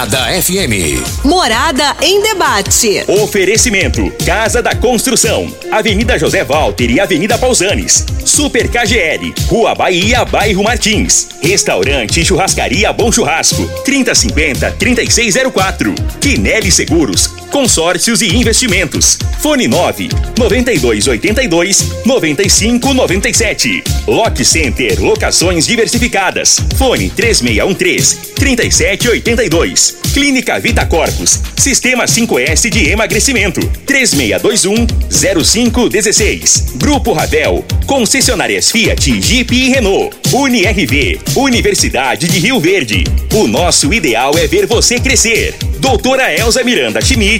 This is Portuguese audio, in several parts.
Morada FM. Morada em debate. Oferecimento: Casa da Construção, Avenida José Walter e Avenida Pausanes. Super KGL, Rua Bahia, Bairro Martins. Restaurante e Churrascaria Bom Churrasco, 3050-3604. Quinelli Seguros, consórcios e investimentos. Fone 9 9282 9597. Lock Center Locações Diversificadas. Fone 3613 3782. Clínica Vita Corpus. Sistema 5S de emagrecimento. 3621 0516. Grupo Ravel. Concessionárias Fiat, Jeep e Renault. UniRV. Universidade de Rio Verde. O nosso ideal é ver você crescer. Doutora Elza Miranda Schmidt,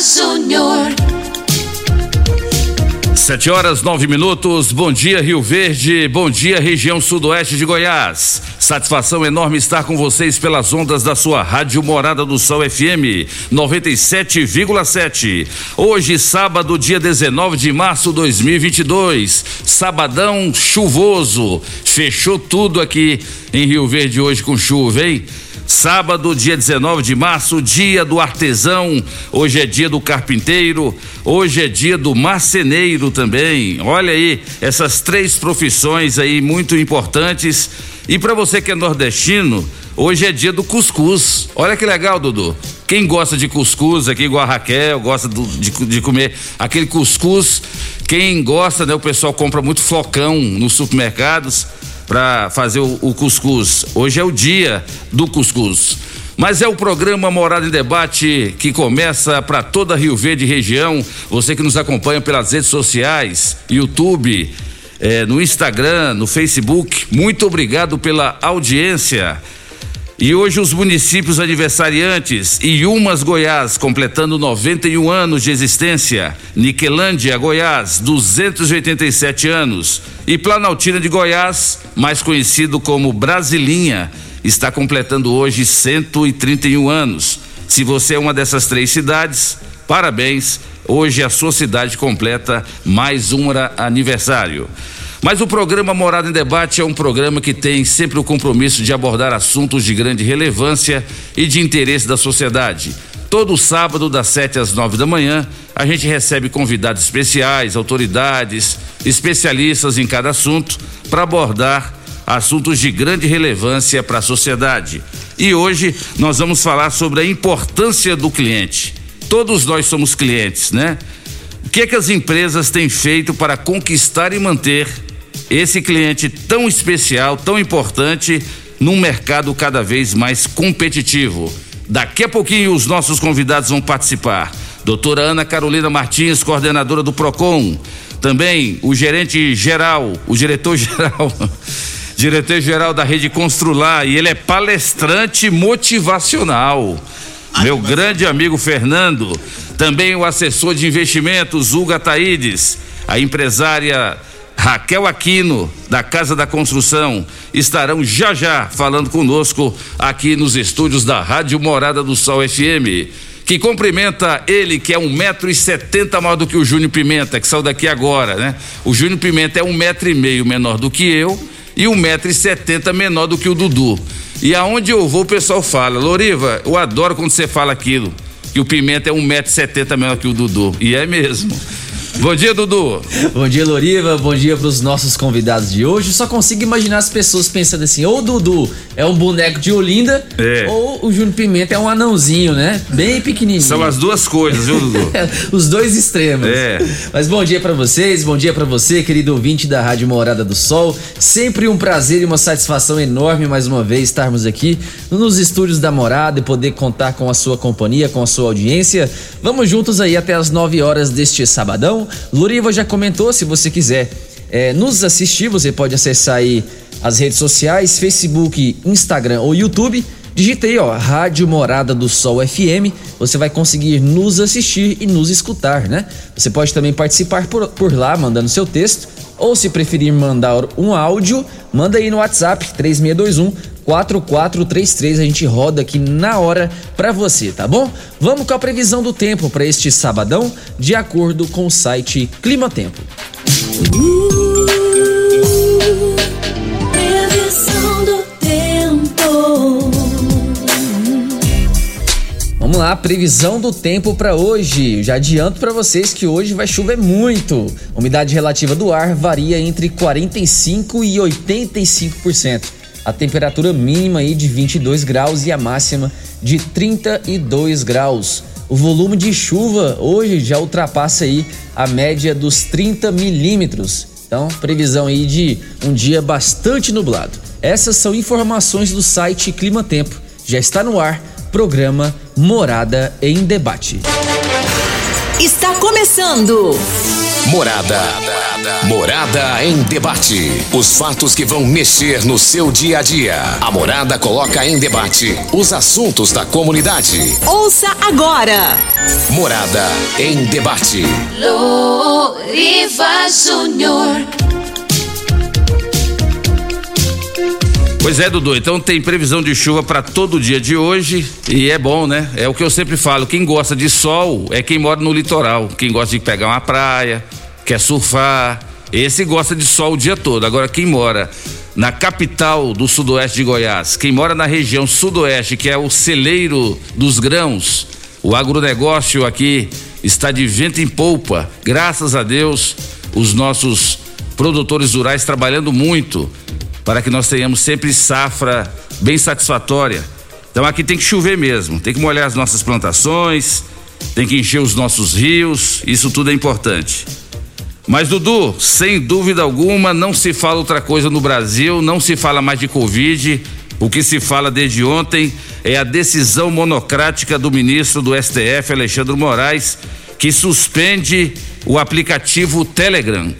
Júnior. Sete horas, nove minutos. Bom dia, Rio Verde. Bom dia, região sudoeste de Goiás. Satisfação enorme estar com vocês pelas ondas da sua Rádio Morada do Sol FM 97,7. Hoje, sábado, dia 19 de março de 2022. Sabadão chuvoso. Fechou tudo aqui em Rio Verde hoje com chuva, hein? Sábado, dia 19 de março, dia do artesão. Hoje é dia do carpinteiro. Hoje é dia do marceneiro também. Olha aí, essas três profissões aí muito importantes. E para você que é nordestino, hoje é dia do cuscuz. Olha que legal, Dudu. Quem gosta de cuscuz aqui, igual a Raquel, gosta do, de, de comer aquele cuscuz. Quem gosta, né? O pessoal compra muito flocão nos supermercados para fazer o, o cuscuz. Hoje é o dia do cuscuz. Mas é o programa Morada em Debate que começa para toda Rio Verde região. Você que nos acompanha pelas redes sociais, YouTube, eh, no Instagram, no Facebook. Muito obrigado pela audiência. E hoje os municípios aniversariantes, Iumas, Goiás, completando 91 anos de existência, Niquelândia, Goiás, 287 anos, e Planaltina de Goiás, mais conhecido como Brasilinha, está completando hoje 131 anos. Se você é uma dessas três cidades, parabéns. Hoje a sua cidade completa mais um aniversário. Mas o programa Morada em Debate é um programa que tem sempre o compromisso de abordar assuntos de grande relevância e de interesse da sociedade. Todo sábado, das 7 às 9 da manhã, a gente recebe convidados especiais, autoridades, especialistas em cada assunto, para abordar assuntos de grande relevância para a sociedade. E hoje nós vamos falar sobre a importância do cliente. Todos nós somos clientes, né? O que, é que as empresas têm feito para conquistar e manter esse cliente tão especial, tão importante, num mercado cada vez mais competitivo? Daqui a pouquinho os nossos convidados vão participar. Doutora Ana Carolina Martins, coordenadora do PROCON. Também o gerente geral, o diretor geral, diretor geral da Rede Constrular, e ele é palestrante motivacional. Meu grande amigo Fernando, também o assessor de investimentos, Hugo Taídes, a empresária Raquel Aquino, da Casa da Construção, estarão já já falando conosco aqui nos estúdios da Rádio Morada do Sol FM. Que cumprimenta ele, que é um metro e setenta maior do que o Júnior Pimenta, que saiu daqui agora, né? O Júnior Pimenta é um metro e meio menor do que eu e um metro e setenta menor do que o Dudu. E aonde eu vou, o pessoal fala, Loriva, eu adoro quando você fala aquilo, que o Pimenta é um metro e setenta menor que o Dudu. E é mesmo. Bom dia, Dudu. Bom dia, Loriva. Bom dia para os nossos convidados de hoje. Só consigo imaginar as pessoas pensando assim: ou o Dudu é um boneco de Olinda, É. ou o Júnior Pimenta é um anãozinho, né? Bem pequenininho. São as duas coisas, viu, Dudu? Os dois extremos. É. Mas bom dia pra vocês, bom dia pra você, querido ouvinte da Rádio Morada do Sol. Sempre um prazer e uma satisfação enorme mais uma vez estarmos aqui nos estúdios da Morada e poder contar com a sua companhia, com a sua audiência. Vamos juntos aí até as 9 horas deste sabadão. Loriva já comentou, se você quiser é, nos assistir, você pode acessar aí as redes sociais, Facebook, Instagram ou YouTube. Digita aí, ó, Rádio Morada do Sol FM. Você vai conseguir nos assistir e nos escutar, né? Você pode também participar por, por lá, mandando seu texto. Ou se preferir mandar um áudio, manda aí no WhatsApp 3621 4433. A gente roda aqui na hora pra você, tá bom? Vamos com a previsão do tempo para este sabadão, de acordo com o site Clima Tempo. Previsão do tempo. Vamos lá, previsão do tempo para hoje. Já adianto para vocês que hoje vai chover muito. Umidade relativa do ar varia entre 45 e 85%. A temperatura mínima aí de 22 graus e a máxima de 32 graus. O volume de chuva hoje já ultrapassa aí a média dos 30 milímetros. Então, previsão aí de um dia bastante nublado. Essas são informações do site Clima Tempo. Já está no ar, programa Morada em Debate. Está começando. Morada. Morada em debate. Os fatos que vão mexer no seu dia a dia. A Morada coloca em debate os assuntos da comunidade. Ouça agora. Morada em debate. Loriva Júnior. Pois é, Dudu. Então tem previsão de chuva para todo o dia de hoje e é bom, né? É o que eu sempre falo. Quem gosta de sol é quem mora no litoral. Quem gosta de pegar uma praia, quer surfar. Esse gosta de sol o dia todo. Agora, quem mora na capital do sudoeste de Goiás, quem mora na região sudoeste, que é o celeiro dos grãos, o agronegócio aqui está de vento em polpa. Graças a Deus, os nossos produtores rurais trabalhando muito para que nós tenhamos sempre safra bem satisfatória. Então aqui tem que chover mesmo, tem que molhar as nossas plantações, tem que encher os nossos rios, isso tudo é importante. Mas Dudu, sem dúvida alguma, não se fala outra coisa no Brasil, não se fala mais de Covid. O que se fala desde ontem é a decisão monocrática do ministro do STF, Alexandre Moraes, que suspende o aplicativo Telegram.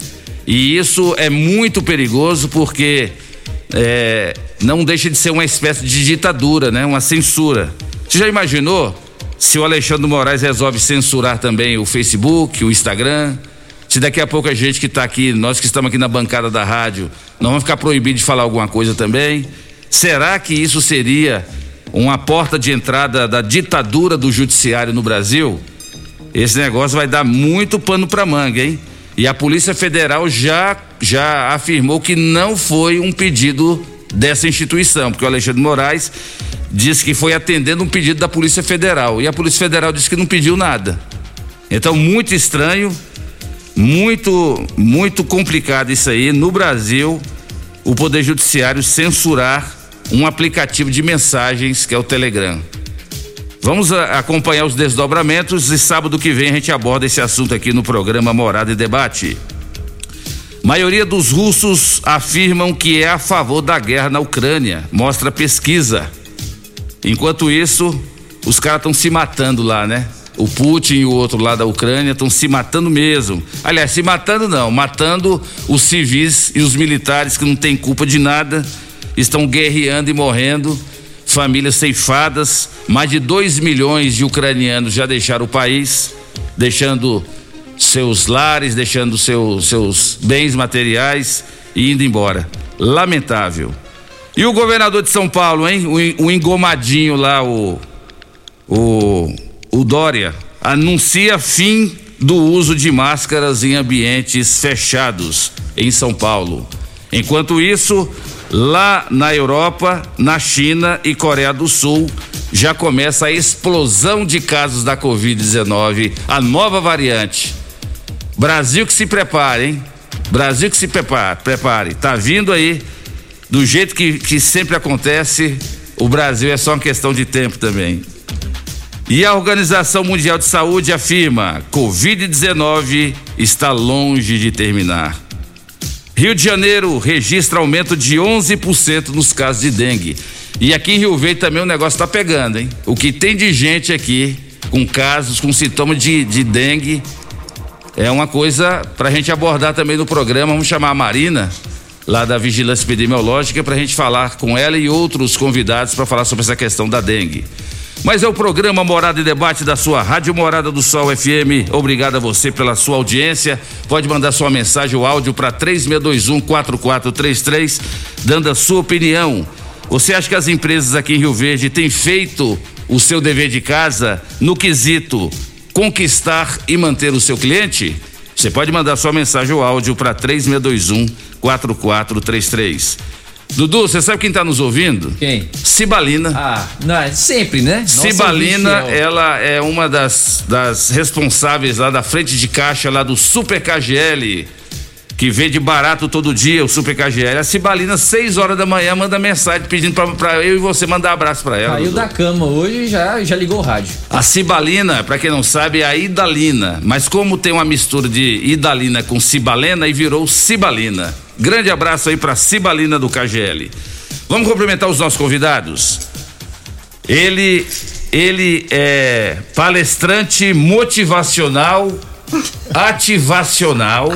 E isso é muito perigoso porque é, não deixa de ser uma espécie de ditadura, né? Uma censura. Você já imaginou se o Alexandre Moraes resolve censurar também o Facebook, o Instagram? Se daqui a pouco a gente que está aqui, nós que estamos aqui na bancada da rádio, não vamos ficar proibidos de falar alguma coisa também? Será que isso seria uma porta de entrada da ditadura do judiciário no Brasil? Esse negócio vai dar muito pano para manga, hein? E a Polícia Federal já já afirmou que não foi um pedido dessa instituição, porque o Alexandre Moraes disse que foi atendendo um pedido da Polícia Federal e a Polícia Federal disse que não pediu nada. Então, muito estranho, muito muito complicado isso aí no Brasil, o Poder Judiciário censurar um aplicativo de mensagens que é o Telegram. Vamos a, acompanhar os desdobramentos e sábado que vem a gente aborda esse assunto aqui no programa Morada e Debate. Maioria dos russos afirmam que é a favor da guerra na Ucrânia, mostra pesquisa. Enquanto isso, os caras estão se matando lá, né? O Putin e o outro lá da Ucrânia estão se matando mesmo. Aliás, se matando não, matando os civis e os militares que não têm culpa de nada, estão guerreando e morrendo, famílias ceifadas, mais de 2 milhões de ucranianos já deixaram o país, deixando seus lares, deixando seu, seus bens materiais e indo embora. Lamentável. E o governador de São Paulo, hein? O, o engomadinho lá, o, o, o Dória, anuncia fim do uso de máscaras em ambientes fechados em São Paulo. Enquanto isso, lá na Europa, na China e Coreia do Sul, já começa a explosão de casos da Covid-19, a nova variante. Brasil que se prepare, hein? Brasil que se prepare, prepare. Tá vindo aí, do jeito que, que sempre acontece, o Brasil é só uma questão de tempo também. E a Organização Mundial de Saúde afirma: Covid-19 está longe de terminar. Rio de Janeiro registra aumento de 11% nos casos de dengue. E aqui em Rio Verde também o negócio está pegando, hein? O que tem de gente aqui com casos, com sintomas de, de dengue, é uma coisa para a gente abordar também no programa. Vamos chamar a Marina, lá da Vigilância Epidemiológica, para a gente falar com ela e outros convidados para falar sobre essa questão da dengue. Mas é o programa Morada e Debate da sua Rádio Morada do Sol FM. Obrigado a você pela sua audiência. Pode mandar sua mensagem ou áudio para 3621-4433, dando a sua opinião. Você acha que as empresas aqui em Rio Verde têm feito o seu dever de casa no quesito conquistar e manter o seu cliente? Você pode mandar sua mensagem ou áudio para 3621-4433. Dudu, você sabe quem está nos ouvindo? Quem? Cibalina. Ah, não, é sempre, né? Cibalina, fiel. ela é uma das, das responsáveis lá da frente de caixa lá do Super KGL, que vende barato todo dia o Super KGL. A Cibalina, 6 horas da manhã, manda mensagem pedindo pra, pra eu e você mandar abraço pra ela. Caiu Dudu. da cama hoje e já, já ligou o rádio. A cibalina, pra quem não sabe, é a idalina, mas como tem uma mistura de idalina com cibalena e virou cibalina. Grande abraço aí pra cibalina do KGL. Vamos cumprimentar os nossos convidados. Ele ele é palestrante motivacional, ativacional.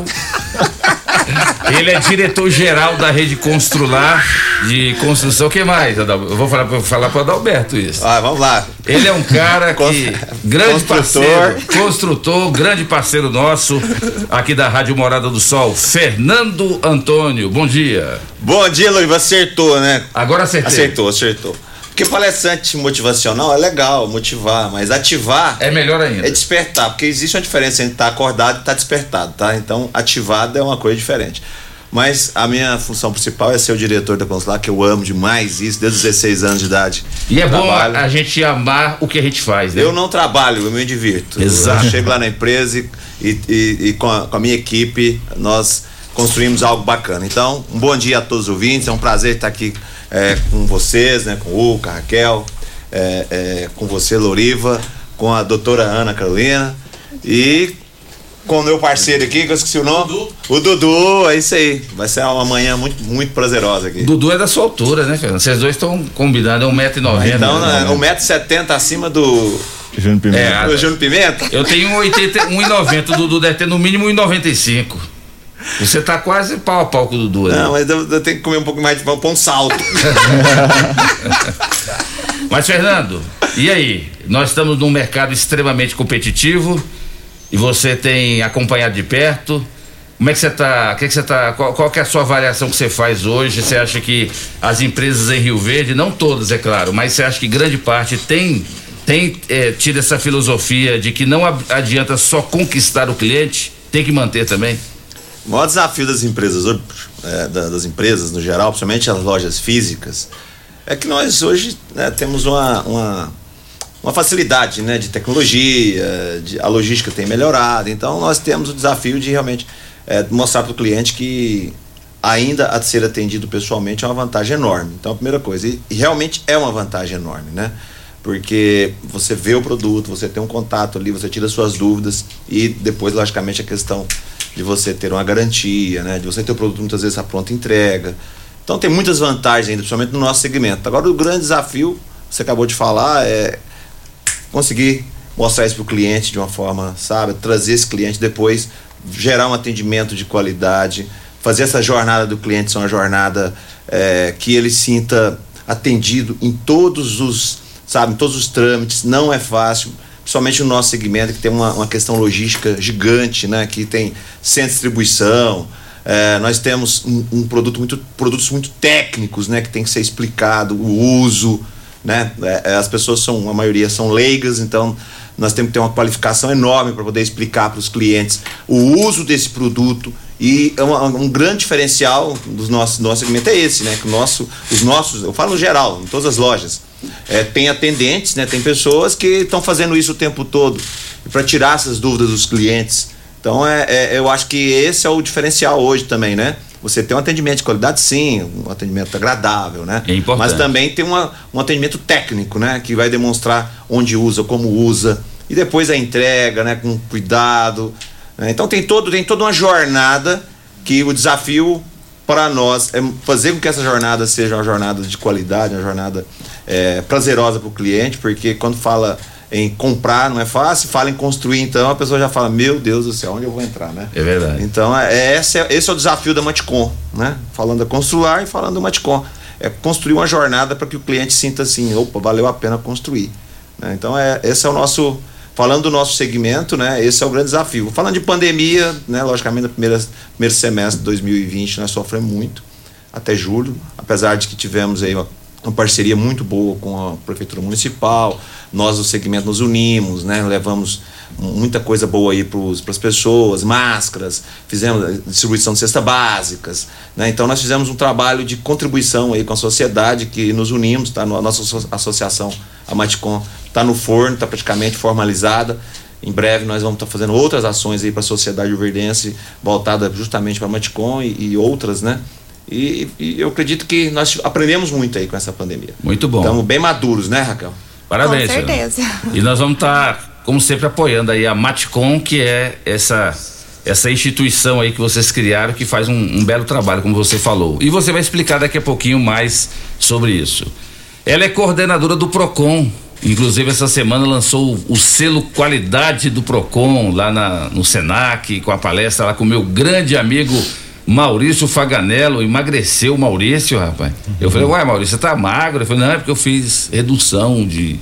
Ele é diretor-geral da rede Constrular de construção. O que mais, Adalberto? Eu vou falar, vou falar para Adalberto isso. Ah, vamos lá. Ele é um cara que. grande Construtor. parceiro. Construtor, grande parceiro nosso aqui da Rádio Morada do Sol, Fernando Antônio. Bom dia. Bom dia, Luiz. Acertou, né? Agora acertei. Acertou, acertou. Porque palestrante motivacional é legal, motivar, mas ativar É melhor ainda. é despertar, porque existe uma diferença entre estar acordado e estar despertado, tá? Então, ativado é uma coisa diferente. Mas a minha função principal é ser o diretor da Consular, que eu amo demais isso, desde os 16 anos de idade. E é bom Trabalho. a gente amar o que a gente faz, né? Eu não trabalho, eu me divirto. Exato. Eu chego lá na empresa e, e- e- e com, a, com a minha equipe nós construímos algo bacana. Então, um bom dia a todos os ouvintes. É um prazer estar aqui é, com vocês, né, com o Uca, a Raquel, é, é, com você, Loriva, com a doutora Ana Carolina e com o meu parceiro aqui, que eu esqueci o nome. O Dudu, é isso aí. Vai ser uma manhã muito, muito prazerosa aqui. Dudu é da sua altura, né, Fernando? Vocês dois estão combinados, é 1,90m. Então, né? né, 1,70m acima do, Júnior Pimenta. É, do Júnior Pimenta. Eu tenho 1,80 1,90. O Dudu deve ter no mínimo 1,95. Você tá quase pau a pau com o Dudu. né? Não, mas eu, eu tenho que comer um pouco mais de pão, um salto. Mas, Fernando, e aí? Nós estamos num mercado extremamente competitivo e você tem acompanhado de perto. Como é que você está? Que que você tá, qual, qual que é a sua avaliação que você faz hoje? Você acha que as empresas em Rio Verde, não todas, é claro, mas você acha que grande parte tem, tem eh, tido essa filosofia de que não adianta só conquistar o cliente, tem que manter também? O maior desafio das empresas, é, da- das empresas no geral, principalmente as lojas físicas, é que nós hoje né, temos uma, uma, uma facilidade né, de tecnologia, de, a logística tem melhorado, então nós temos o desafio de realmente é, mostrar para o cliente que ainda a ser atendido pessoalmente é uma vantagem enorme. Então, a primeira coisa, e, e realmente é uma vantagem enorme, né? Porque você vê o produto, você tem um contato ali, você tira suas dúvidas e depois, logicamente, a questão de você ter uma garantia, né? De você ter o produto muitas vezes a pronta entrega. Então tem muitas vantagens ainda, principalmente no nosso segmento. Agora o grande desafio, você acabou de falar, é conseguir mostrar isso para o cliente de uma forma, sabe, trazer esse cliente depois, gerar um atendimento de qualidade, fazer essa jornada do cliente ser uma jornada é, que ele sinta atendido em todos os, sabe, em todos os trâmites. Não é fácil, principalmente no nosso segmento que tem uma, uma questão logística gigante, né, que tem centro de distribuição. É, nós temos um, um produto muito, produtos muito técnicos, né, que tem que ser explicado, o uso, né? É, é, as pessoas são, a maioria são leigas, então nós temos que ter uma qualificação enorme para poder explicar para os clientes o uso desse produto e é um grande diferencial dos nossos nosso segmento é esse, né? Que o nosso, os nossos, eu falo no geral, em todas as lojas, é, tem atendentes, né? Tem pessoas que estão fazendo isso o tempo todo para tirar essas dúvidas dos clientes. Então é, é- eu acho que esse é o diferencial hoje também, né? Você tem um atendimento de qualidade, sim, um atendimento agradável, né? É importante. Mas também tem uma, um atendimento técnico, né? Que vai demonstrar onde usa, como usa. E depois a entrega, né? Com cuidado. Né? Então tem, todo, tem toda uma jornada que o desafio para nós é fazer com que essa jornada seja uma jornada de qualidade, uma jornada é, prazerosa para o cliente, porque quando fala em comprar não é fácil, fala em construir, então a pessoa já fala, meu Deus do céu, onde eu vou entrar, né? É verdade. Então, é, esse, é, esse é o desafio da Maticom, né? Falando da Constrular e falando da Maticom. É construir uma jornada para que o cliente sinta assim, opa, valeu a pena construir. né? Então, é, esse é o nosso, falando do nosso segmento, né? Esse é o grande desafio. Falando de pandemia, né? Logicamente, no primeiro, primeiro semestre de 2020, nós sofremos muito, até julho, apesar de que tivemos aí uma, uma parceria muito boa com a Prefeitura Municipal, nós, o segmento, nos unimos, né? Levamos muita coisa boa aí para as pessoas, máscaras, fizemos distribuição de cestas básicas, né? Então nós fizemos um trabalho de contribuição aí com a sociedade que nos unimos, tá? A nossa asso- associação, a Maticom, está no forno, está praticamente formalizada. Em breve nós vamos estar fazendo outras ações aí para a sociedade uverdense, voltada justamente para a Maticom e, e outras, né? E, e eu acredito que nós aprendemos muito aí com essa pandemia. Muito bom. Estamos bem maduros, né, Raquel? Parabéns. Com certeza. E nós vamos estar, como sempre, apoiando aí a Matcom, que é essa essa instituição aí que vocês criaram que faz um, um belo trabalho, como você falou. E você vai explicar daqui a pouquinho mais sobre isso. Ela é coordenadora do Procon. Inclusive essa semana lançou o, o selo qualidade do Procon lá na, no Senac com a palestra lá com o meu grande amigo Maurício Faganello, emagreceu Maurício, rapaz. Eu falei, uai, Maurício, você tá magro? Ele falou, não, é porque eu fiz redução de.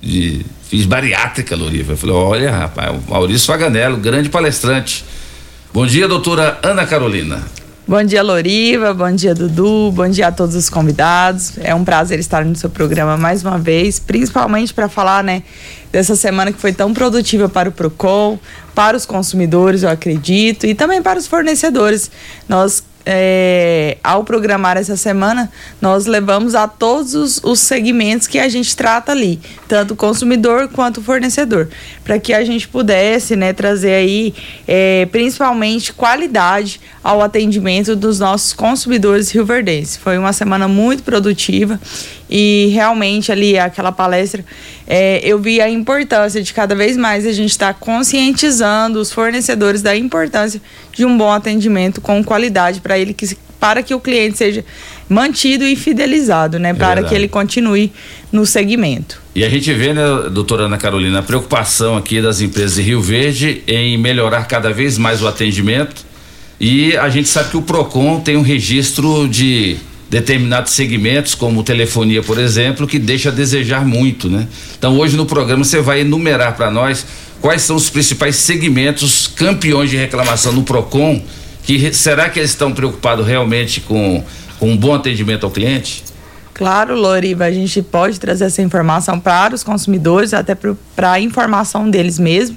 de fiz bariátrica, Loriva. Eu falei, olha, rapaz, Maurício Faganello, grande palestrante. Bom dia, doutora Ana Carolina. Bom dia, Loriva. Bom dia, Dudu. Bom dia a todos os convidados. É um prazer estar no seu programa mais uma vez, principalmente para falar, né, dessa semana que foi tão produtiva para o Procon, para os consumidores, eu acredito, e também para os fornecedores. Nós é, ao programar essa semana, nós levamos a todos os, os segmentos que a gente trata ali, tanto consumidor quanto fornecedor, para que a gente pudesse né, trazer aí, é, principalmente, qualidade ao atendimento dos nossos consumidores rioverdenses. Foi uma semana muito produtiva e realmente ali aquela palestra é, eu vi a importância de cada vez mais a gente estar conscientizando os fornecedores da importância de um bom atendimento com qualidade para ele que para que o cliente seja mantido e fidelizado, né, para verdade. que ele continue no segmento. E a gente vê, né, doutora Ana Carolina, a preocupação aqui das empresas de Rio Verde em melhorar cada vez mais o atendimento. E a gente sabe que o PROCON tem um registro de determinados segmentos, como telefonia, por exemplo, que deixa a desejar muito, né? Então hoje no programa você vai enumerar para nós quais são os principais segmentos campeões de reclamação no PROCON, que será que eles estão preocupados realmente com, com um bom atendimento ao cliente? Claro, Loriva, a gente pode trazer essa informação para os consumidores, até para a informação deles mesmo.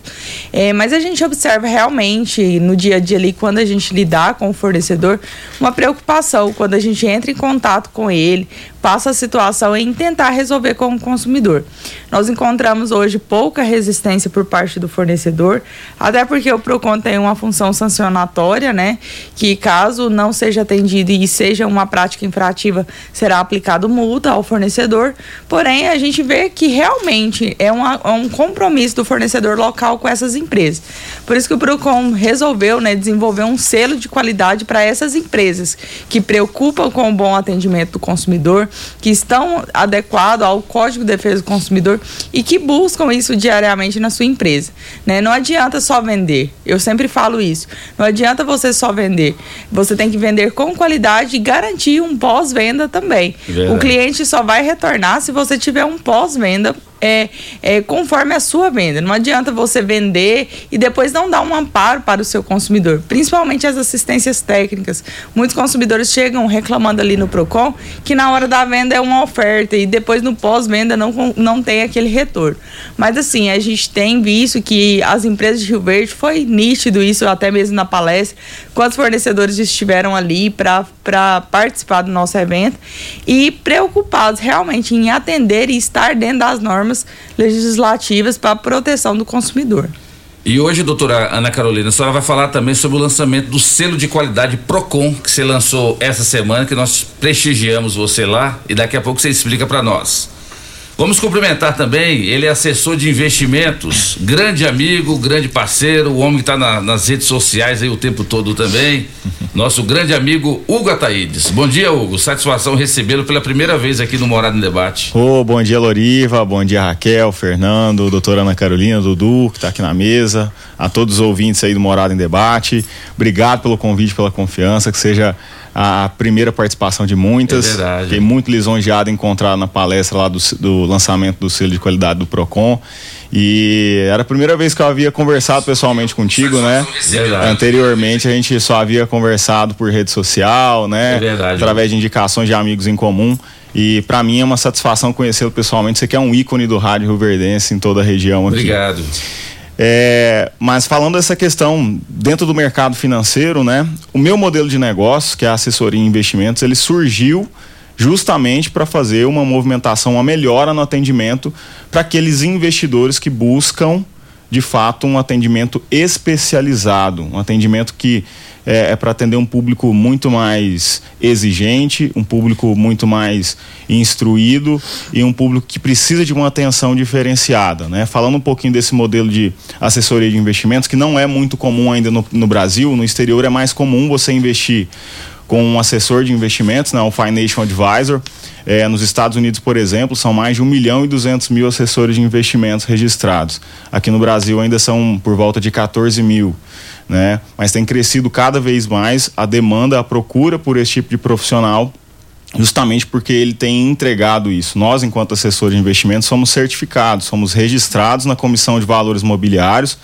É, mas a gente observa realmente no dia a dia ali, quando a gente lidar com o fornecedor, uma preocupação quando a gente entra em contato com ele, passa a situação em tentar resolver com o consumidor. Nós encontramos hoje pouca resistência por parte do fornecedor, até porque o PROCON tem uma função sancionatória, né? Que caso não seja atendido e seja uma prática infrativa, será aplicado multa ao fornecedor. Porém, a gente vê que realmente é, uma- é um compromisso do fornecedor local com essas empresas. Por isso que o PROCON resolveu né, desenvolver um selo de qualidade para essas empresas que preocupam com o bom atendimento do consumidor, que estão adequados ao Código de Defesa do Consumidor e que buscam isso diariamente na sua empresa. Né? Não adianta só vender. Eu sempre falo isso. Não adianta você só vender. Você tem que vender com qualidade e garantir um pós-venda também. Verdade. O cliente só vai retornar se você tiver um pós-venda é, é, conforme a sua venda. Não adianta você vender e depois não dar um amparo para o seu consumidor, principalmente as assistências técnicas. Muitos consumidores chegam reclamando ali no Procon que na hora da venda é uma oferta e depois no pós-venda não, não tem aquele retorno. Mas assim, a gente tem visto que as empresas de Rio Verde foi nítido isso até mesmo na palestra, quantos fornecedores estiveram ali para participar do nosso evento e preocupados realmente em atender e estar dentro das normas legislativas para a proteção do consumidor. E hoje, doutora Ana Carolina, a senhora vai falar também sobre o lançamento do selo de qualidade Procon, que você lançou essa semana, que nós prestigiamos você lá, e daqui a pouco você explica para nós. Vamos cumprimentar também, ele é assessor de investimentos, grande amigo, grande parceiro, o homem que está na, nas redes sociais aí o tempo todo também. Nosso grande amigo Hugo Ataídes. Bom dia, Hugo. Satisfação recebê-lo pela primeira vez aqui no Morado em Debate. Ô, oh, bom dia, Loriva. Bom dia, Raquel, Fernando, doutora Ana Carolina, Dudu, que está aqui na mesa. A todos os ouvintes aí do Morado em Debate. Obrigado pelo convite, pela confiança, que seja a primeira participação de muitas. É verdade. Fiquei muito lisonjeado em encontrar na palestra lá do, do lançamento do selo de qualidade do PROCON. E era a primeira vez que eu havia conversado pessoalmente contigo, né? Verdade. Anteriormente a gente só havia conversado por rede social, né? É verdade. Através de indicações de amigos em comum. E para mim é uma satisfação conhecê-lo pessoalmente. Você que é um ícone do rádio Verdense em toda a região aqui. Obrigado. É, mas falando dessa questão dentro do mercado financeiro, né? O meu modelo de negócio, que é a assessoria em investimentos, ele surgiu justamente para fazer uma movimentação, uma melhora no atendimento para aqueles investidores que buscam de fato um atendimento especializado, um atendimento que é, é para atender um público muito mais exigente, um público muito mais instruído e um público que precisa de uma atenção diferenciada. Né? Falando um pouquinho desse modelo de assessoria de investimentos, que não é muito comum ainda no, no Brasil, no exterior é mais comum você investir com um assessor de investimentos, né, um Financial Advisor. É, nos Estados Unidos, por exemplo, são mais de 1 milhão e 200 mil assessores de investimentos registrados. Aqui no Brasil ainda são por volta de 14 mil né? Mas tem crescido cada vez mais a demanda, a procura por esse tipo de profissional justamente porque ele tem entregado isso. Nós, enquanto assessores de investimentos, somos certificados, somos registrados na Comissão de Valores Mobiliários,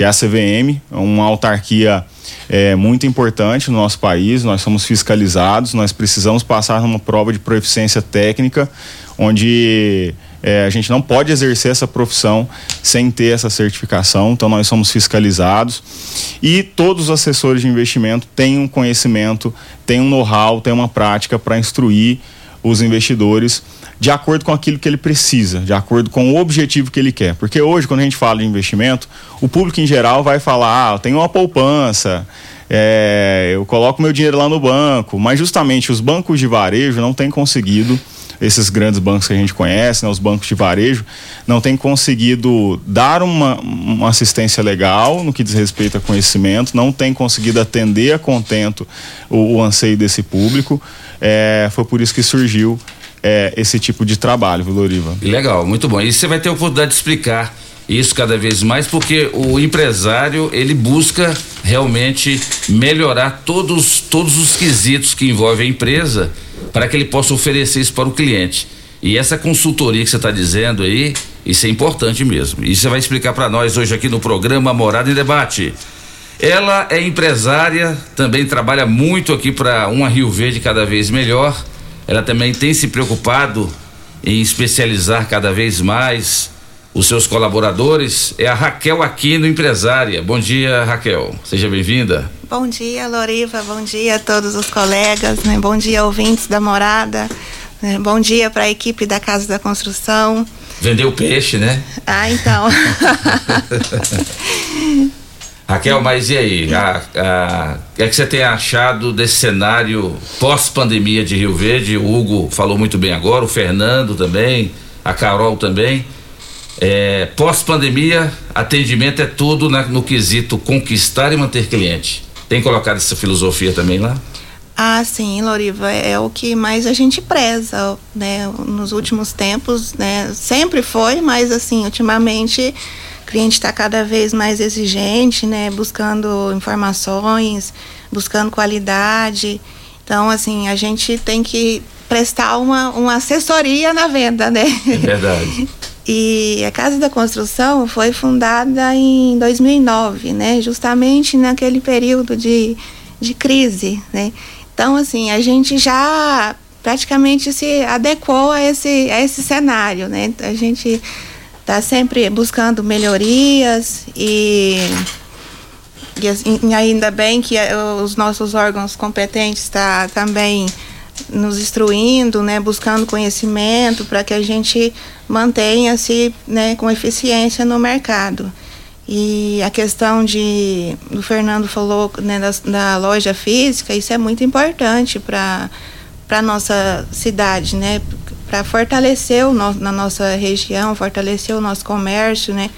que é a CVM, uma autarquia é, muito importante no nosso país. Nós somos fiscalizados, nós precisamos passar numa prova de proficiência técnica, onde é, a gente não pode exercer essa profissão sem ter essa certificação, então nós somos fiscalizados e todos os assessores de investimento têm um conhecimento, têm um know-how, têm uma prática para instruir os investidores de acordo com aquilo que ele precisa, de acordo com o objetivo que ele quer. Porque hoje, quando a gente fala de investimento, o público em geral vai falar: ah, eu tenho uma poupança, é, eu coloco meu dinheiro lá no banco, mas justamente os bancos de varejo não têm conseguido esses grandes bancos que a gente conhece, né, os bancos de varejo, não têm conseguido dar uma, uma assistência legal no que diz respeito a conhecimento, não tem conseguido atender a contento o, o anseio desse público. É, foi por isso que surgiu é, esse tipo de trabalho, Loriva? Legal, muito bom. E você vai ter a oportunidade de explicar isso cada vez mais, porque o empresário ele busca realmente melhorar todos, todos os quesitos que envolvem a empresa para que ele possa oferecer isso para o cliente. E essa consultoria que você está dizendo aí, isso é importante mesmo. E você vai explicar para nós hoje aqui no programa Morada em Debate. Ela é empresária, também trabalha muito aqui para uma Rio Verde cada vez melhor. Ela também tem se preocupado em especializar cada vez mais os seus colaboradores. É a Raquel Aquino, empresária. Bom dia, Raquel. Seja bem-vinda. Bom dia, Loriva. Bom dia a todos os colegas. Né? Bom dia, ouvintes da morada. Né? Bom dia para a equipe da Casa da Construção. Vendeu peixe, né? Ah, então. Raquel, mas e aí? A, a, o que é que você tem achado desse cenário pós-pandemia de Rio Verde? O Hugo falou muito bem agora, o Fernando também, a Carol também. É, pós-pandemia, atendimento é tudo né, no quesito conquistar e manter cliente. Tem colocado essa filosofia também lá? Ah, sim, Loriva, é, é o que mais a gente preza, né? Nos últimos tempos, né? Sempre foi, mas assim, ultimamente cliente está cada vez mais exigente, né? Buscando informações, buscando qualidade. Então, assim, a gente tem que prestar uma, uma assessoria na venda, né? É verdade. E a Casa da Construção foi fundada em 2009, né? Justamente naquele período de, de crise, né? Então, assim, a gente já praticamente se adequou a esse, a esse cenário, né? A gente está sempre buscando melhorias e, e, assim, ainda bem que eh, os nossos órgãos competentes estão tá também nos instruindo, né, buscando conhecimento para que a gente mantenha-se né, com eficiência no mercado. E a questão de, o Fernando falou né, da, da loja física, isso é muito importante para a nossa cidade, né? Para fortalecer o na nossa região, fortalecer o nosso comércio, né?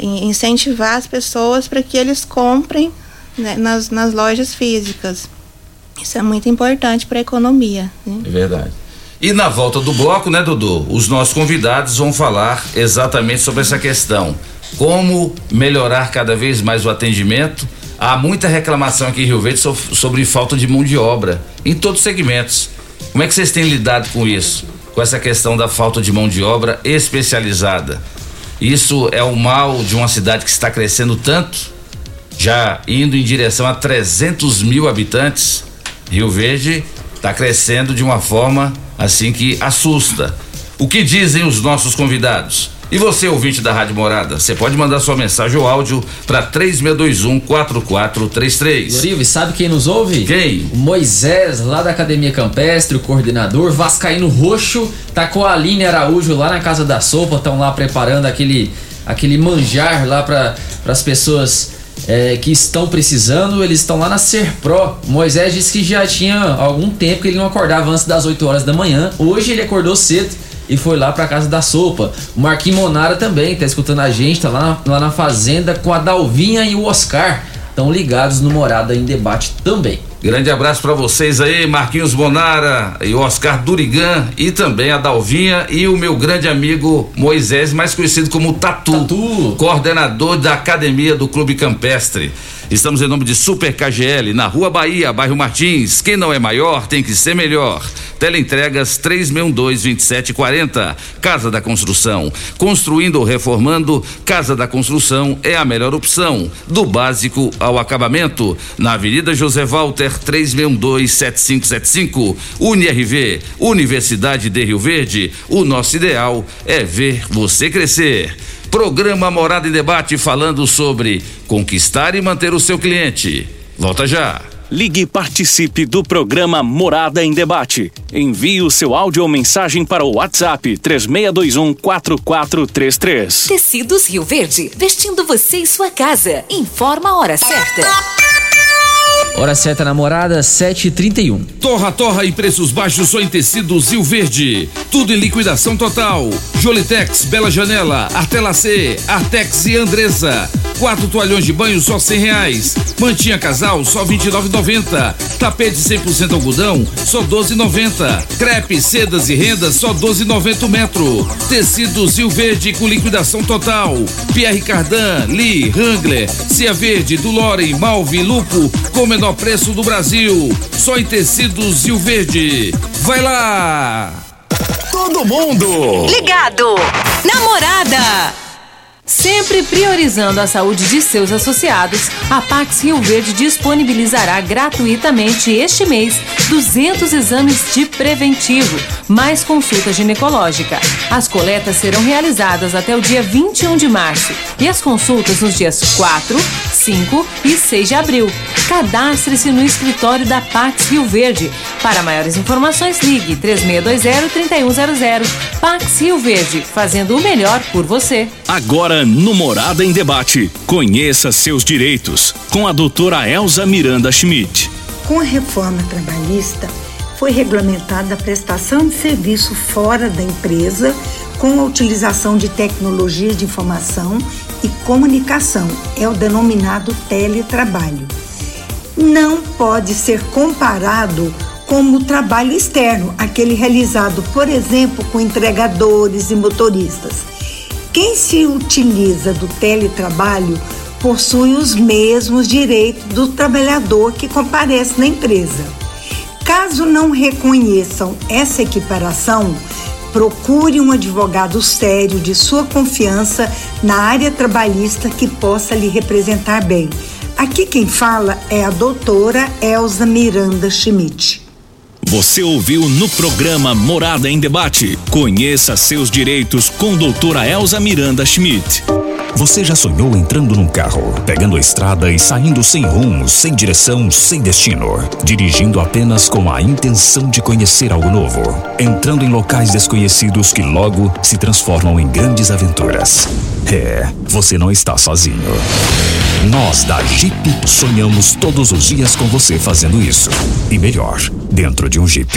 Incentivar as pessoas para que eles comprem né, nas, nas lojas físicas. Isso é muito importante para a economia. Né? É verdade. E na volta do bloco, né, Dudu? Os nossos convidados vão falar exatamente sobre essa questão. Como melhorar cada vez mais o atendimento. Há muita reclamação aqui em Rio Verde sobre falta de mão de obra em todos os segmentos. Como é que vocês têm lidado com isso? Com essa questão da falta de mão de obra especializada? Isso é o mal de uma cidade que está crescendo tanto, já indo em direção a 300 mil habitantes. Rio Verde está crescendo de uma forma assim que assusta. O que dizem os nossos convidados? E você, ouvinte da Rádio Morada, você pode mandar sua mensagem ou áudio para 3621-4433. Lorivo, e sabe quem nos ouve? Quem? O Moisés, lá da Academia Campestre, o coordenador, Vascaíno Roxo, tá com a Aline Araújo lá na Casa da Sopa, estão lá preparando aquele, aquele manjar lá para as pessoas é, que estão precisando, eles estão lá na Serpro. Moisés disse que já tinha algum tempo que ele não acordava antes das 8 horas da manhã. Hoje ele acordou cedo e foi lá pra casa da sopa. O Marquinhos Monara também tá escutando a gente, tá lá na, lá na fazenda com a Dalvinha e o Oscar. Estão ligados no Morada em Debate também. Grande abraço para vocês aí, Marquinhos Bonara e Oscar Durigan e também a Dalvinha e o meu grande amigo Moisés, mais conhecido como Tatu, Tatu. coordenador da academia do Clube Campestre. Estamos em nome de Super KGL, na Rua Bahia, bairro Martins. Quem não é maior tem que ser melhor. Teleentregas 362-2740. Casa da Construção. Construindo ou reformando, Casa da Construção é a melhor opção. Do básico ao acabamento. Na Avenida José Walter 362-7575. UniRV, Universidade de Rio Verde. O nosso ideal é ver você crescer. Programa Morada em Debate falando sobre conquistar e manter o seu cliente. Volta já. Ligue e participe do programa Morada em Debate. Envie o seu áudio ou mensagem para o WhatsApp 3621 4433. Tecidos Rio Verde, vestindo você e sua casa. Informa a hora certa. Hora certa namorada, 7h31. Torra Torra e preços baixos só em tecidos Rio Verde. Tudo em liquidação total. Jolitex, Bela Janela, Artelacê, Artex e Andressa. Quatro toalhões de banho só cem reais. Mantinha casal só vinte e Tapete 100% algodão só doze Crepe, sedas e rendas só doze noventa metro. Tecidos Rio Verde com liquidação total. Pierre Cardan, Lee, Wrangler, Cia Verde, Dulore, Malve, Lupo com o menor preço do Brasil. Só em tecidos Rio Verde. Vai lá! Todo mundo Ligado. Namorada. Sempre priorizando a saúde de seus associados, a Pax Rio Verde disponibilizará gratuitamente este mês 200 exames de preventivo, mais consulta ginecológica. As coletas serão realizadas até o dia 21 de março e as consultas nos dias 4, 5 e 6 de abril. Cadastre-se no escritório da Pax Rio Verde. Para maiores informações, ligue 3620-3100. Pax Rio Verde, fazendo o melhor por você. Agora no Morada em Debate. Conheça seus direitos com a doutora Elza Miranda Schmidt. Com a reforma trabalhista, foi regulamentada a prestação de serviço fora da empresa com a utilização de tecnologia de informação e comunicação, é o denominado teletrabalho. Não pode ser comparado com o trabalho externo, aquele realizado, por exemplo, com entregadores e motoristas. Quem se utiliza do teletrabalho possui os mesmos direitos do trabalhador que comparece na empresa. Caso não reconheçam essa equiparação, procure um advogado sério de sua confiança na área trabalhista que possa lhe representar bem. Aqui quem fala é a doutora Elza Miranda Schmidt. Você ouviu no programa Morada em Debate. Conheça seus direitos com doutora Elza Miranda Schmidt. Você já sonhou entrando num carro, pegando a estrada e saindo sem rumo, sem direção, sem destino, dirigindo apenas com a intenção de conhecer algo novo, entrando em locais desconhecidos que logo se transformam em grandes aventuras? É, você não está sozinho. Nós da Jeep sonhamos todos os dias com você fazendo isso. E melhor, dentro de um Jeep.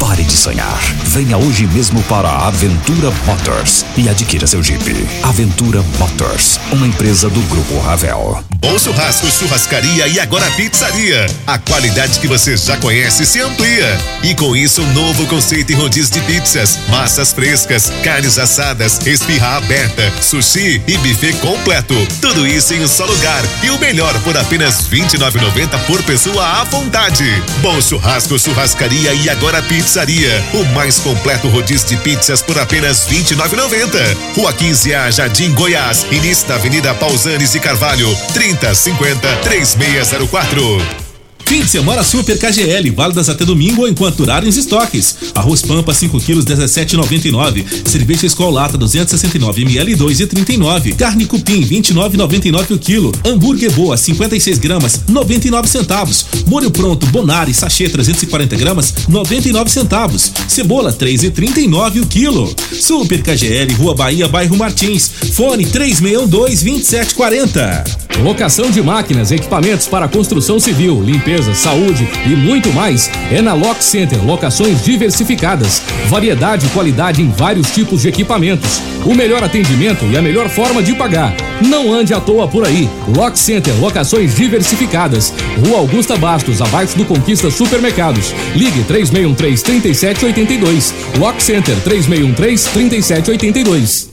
Pare de sonhar. Venha hoje mesmo para a Aventura Motors e adquira seu Jeep. Aventura Motors, uma empresa do Grupo Ravel. Bom churrasco, churrascaria e agora pizzaria. A qualidade que você já conhece se amplia. E com isso, um novo conceito em rodízio de pizzas, massas frescas, carnes assadas, espirra aberta, sushi e buffet completo. Tudo isso em um só lugar. E o melhor por apenas R$ 29,90 por pessoa à vontade. Bom churrasco, churrascaria e agora pizzaria. O mais completo rodízio de pizzas por apenas R$ 29,90. Rua 15A, Jardim Goiás. Início da Avenida Pausanes e Carvalho. 3050 3604. Fim de semana Super KGL, válidas até domingo ou enquanto durarem os estoques. Arroz Pampa 5 quilos 17,99. Cerveja Skol Lata 269 ml 2,39. Carne Cupim 29,99 o quilo. Hambúrguer Boa 56 gramas 99 centavos. Molho pronto Bonari sachê 340 gramas 99 centavos. Cebola 3,39 o quilo. Super KGL Rua Bahia Bairro Martins. Fone 3612 2740. Locação de máquinas, equipamentos para construção civil, limpeza, saúde e muito mais é na Lock Center. Locações diversificadas, variedade e qualidade em vários tipos de equipamentos, o melhor atendimento e a melhor forma de pagar. Não ande à toa por aí. Lock Center, locações diversificadas. Rua Augusta Bastos, abaixo do Conquista Supermercados. Ligue 3613 3782. Lock Center 3613 3782.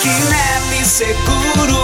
Quinelli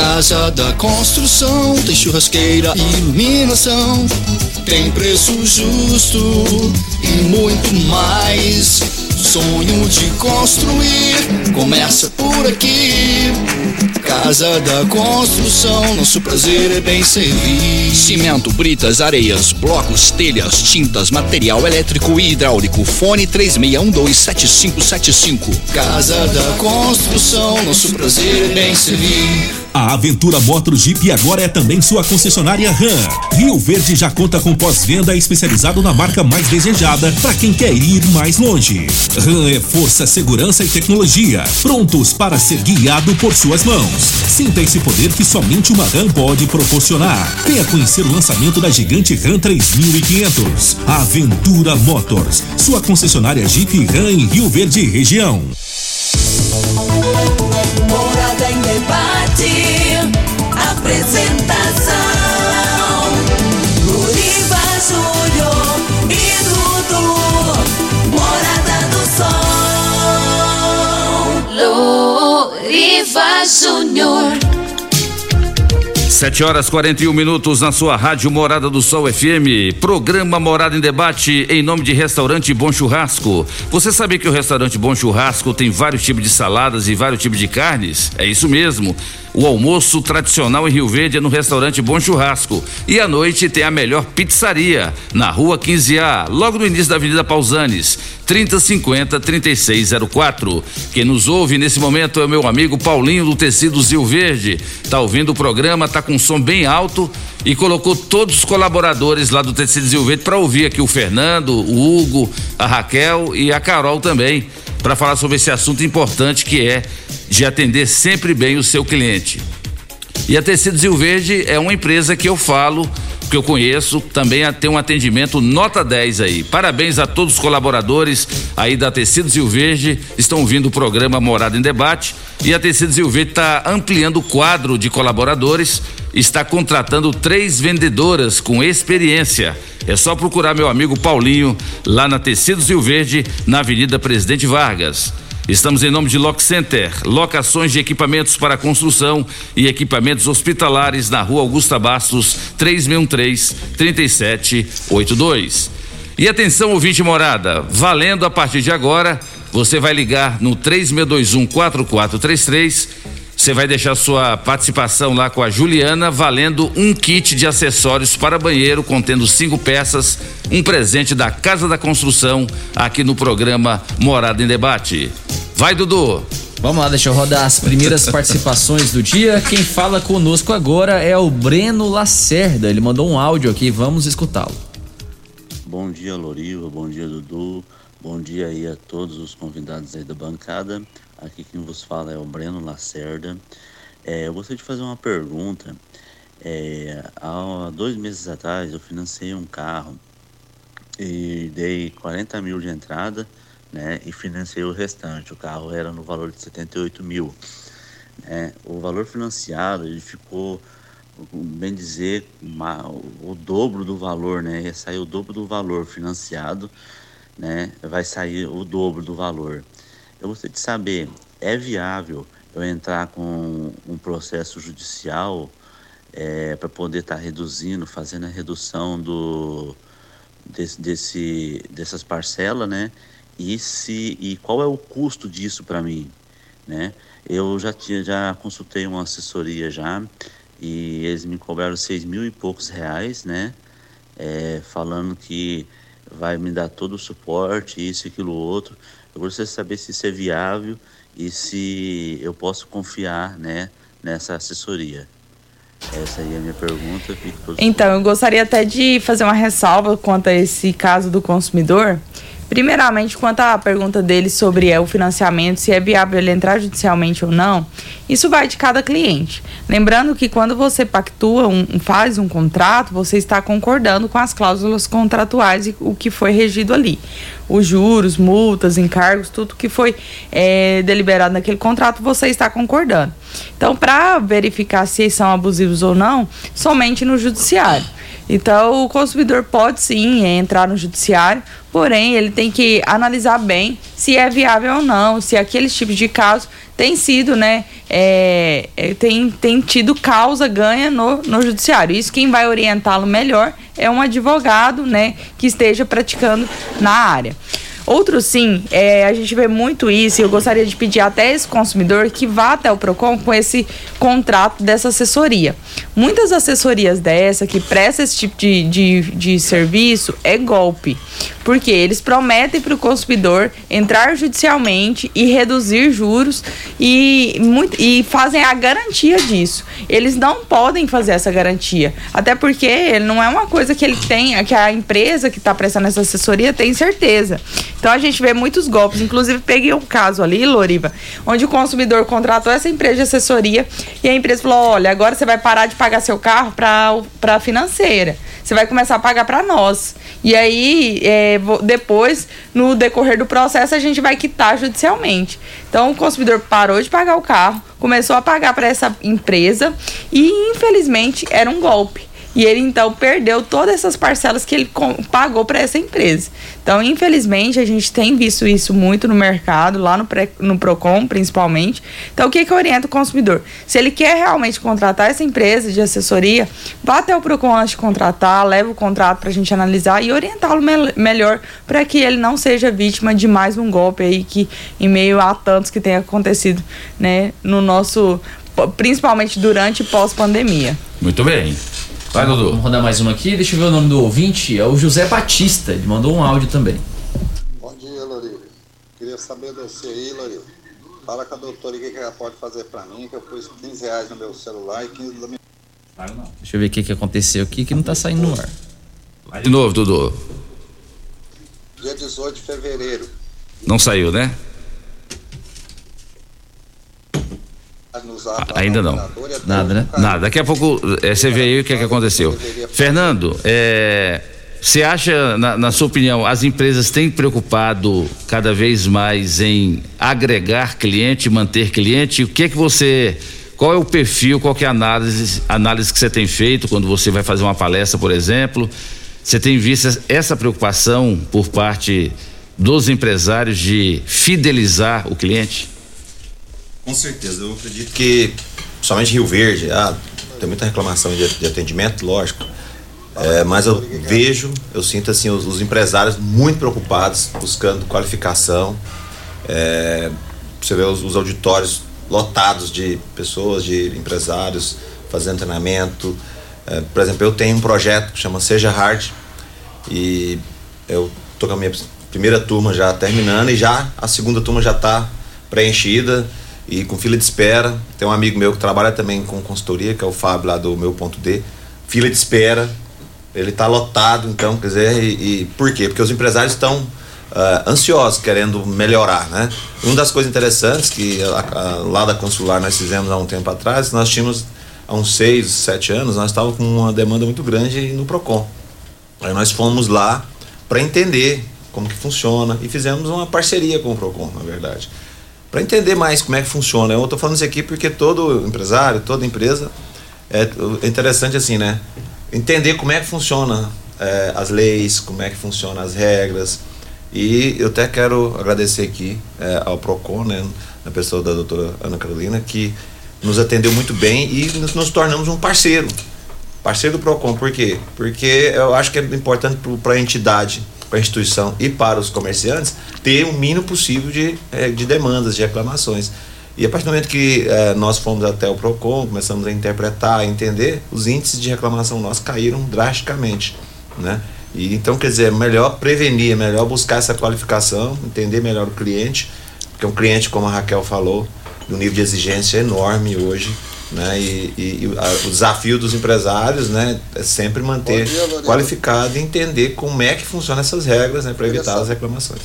Casa da Construção tem churrasqueira iluminação, tem preço justo e muito mais. Sonho de construir começa por aqui. Casa da Construção, nosso prazer é bem servir. Cimento, britas, areias, blocos, telhas, tintas, material elétrico e hidráulico. Fone 36127575. Casa da Construção, nosso prazer é bem servir. A Aventura Motor Jeep agora é também sua concessionária RAM. Rio Verde já conta com pós-venda especializado na marca mais desejada para quem quer ir mais longe. RAM é força, segurança e tecnologia, prontos para ser guiado por suas mãos. Sinta esse poder que somente uma RAM pode proporcionar. Venha conhecer o lançamento da gigante RAM 3500. Aventura Motors, sua concessionária Jeep RAM em Rio Verde região. Morada em debate. Apresentação: Luriva Júnior. 7 horas 41 minutos na sua rádio Morada do Sol FM. Programa Morada em Debate em nome de Restaurante Bom Churrasco. Você sabia que o Restaurante Bom Churrasco tem vários tipos de saladas e vários tipos de carnes? É isso mesmo. O almoço tradicional em Rio Verde é no restaurante Bom Churrasco. E à noite tem a melhor pizzaria, na rua 15A, logo no início da Avenida Pausanes, 3050 3604. Quem nos ouve nesse momento é o meu amigo Paulinho do Tecidos Rio Verde. Tá ouvindo o programa, tá com som bem alto e colocou todos os colaboradores lá do Tecidos Rio Verde para ouvir aqui o Fernando, o Hugo, a Raquel e a Carol também para falar sobre esse assunto importante que é de atender sempre bem o seu cliente. E a Tecidos Rio Verde é uma empresa que eu falo que eu conheço, também tem um atendimento nota 10 aí. Parabéns a todos os colaboradores aí da Tecidos Rio Verde, estão vindo o programa Morada em Debate e a Tecidos Rio Verde está ampliando o quadro de colaboradores, está contratando três vendedoras com experiência. É só procurar meu amigo Paulinho lá na Tecidos Rio Verde, na Avenida Presidente Vargas. Estamos em nome de Lock Center, locações de equipamentos para construção e equipamentos hospitalares na rua Augusta Bastos, 3613-3782. E atenção, ouvinte morada, valendo a partir de agora, você vai ligar no 3621-4433. Você vai deixar sua participação lá com a Juliana, valendo um kit de acessórios para banheiro contendo cinco peças, um presente da Casa da Construção, aqui no programa Morada em Debate. Vai, Dudu. Vamos lá, deixa eu rodar as primeiras participações do dia. Quem fala conosco agora é o Breno Lacerda. Ele mandou um áudio aqui, vamos escutá-lo. Bom dia, Loriva. Bom dia, Dudu. Bom dia aí a todos os convidados aí da bancada. Aqui quem vos fala é o Breno Lacerda. É, eu gostaria de fazer uma pergunta. É, há dois meses atrás eu financei um carro e dei 40 mil de entrada né, e financei o restante. O carro era no valor de 78 mil. Né? O valor financiado ele ficou, bem dizer, uma, o dobro do valor, né? Ia sair o dobro do valor financiado, né? Vai sair o dobro do valor. Eu gostaria de saber, é viável eu entrar com um processo judicial é, para poder estar tá reduzindo, fazendo a redução do, desse, desse, dessas parcelas, né? e se e qual é o custo disso para mim, né? Eu já tinha já consultei uma assessoria já e eles me cobraram seis mil e poucos reais, né? É, falando que vai me dar todo o suporte, isso aquilo outro. Eu gostaria de saber se isso é viável e se eu posso confiar, né, nessa assessoria. Essa aí é a minha pergunta. Então, eu gostaria até de fazer uma ressalva quanto a esse caso do consumidor. Primeiramente, quanto à pergunta dele sobre é, o financiamento, se é viável ele entrar judicialmente ou não, isso vai de cada cliente. Lembrando que quando você pactua, um, faz um contrato, você está concordando com as cláusulas contratuais e o que foi regido ali. Os juros, multas, encargos, tudo que foi é, deliberado naquele contrato, você está concordando. Então, para verificar se são abusivos ou não, somente no judiciário. Então, o consumidor pode sim entrar no judiciário, porém, ele tem que analisar bem se é viável ou não, se aqueles tipos de casos têm sido, né, é, é, tem, tem tido causa ganha no, no judiciário. Isso quem vai orientá-lo melhor é um advogado, né, que esteja praticando na área. Outro sim, é, a gente vê muito isso e eu gostaria de pedir até esse consumidor que vá até o PROCON com esse contrato dessa assessoria. Muitas assessorias dessa que prestam esse tipo de, de, de serviço é golpe. Porque eles prometem para o consumidor entrar judicialmente e reduzir juros e, muito, e fazem a garantia disso. Eles não podem fazer essa garantia. Até porque não é uma coisa que ele tem, que a empresa que está prestando essa assessoria tem certeza. Então a gente vê muitos golpes. Inclusive, peguei um caso ali, Loriva, onde o consumidor contratou essa empresa de assessoria e a empresa falou: olha, agora você vai parar de pagar seu carro para a financeira. Você vai começar a pagar para nós. E aí, é, depois, no decorrer do processo, a gente vai quitar judicialmente. Então, o consumidor parou de pagar o carro, começou a pagar para essa empresa e, infelizmente, era um golpe. E ele então perdeu todas essas parcelas que ele pagou para essa empresa. Então, infelizmente, a gente tem visto isso muito no mercado, lá no, no Procon principalmente. Então, o que, que orienta o consumidor? Se ele quer realmente contratar essa empresa de assessoria, vá até o Procon antes de contratar, leve o contrato para a gente analisar e orientá-lo me melhor para que ele não seja vítima de mais um golpe aí que, em meio a tantos que tem acontecido, né, no nosso, principalmente durante e pós-pandemia. Muito bem. Vai, Dudu. Vamos rodar mais uma aqui. Deixa eu ver o nome do ouvinte. É o José Batista. Ele mandou um áudio também. Bom dia, Lori. Queria saber de você aí, Lori. Fala com a doutora o que ela pode fazer pra mim, que eu pus 15 reais no meu celular e 15 da minha. Deixa eu ver o que, que aconteceu aqui que não tá saindo no ar. Vai de novo, Dudu. Dia 18 de fevereiro. Não saiu, né? Ainda não. Nada, né? Nada. Daqui a pouco é, você vê aí o que, é que aconteceu. Fernando, é, você acha, na, na, sua opinião, as empresas têm preocupado cada vez mais em agregar cliente, manter cliente? O que é que você. Qual é o perfil, qual é a análise, análise que você tem feito quando você vai fazer uma palestra, por exemplo? Você tem visto essa preocupação por parte dos empresários de fidelizar o cliente? Com certeza, eu acredito que somente Rio Verde, ah, tem muita reclamação de, de atendimento, lógico. É, mas eu vejo, eu sinto assim, os, os empresários muito preocupados, buscando qualificação. É, você vê os, os, auditórios lotados de pessoas, de empresários fazendo treinamento. É, por exemplo, eu tenho um projeto que chama Seja Hard e eu tô com a minha primeira turma já terminando e já a segunda turma já está preenchida e com fila de espera. Tem um amigo meu que trabalha também com consultoria, que é o Fábio lá do meu ponto D. Fila de espera, ele está lotado, então, quer dizer, e, e, por quê? Porque os empresários estão uh, ansiosos, querendo melhorar, né? Uma das coisas interessantes que a, a, lá da Consular nós fizemos há um tempo atrás, nós tínhamos há uns seis, sete anos, nós estávamos com uma demanda muito grande no Procon. Aí nós fomos lá para entender como que funciona e fizemos uma parceria com o Procon, na verdade para entender mais como é que funciona. Eu estou falando isso aqui porque todo empresário, toda empresa é, é interessante assim, né? Entender como é que funciona é, as leis, como é que funcionam as regras. E eu até quero agradecer aqui é, ao Procon, né, na pessoa da doutora Ana Carolina, que nos atendeu muito bem e nos, nos tornamos um parceiro. Parceiro do Procon, por quê? Porque eu acho que é importante para a entidade para a instituição e para os comerciantes ter o mínimo possível de, é, de demandas, de reclamações. E a partir do momento que é, nós fomos até o PROCON, começamos a interpretar, a entender, os índices de reclamação nossos caíram drasticamente. Né? E, então, quer dizer, é melhor prevenir, é melhor buscar essa qualificação, entender melhor o cliente, porque um cliente, como a Raquel falou, um nível de exigência enorme hoje né? E, e, e a, o desafio dos empresários né, é sempre manter dia, qualificado e entender como é que funcionam essas regras né, para evitar as reclamações.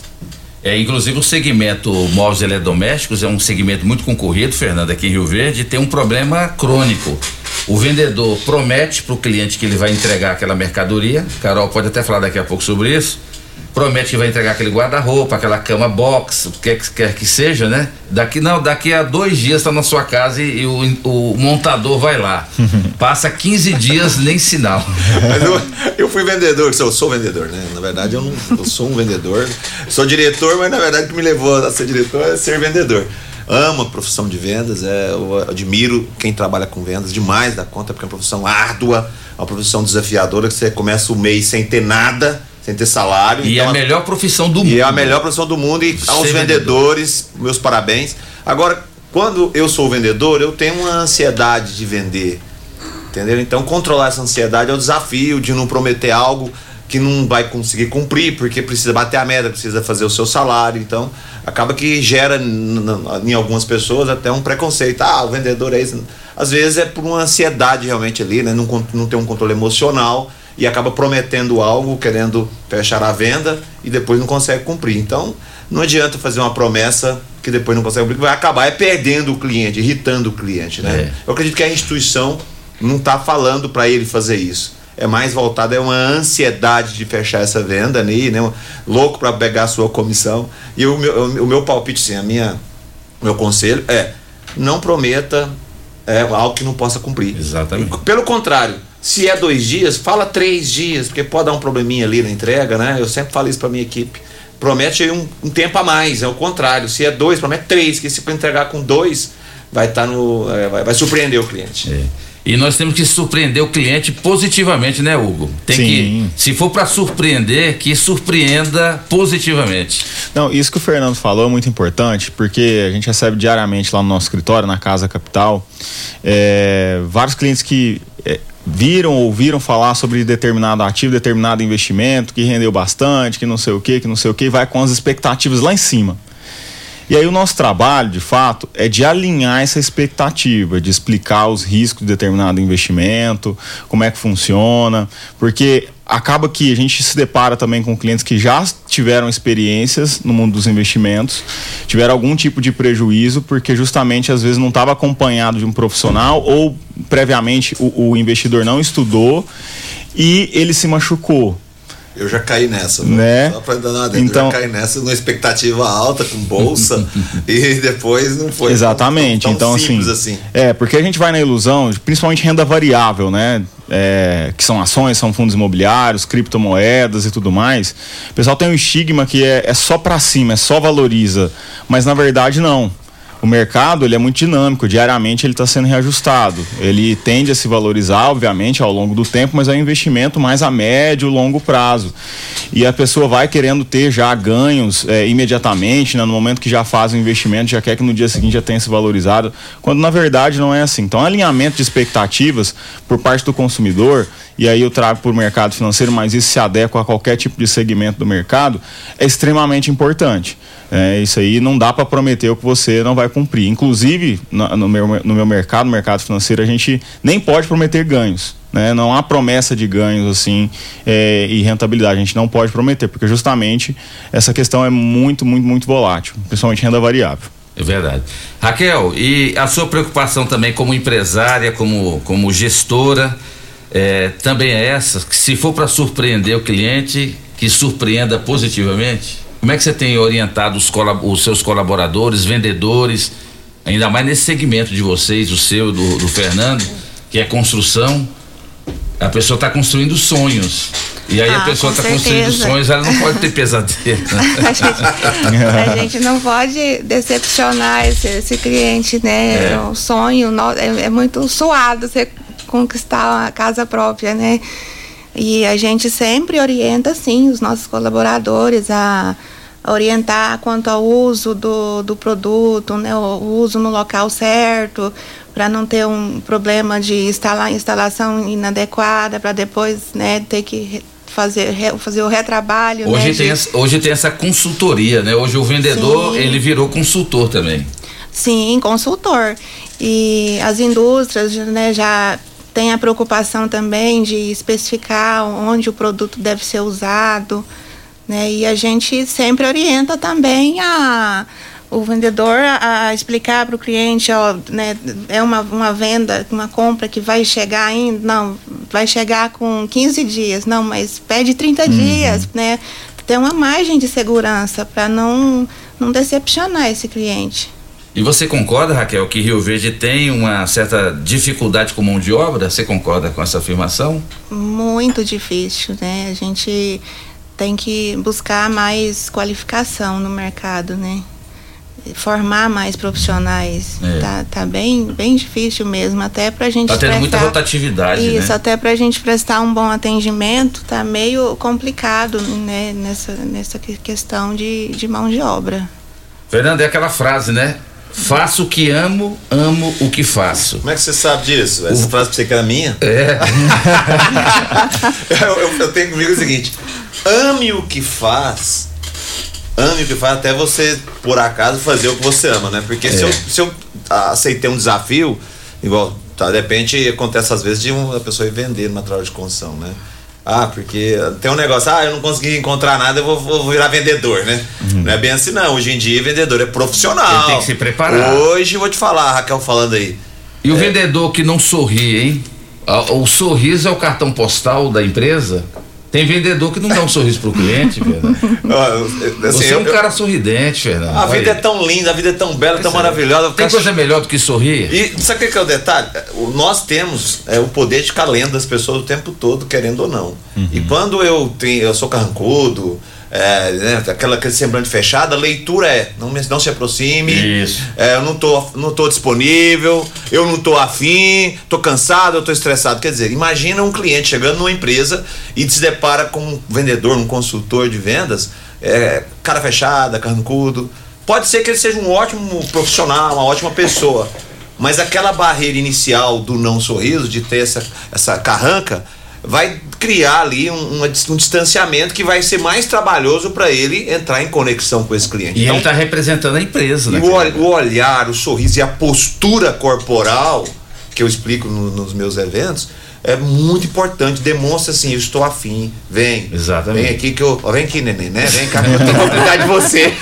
É, inclusive o segmento móveis eletrodomésticos é um segmento muito concorrido, Fernando, aqui em Rio Verde, tem um problema crônico. O vendedor promete para o cliente que ele vai entregar aquela mercadoria, Carol pode até falar daqui a pouco sobre isso, promete que vai entregar aquele guarda-roupa, aquela cama box, o que quer que seja, né? Daqui não, daqui a dois dias está na sua casa e, e o, o, montador vai lá. Passa 15 dias nem sinal. Mas eu, eu fui vendedor, eu sou vendedor, né? Na verdade eu não eu sou um vendedor, sou diretor, mas na verdade o que me levou a ser diretor é ser vendedor. Amo a profissão de vendas, é, eu admiro quem trabalha com vendas demais da conta, porque é uma profissão árdua, uma profissão desafiadora que você começa o mês sem ter nada sem ter salário. E então, é a melhor profissão do mundo. E é a melhor profissão do mundo. E aos vendedores, vendedor. meus parabéns. Agora, quando eu sou vendedor, eu tenho uma ansiedade de vender. Entendeu? Então, controlar essa ansiedade é o desafio de não prometer algo que não vai conseguir cumprir, porque precisa bater a meta, precisa fazer o seu salário. Então, acaba que gera em algumas pessoas até um preconceito. Ah, o vendedor é isso. Às vezes é por uma ansiedade realmente ali, né? Não, não tem um controle emocional e acaba prometendo algo, querendo fechar a venda e depois não consegue cumprir. Então, não adianta fazer uma promessa que depois não consegue cumprir, vai acabar é perdendo o cliente, irritando o cliente, né? É. Eu acredito que a instituição não está falando para ele fazer isso. É mais voltado é uma ansiedade de fechar essa venda ali, né? Louco para pegar a sua comissão. E o meu, o meu palpite, sim, a minha meu conselho é não prometa é, algo que não possa cumprir. Exatamente. Pelo contrário, se é dois dias, fala três dias, porque pode dar um probleminha ali na entrega, né? Eu sempre falo isso para minha equipe. Promete um, um, tempo a mais, é o contrário. Se é dois, promete três, que se for entregar com dois, vai estar tá no. É, vai, vai, surpreender o cliente. É. E nós temos que surpreender o cliente positivamente, né, Hugo? Tem Sim. que, se for para surpreender, que surpreenda positivamente. Não, isso que o Fernando falou é muito importante, porque a gente recebe diariamente lá no nosso escritório, na Casa Capital, é, vários clientes que é, viram, ouviram falar sobre determinado ativo, determinado investimento, que rendeu bastante, que não sei o que, que não sei o que, vai com as expectativas lá em cima. E aí o nosso trabalho, de fato, é de alinhar essa expectativa, de explicar os riscos de determinado investimento, como é que funciona, porque acaba que a gente se depara também com clientes que já tiveram experiências no mundo dos investimentos, tiveram algum tipo de prejuízo, porque justamente às vezes não estava acompanhado de um profissional ou previamente o, o investidor não estudou e ele se machucou. Eu já caí nessa, Né? Só pra adendo, Então- eu já caí nessa numa expectativa alta com bolsa e depois não foi. Exatamente. tão, tão então, simples assim, É, porque a gente vai na ilusão, principalmente renda variável, né? É, que são ações, são fundos imobiliários, criptomoedas e tudo mais. O pessoal tem um estigma que é, é só pra cima, é só valoriza. Mas na verdade, não. O mercado ele é muito dinâmico, diariamente ele está sendo reajustado. Ele tende a se valorizar, obviamente, ao longo do tempo, mas é um investimento mais a médio, longo prazo. E a pessoa vai querendo ter já ganhos é, imediatamente, né, no momento que já faz o investimento, já quer que no dia seguinte já tenha se valorizado, quando na verdade não é assim. Então, alinhamento de expectativas por parte do consumidor, e aí eu trago para o mercado financeiro, mas isso se adequa a qualquer tipo de segmento do mercado, é extremamente importante. É, isso aí não dá para prometer o que você não vai cumprir. Inclusive, na- no, meu, no meu mercado, no mercado financeiro, a gente nem pode prometer ganhos. Né? Não há promessa de ganhos assim é, e rentabilidade. A gente não pode prometer, porque justamente essa questão é muito, muito, muito volátil, principalmente renda variável. É verdade. Raquel, e a sua preocupação também como empresária, como, como gestora, é, também é essa? Que se for para surpreender o cliente, que surpreenda positivamente? Como é que você tem orientado os, os seus colaboradores, vendedores, ainda mais nesse segmento de vocês, o seu, do, do Fernando, que é construção? A pessoa está construindo sonhos. E aí a Ah, pessoa com está construindo sonhos, ela não pode ter pesadelo. a, gente, a gente não pode decepcionar esse, esse cliente, né? É. O sonho no- é, é muito suado você conquistar uma casa própria, né? E a gente sempre orienta, sim, os nossos colaboradores a a orientar quanto ao uso do, do produto, né? O uso no local certo, para não ter um problema de instalar instalação inadequada, para depois, né, ter que fazer, fazer o retrabalho, né? Hoje de- tem, essa, hoje tem essa consultoria, né? Hoje o vendedor, Sim. ele virou consultor também. Sim, consultor. E as indústrias né, já têm a preocupação também de especificar onde o produto deve ser usado. Né? E a gente sempre orienta também a, o vendedor a, a explicar para o cliente, ó, né, é uma, uma venda, uma compra que vai chegar ainda, não, vai chegar com 15 dias, não, mas pede 30 Uhum. dias, né? Ter uma margem de segurança para não, não decepcionar esse cliente. E você concorda, Raquel, que Rio Verde tem uma certa dificuldade com mão de obra? Você concorda com essa afirmação? muito difícil, né? A gente tem que buscar mais qualificação no mercado, né? Formar mais profissionais. É. Tá, tá bem, bem difícil mesmo, até pra gente Tá tendo muita prestar- rotatividade, Isso, né? até pra gente prestar um bom atendimento, tá meio complicado, né? Nessa, nessa que- questão de, de mão de obra. Fernando, é aquela frase, né? Faço o que amo, amo o que faço. Como é que você sabe disso? Essa frase pra você que era minha? É. eu, eu- eu tenho comigo o seguinte: ame o que faz. Ame o que faz até você, por acaso, fazer o que você ama, né? Porque se, É. eu, se eu aceitei um desafio, igual, tá, de repente acontece às vezes de uma pessoa ir vender material de construção, né? Ah, porque tem um negócio, ah, eu não consegui encontrar nada, eu vou, vou virar vendedor, né? Não é bem assim, não. Hoje em dia, vendedor é profissional. Ele tem que se preparar. Hoje, eu vou te falar, Raquel falando aí. E o vendedor que não sorri, hein? Ah, O sorriso é o cartão postal da empresa? Tem vendedor que não dá um sorriso pro cliente, Fernando. assim, Você é um eu- cara sorridente, Fernando. A vida é tão linda, a vida é tão bela, tão Pois é. maravilhosa. Tem coisa melhor do que sorrir? E sabe o que que é o detalhe? Nós temos é, o poder de ficar lendo as pessoas o tempo todo, querendo ou não. E quando eu tenho, eu sou carrancudo, é, né, aquela aquele semblante fechado, a leitura é não, me- não se aproxime. Isso. é, eu não tô, não tô disponível, eu não tô afim, tô cansado, eu tô estressado. Quer dizer, imagina um cliente chegando numa empresa e se depara com um vendedor, um consultor de vendas, é, cara fechada, carrancudo. Pode ser que ele seja um ótimo profissional, uma ótima pessoa. Mas aquela barreira inicial do não sorriso, de ter essa, essa carranca, vai criar ali um, um distanciamento que vai ser mais trabalhoso para ele entrar em conexão com esse cliente. E ele tá representando a empresa, né? o, o olhar, o sorriso e a postura corporal que eu explico no- nos meus eventos, é muito importante. Demonstra assim, eu estou afim. Vem. Exatamente. Vem aqui que eu. ó, Vem aqui, neném, né? Vem cá que eu tenho cuidar de você.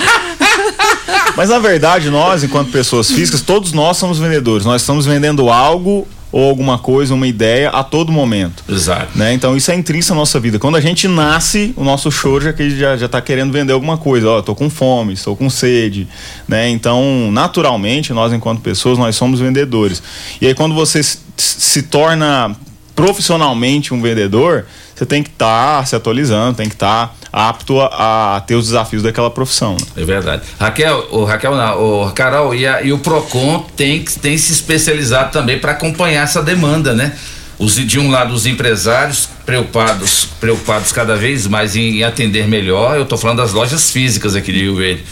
Mas na verdade, nós, enquanto pessoas físicas, todos nós somos vendedores. Nós estamos vendendo algo ou alguma coisa, uma ideia a todo momento. Exato. Né? Então isso é intrínseco à nossa vida. Quando a gente nasce, o nosso choro já que já, já tá querendo vender alguma coisa. Ó, tô com fome, estou com sede, né? Então, naturalmente, nós enquanto pessoas, nós somos vendedores. E aí quando você se torna profissionalmente um vendedor, você tem que estar se atualizando, tem que estar apto a, a ter os desafios daquela profissão. né? É verdade. Raquel, o Raquel não, o Carol, e, a- e o Procon tem, tem se especializado também para acompanhar essa demanda, né? Os, de um lado, os empresários preocupados, preocupados cada vez mais em, em atender melhor. Eu estou falando das lojas físicas aqui de Rio Verde.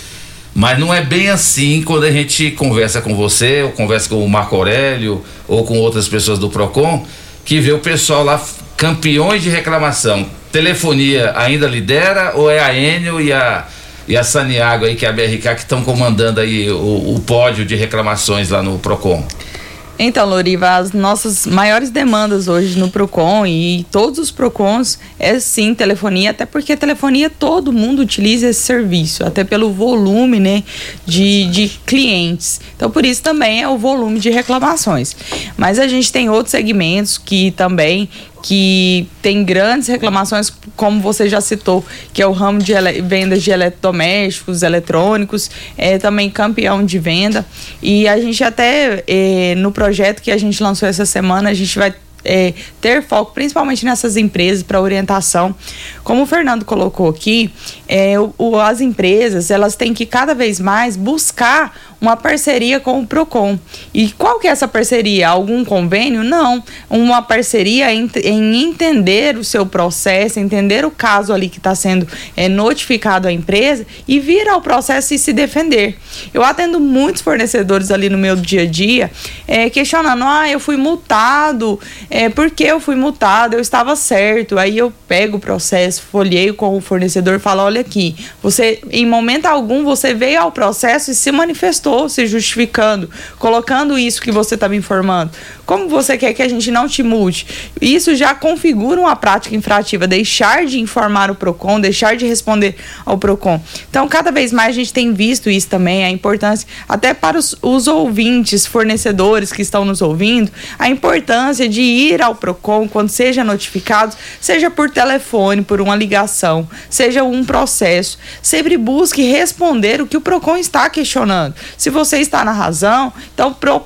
Mas não é bem assim quando a gente conversa com você, ou conversa com o Marco Aurélio, ou com outras pessoas do PROCON, que vê o pessoal lá, campeões de reclamação. Telefonia ainda lidera ou é a Enel e a, e a Saniago aí, que é a BRK, que estão comandando aí o, o pódio de reclamações lá no PROCON? Então, Loriva, as nossas maiores demandas hoje no Procon e todos os Procons é sim telefonia, até porque telefonia todo mundo utiliza esse serviço, até pelo volume, né, de, de clientes. Então, por isso também é o volume de reclamações. Mas a gente tem outros segmentos que também que tem grandes reclamações, como você já citou, que é o ramo de vendas de eletrodomésticos, eletrônicos, é também campeão de venda. E a gente até, eh, no projeto que a gente lançou essa semana, a gente vai eh, ter foco principalmente nessas empresas para orientação. Como o Fernando colocou aqui, o- o- as empresas elas têm que cada vez mais buscar uma parceria com o Procon. E qual que é essa parceria? Algum convênio? Não. Uma parceria em, em entender o seu processo, entender o caso ali que está sendo é, notificado à empresa e vir ao processo e se defender. Eu atendo muitos fornecedores ali no meu dia a dia é, questionando: ah, eu fui multado, é, por que eu fui multado? Eu estava certo. Aí eu pego o processo, folheio com o fornecedor e falo: olha aqui, você, em momento algum, você veio ao processo e se manifestou, se justificando, colocando isso que você está me informando. Como você quer que a gente não te multe? Isso já configura uma prática infrativa, deixar de informar o PROCON, deixar de responder ao PROCON. Então, cada vez mais a gente tem visto isso também, a importância, até para os, os ouvintes, fornecedores que estão nos ouvindo, a importância de ir ao PROCON quando seja notificado, seja por telefone, por uma ligação, seja um processo. Sempre busque responder o que o PROCON está questionando. Se você está na razão, então pro-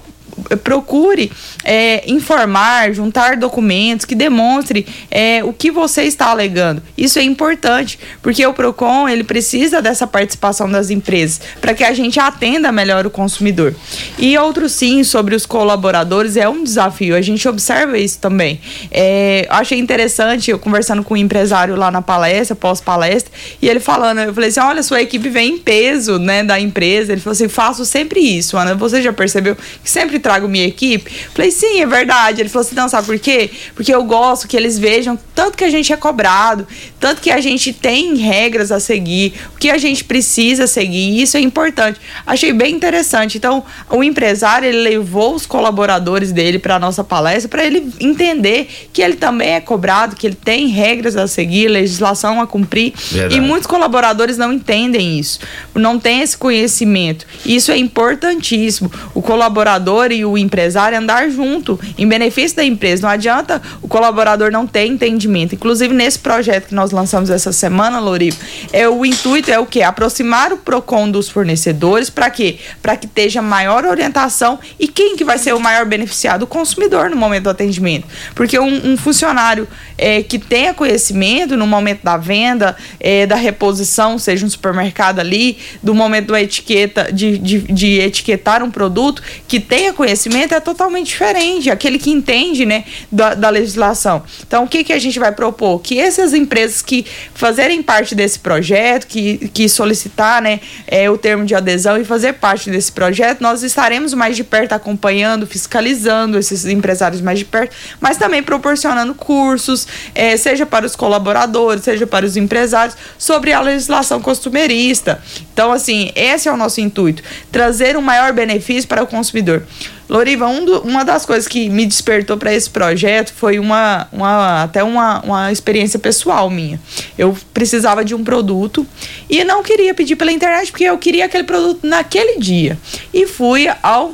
procure é, informar, juntar documentos que demonstre é, o que você está alegando. Isso é importante, porque o Procon ele precisa dessa participação das empresas para que a gente atenda melhor o consumidor. E outro sim sobre os colaboradores é um desafio. A gente observa isso também. É, achei interessante eu conversando com um empresário lá na palestra, pós-palestra, e ele falando, eu falei assim, olha, sua equipe vem em peso, né, da empresa. Ele falou assim, faço sempre isso, Ana. Você já percebeu que sempre trago minha equipe? Falei, sim, é verdade. Ele falou assim, não, sabe por quê? Porque eu gosto que eles vejam tanto que a gente é cobrado, tanto que a gente tem regras a seguir, o que a gente precisa seguir, e isso é importante. Achei bem interessante. Então, o empresário, ele levou os colaboradores dele para nossa palestra para ele entender que ele também é cobrado, que ele tem regras a seguir, legislação a cumprir. Verdade. E muitos colaboradores não entendem isso, não têm esse conhecimento. Isso é importantíssimo. O colaborador e o empresário andar junto em benefício da empresa. Não adianta o colaborador não ter entendimento. Inclusive nesse projeto que nós lançamos essa semana, Lorivo, é o intuito é o que aproximar o Procon dos fornecedores para quê? Para que esteja maior orientação e quem que vai ser o maior beneficiado? O consumidor no momento do atendimento, porque um, um funcionário é, que tenha conhecimento no momento da venda, é, da reposição, seja um supermercado ali, do momento da etiqueta, de, de, de etiquetar um produto, que tenha conhecimento é totalmente diferente, aquele que entende né, da, da legislação. Então, o que, que a gente vai propor? Que essas empresas que fazerem parte desse projeto, que, que solicitar né, é, o termo de adesão e fazer parte desse projeto, nós estaremos mais de perto acompanhando, fiscalizando esses empresários mais de perto, mas também proporcionando cursos, é, seja para os colaboradores, seja para os empresários, sobre a legislação costumeirista. Então, assim, esse é o nosso intuito: trazer um maior benefício para o consumidor. Loriva, um do- uma das coisas que me despertou para esse projeto foi uma, uma até uma, uma experiência pessoal minha. Eu precisava de um produto e não queria pedir pela internet porque eu queria aquele produto naquele dia. E fui ao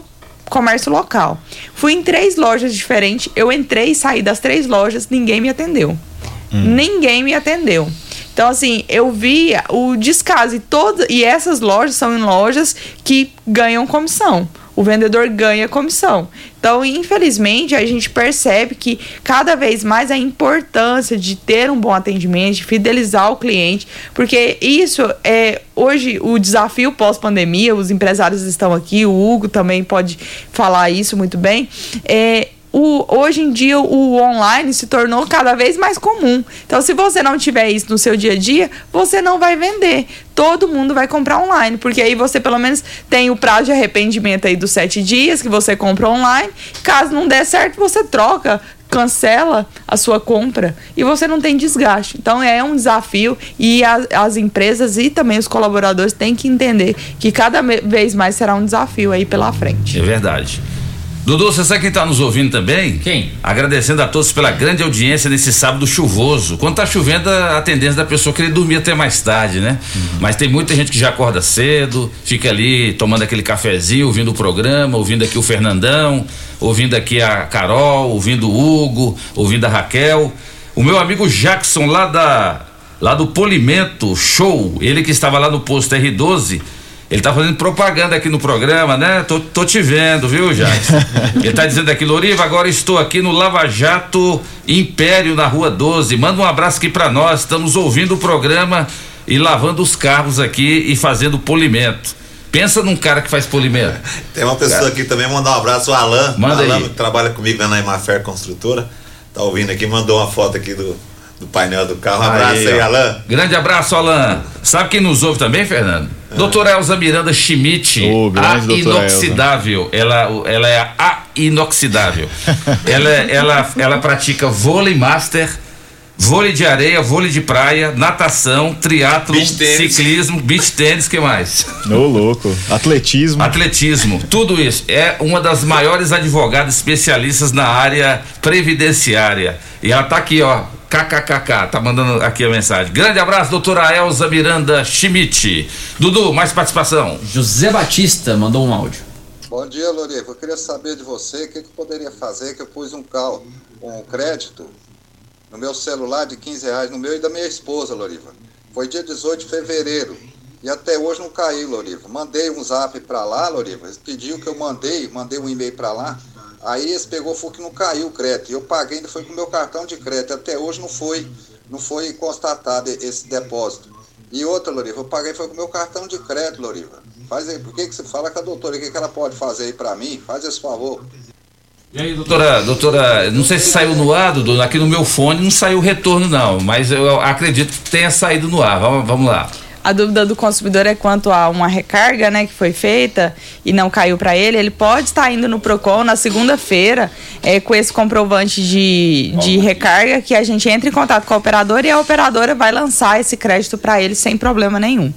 comércio local. Fui em três lojas diferentes. Eu entrei e saí das três lojas, ninguém me atendeu. Ninguém me atendeu. Então, assim, eu vi o descaso. E, todas, e essas lojas são em lojas que ganham comissão. O vendedor ganha comissão. Então, infelizmente, a gente percebe que cada vez mais a importância de ter um bom atendimento, de fidelizar o cliente, porque isso é hoje o desafio pós-pandemia. Os empresários estão aqui, o Hugo também pode falar isso muito bem. É, o, hoje em dia o online se tornou cada vez mais comum. Então, se você não tiver isso no seu dia a dia, você não vai vender. Todo mundo vai comprar online, porque aí você pelo menos tem o prazo de arrependimento aí dos sete dias que você compra online. Caso não der certo, você troca, cancela a sua compra e você não tem desgaste. Então é um desafio e a- as empresas e também os colaboradores têm que entender que cada vez mais será um desafio aí pela frente. É verdade. Dudu, você sabe quem tá nos ouvindo também? Quem? Agradecendo a todos pela grande audiência nesse sábado chuvoso. Quando tá chovendo, a tendência da pessoa é querer dormir até mais tarde, né? Mas tem muita gente que já acorda cedo, fica ali tomando aquele cafezinho, ouvindo o programa, ouvindo aqui o Fernandão, ouvindo aqui a Carol, ouvindo o Hugo, ouvindo a Raquel. O meu amigo Jackson lá da lá do Polimento Show, ele que estava lá no posto R12, ele tá fazendo propaganda aqui no programa, né? Tô, tô te vendo, viu, Jackson? Ele tá dizendo aqui, Loriva, agora estou aqui no Lava Jato Império, na Rua 12. Manda um abraço aqui pra nós. Estamos ouvindo o programa e lavando os carros aqui e fazendo polimento. Pensa num cara que faz polimento. Tem uma pessoa aqui também, mandar um abraço, o Alan. Manda Alan, aí. que trabalha comigo lá na Imafer Construtora. Tá ouvindo aqui, mandou uma foto aqui do, do painel do carro. Um abraço aí, ó. Alan. Grande abraço, Alan. Sabe quem nos ouve também, Fernando? Doutora Elza Miranda Schmidt, a grande doutora inoxidável. Ela, ela é a inoxidável. ela, ela, ela pratica vôlei master, vôlei de areia, vôlei de praia, natação, triatlo, Beach ciclismo, beach tênis, que mais? Ô, louco. Atletismo. Atletismo, tudo isso. É uma das maiores advogadas especialistas na área previdenciária. E ela tá aqui, ó. KKKK, tá mandando aqui a mensagem. Grande abraço, doutora Elza Miranda Schmidt. Dudu, mais participação. José Batista mandou um áudio. Bom dia, Loriva. Eu queria saber de você o que, que eu poderia fazer, que eu pus um carro, um crédito no meu celular de 15 reais, no meu e da minha esposa, Loriva. Foi dia 18 de fevereiro. E até hoje não caiu, Loriva. Mandei um zap pra lá, Loriva. Eles pediu que eu mandei, mandei um e-mail pra lá. Aí eles pegou, foi que não caiu o crédito. Eu paguei, ainda foi com o meu cartão de crédito. Até hoje não foi, não foi constatado esse depósito. E outra, Loriva, eu paguei foi com o meu cartão de crédito, Loriva. Faz aí, por que, que você fala com a doutora? O que, que ela pode fazer aí pra mim? Faz esse favor. E aí, doutora, doutora, não sei se saiu no ar, aqui no meu fone não saiu o retorno não, mas eu acredito que tenha saído no ar. Vamos, vamos lá. A dúvida do consumidor é quanto a uma recarga, né, que foi feita e não caiu para ele. Ele pode estar indo no Procon na segunda-feira é, com esse comprovante de, de recarga que a gente entra em contato com a operadora e a operadora vai lançar esse crédito para ele sem problema nenhum.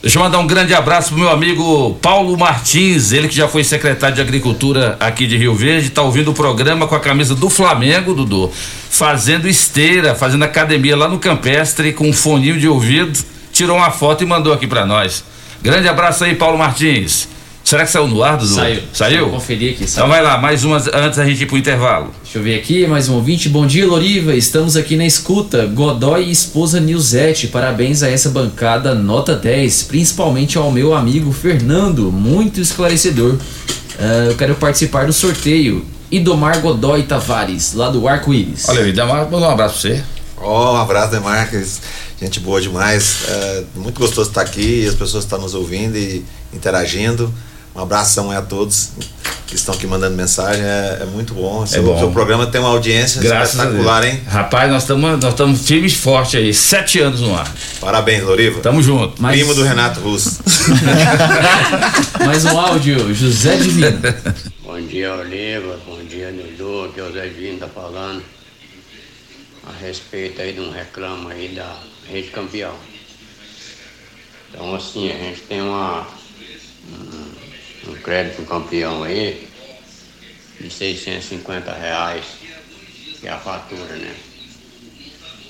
Deixa eu mandar um grande abraço pro meu amigo Paulo Martins, ele que já foi secretário de Agricultura aqui de Rio Verde, tá ouvindo o programa com a camisa do Flamengo, Dudu, fazendo esteira, fazendo academia lá no Campestre com um foninho de ouvido, tirou uma foto e mandou aqui pra nós. Grande abraço aí, Paulo Martins. Será que saiu no ar, Dudu? Saiu. Saiu? Vou conferir aqui. Então vai lá, mais umas antes da gente ir pro intervalo. Deixa eu ver aqui, mais um ouvinte. Bom dia, Loriva. Estamos aqui na escuta. Godoy e esposa Nilzete. Parabéns a essa bancada nota 10, principalmente ao meu amigo Fernando, muito esclarecedor. Ah, eu quero participar do sorteio. Idomar Godoy Tavares, lá do Arco-Íris. Olha Idomar, manda um abraço pra você. Ó, um abraço, Demarques. Gente boa demais. É, muito gostoso estar aqui e as pessoas estão nos ouvindo e interagindo. Um abração aí a todos que estão aqui mandando mensagem. É, é muito bom. Seu, bom. seu programa tem uma audiência Graças a espetacular, hein? Rapaz, nós estamos nós estamos firmes e fortes aí, sete anos no ar. Parabéns, Loriva. Tamo junto. Primo do Renato Russo. Mais um áudio, José Divino. Bom dia, Oliva. Bom dia, Dudu. Aqui é o Zé Divino tá falando respeito aí de um reclamo aí da Rede Campeão. Então, assim, a gente tem uma, um, um crédito campeão aí de 650 reais, que é a fatura, né?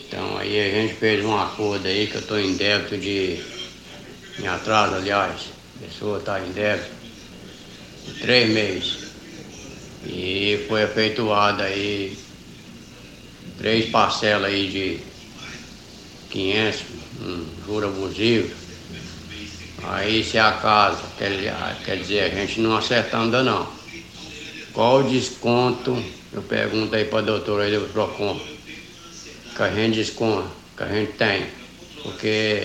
Então aí a gente fez um acordo aí que eu estou em débito de. em atraso, aliás, a pessoa está em débito de três meses. E foi efetuada aí três parcelas aí de 500, um juro abusivo. Aí se acaso, quer, quer dizer, a gente não acerta ainda não. Qual o desconto, eu pergunto aí para a doutora aí do Procon, que a gente desconta, que a gente tem. Porque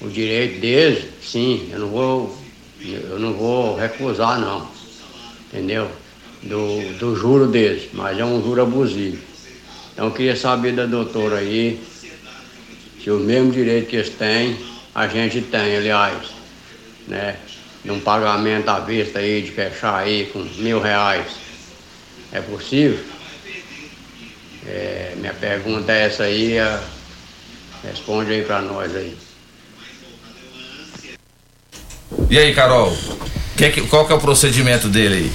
o direito deles, sim, eu não vou, eu não vou recusar não. Entendeu? Do, do juro deles, mas é um juro abusivo. Então eu queria saber da doutora aí, se o mesmo direito que eles têm, a gente tem, aliás, né? Num pagamento à vista aí, de fechar aí com mil reais. É possível? É, minha pergunta é essa aí, a- responde aí pra nós aí. E aí, Carol? Que- qual que é o procedimento dele aí?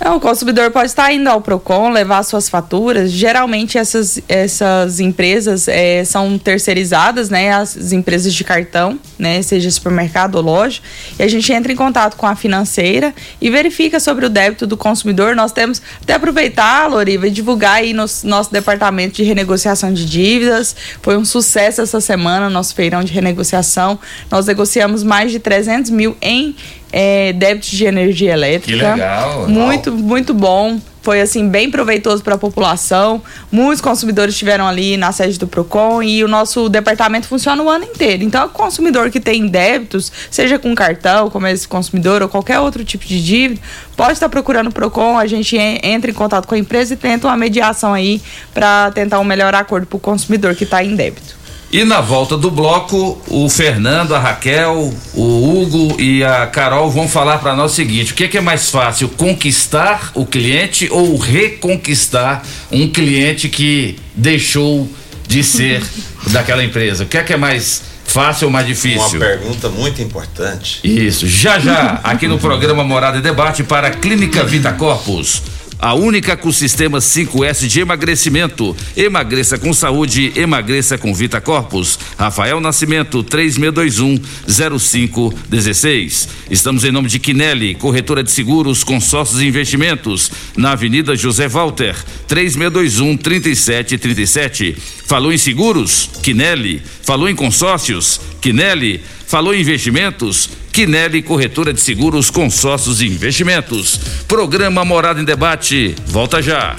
Não, o consumidor pode estar indo ao PROCON, levar suas faturas. Geralmente essas, essas empresas eh, são terceirizadas, né? As empresas de cartão, né? Seja supermercado ou loja. E a gente entra em contato com a financeira e verifica sobre o débito do consumidor. Nós temos até aproveitar, Loriva, e divulgar aí no nosso departamento de renegociação de dívidas. Foi um sucesso essa semana, nosso feirão de renegociação. Nós negociamos mais de 300 mil em eh, débitos de energia elétrica. Que legal. Muito, muito bom. Foi assim bem proveitoso para a população. Muitos consumidores estiveram ali na sede do Procon e o nosso departamento funciona o ano inteiro. Então, o consumidor que tem débitos, seja com cartão, como esse consumidor ou qualquer outro tipo de dívida, pode estar procurando o Procon. A gente en- entra em contato com a empresa e tenta uma mediação aí para tentar um melhor acordo para o consumidor que está em débito. E na volta do bloco, o Fernando, a Raquel, o Hugo e a Carol vão falar para nós o seguinte: o que, que é mais fácil, conquistar o cliente ou reconquistar um cliente que deixou de ser daquela empresa? O que é que é mais fácil ou mais difícil? Uma pergunta muito importante. Isso, já já, aqui no programa Morada e Debate para a Clínica Vita Corpus. A única com sistema 5S de emagrecimento. Emagreça com saúde, emagreça com Vita Corpus. Rafael Nascimento, 3621-0516. Estamos em nome de Quinelli, corretora de seguros, consórcios e investimentos. Na Avenida José Walter, 3621-3737. Falou em seguros? Quinelli. Falou em consórcios? Quinelli. Falou em investimentos? Quinelli Corretora de Seguros, Consórcios e Investimentos. Programa Morada em Debate. Volta já.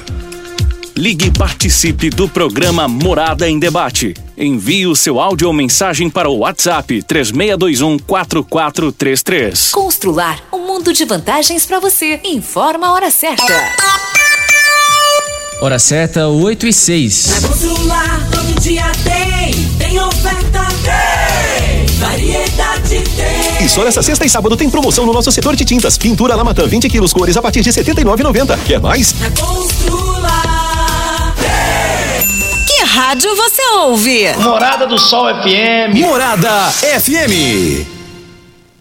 Ligue e participe do programa Morada em Debate. Envie o seu áudio ou mensagem para o WhatsApp 3621 4433. Constrular um mundo de vantagens para você. Informa a hora certa. Hora certa, 8 e 6. Constrular todo dia tem, tem oferta tem, variedade tem. E só nessa sexta e sábado tem promoção no nosso setor de tintas. Pintura Lamatã 20 quilos cores a partir de R$ 79,90. Quer mais? Na. Que rádio você ouve? Morada do Sol FM. Morada FM.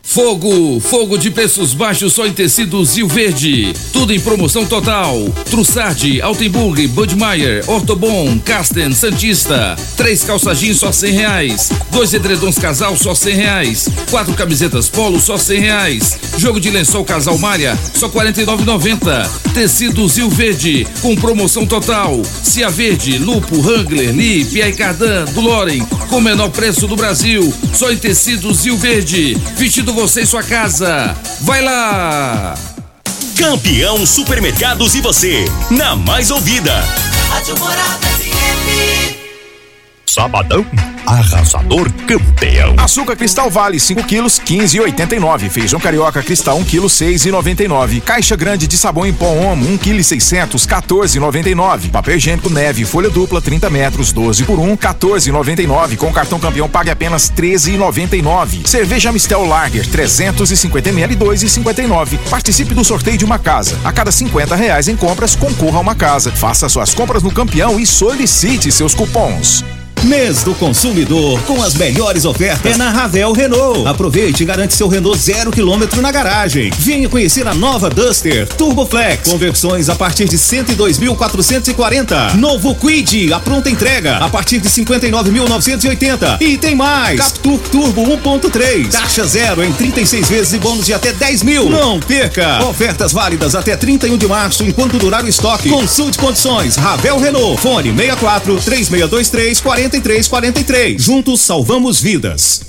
Fogo, fogo de preços baixos só em tecidos Rio Verde. Tudo em promoção total. Trussardi, Altenburg, Budmeier, Ortobon, Casten, Santista. Três calça jeans só cem reais. Dois edredons casal só cem reais. Quatro camisetas polo só cem reais. Jogo de lençol casal malha só quarenta e nove noventa. Tecidos Rio Verde com promoção total. Cia Verde, Lupo, Wrangler, Lee, Pierre Cardan, do Loren com o menor preço do Brasil. Só em tecidos Rio Verde. Vestido você em sua casa. Vai lá! Campeão Supermercados e você, na mais ouvida. Rádio Morada FM. Sabadão, arrasador campeão. Açúcar Cristal Vale 5 quilos 15,89. Feijão carioca Cristal 1 quilo 6,99. Caixa grande de sabão em pó Omo 1 quilo 600 14,99. Papel higiênico Neve folha dupla 30 metros 12 por 1 14,99. Com cartão campeão pague apenas 13,99. Cerveja Mistel Lager 350 ml 2,59. Participe do sorteio de uma casa. A cada 50 reais em compras concorra a uma casa. Faça suas compras no campeão e solicite seus cupons. Mês do consumidor com as melhores ofertas é na Ravel Renault. Aproveite e garante seu Renault zero quilômetro na garagem. Venha conhecer a nova Duster Turbo Flex com versões a partir de 102.440. Novo Quid, a pronta entrega a partir de 59.980. E tem mais. Captur Turbo 1.3, taxa zero em 36 vezes e bônus de até 10 mil. Não perca! Ofertas válidas até 31 de março enquanto durar o estoque. Consulte condições. Ravel Renault. Fone 64 3623 4343. Juntos salvamos vidas.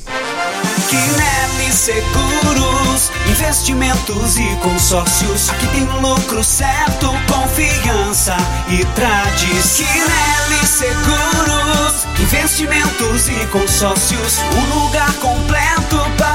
Quinelli Seguros, investimentos e consórcios. Aqui tem lucro certo, confiança e tradição. Quinelli Seguros, investimentos e consórcios. Um lugar completo para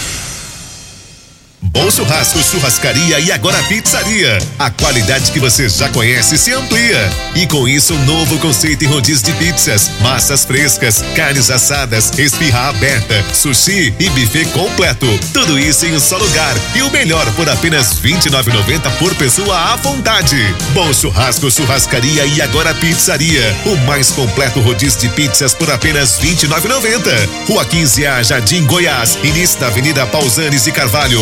Bom Churrasco, Churrascaria e agora Pizzaria. A qualidade que você já conhece se amplia. E com isso, um novo conceito em rodízio de pizzas, massas frescas, carnes assadas, esfirra aberta, sushi e buffet completo. Tudo isso em um só lugar. E o melhor por apenas R$ 29,90 por pessoa à vontade. Bom Churrasco, Churrascaria e agora Pizzaria. O mais completo rodízio de pizzas por apenas R$ 29,90. Rua 15A, Jardim Goiás. Início da Avenida Pausanes e Carvalho.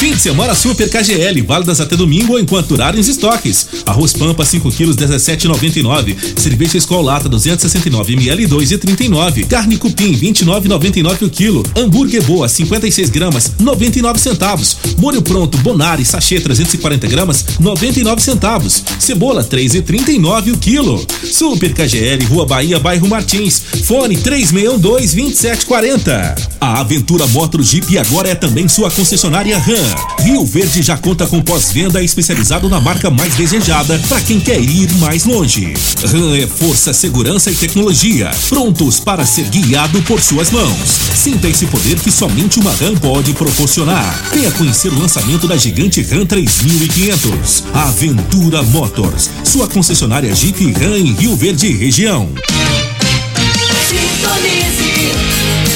Fim de semana Super KGL, válidas até domingo enquanto durarem os estoques. Arroz Pampa 5 quilos 17,99. Cerveja Skol Lata 269 ml 2,39. Carne Cupim 29,99 o quilo. Hambúrguer Boa 56 gramas 99 centavos. Molho pronto Bonari sachê 340 gramas 99 centavos. Cebola 3,39 o quilo. Super KGL Rua Bahia Bairro Martins. Fone 3612 2740. A Aventura Motor Jeep agora é também sua concessionária RAM. Rio Verde já conta com pós-venda especializado na marca mais desejada para quem quer ir mais longe. RAM é força, segurança e tecnologia, prontos para ser guiado por suas mãos. Sinta esse poder que somente uma RAM pode proporcionar. Venha conhecer o lançamento da gigante RAM 3500. Aventura Motors, sua concessionária Jeep RAM em Rio Verde região. Sintonize,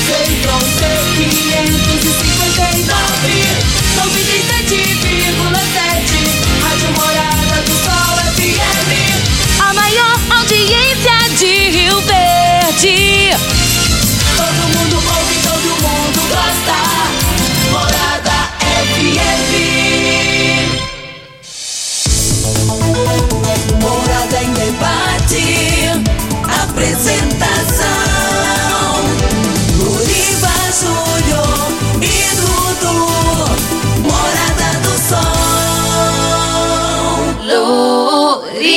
Central audiência de Rio Verde. Todo mundo ouve, todo mundo gosta. Morada FM. Morada em debate. Apresentação.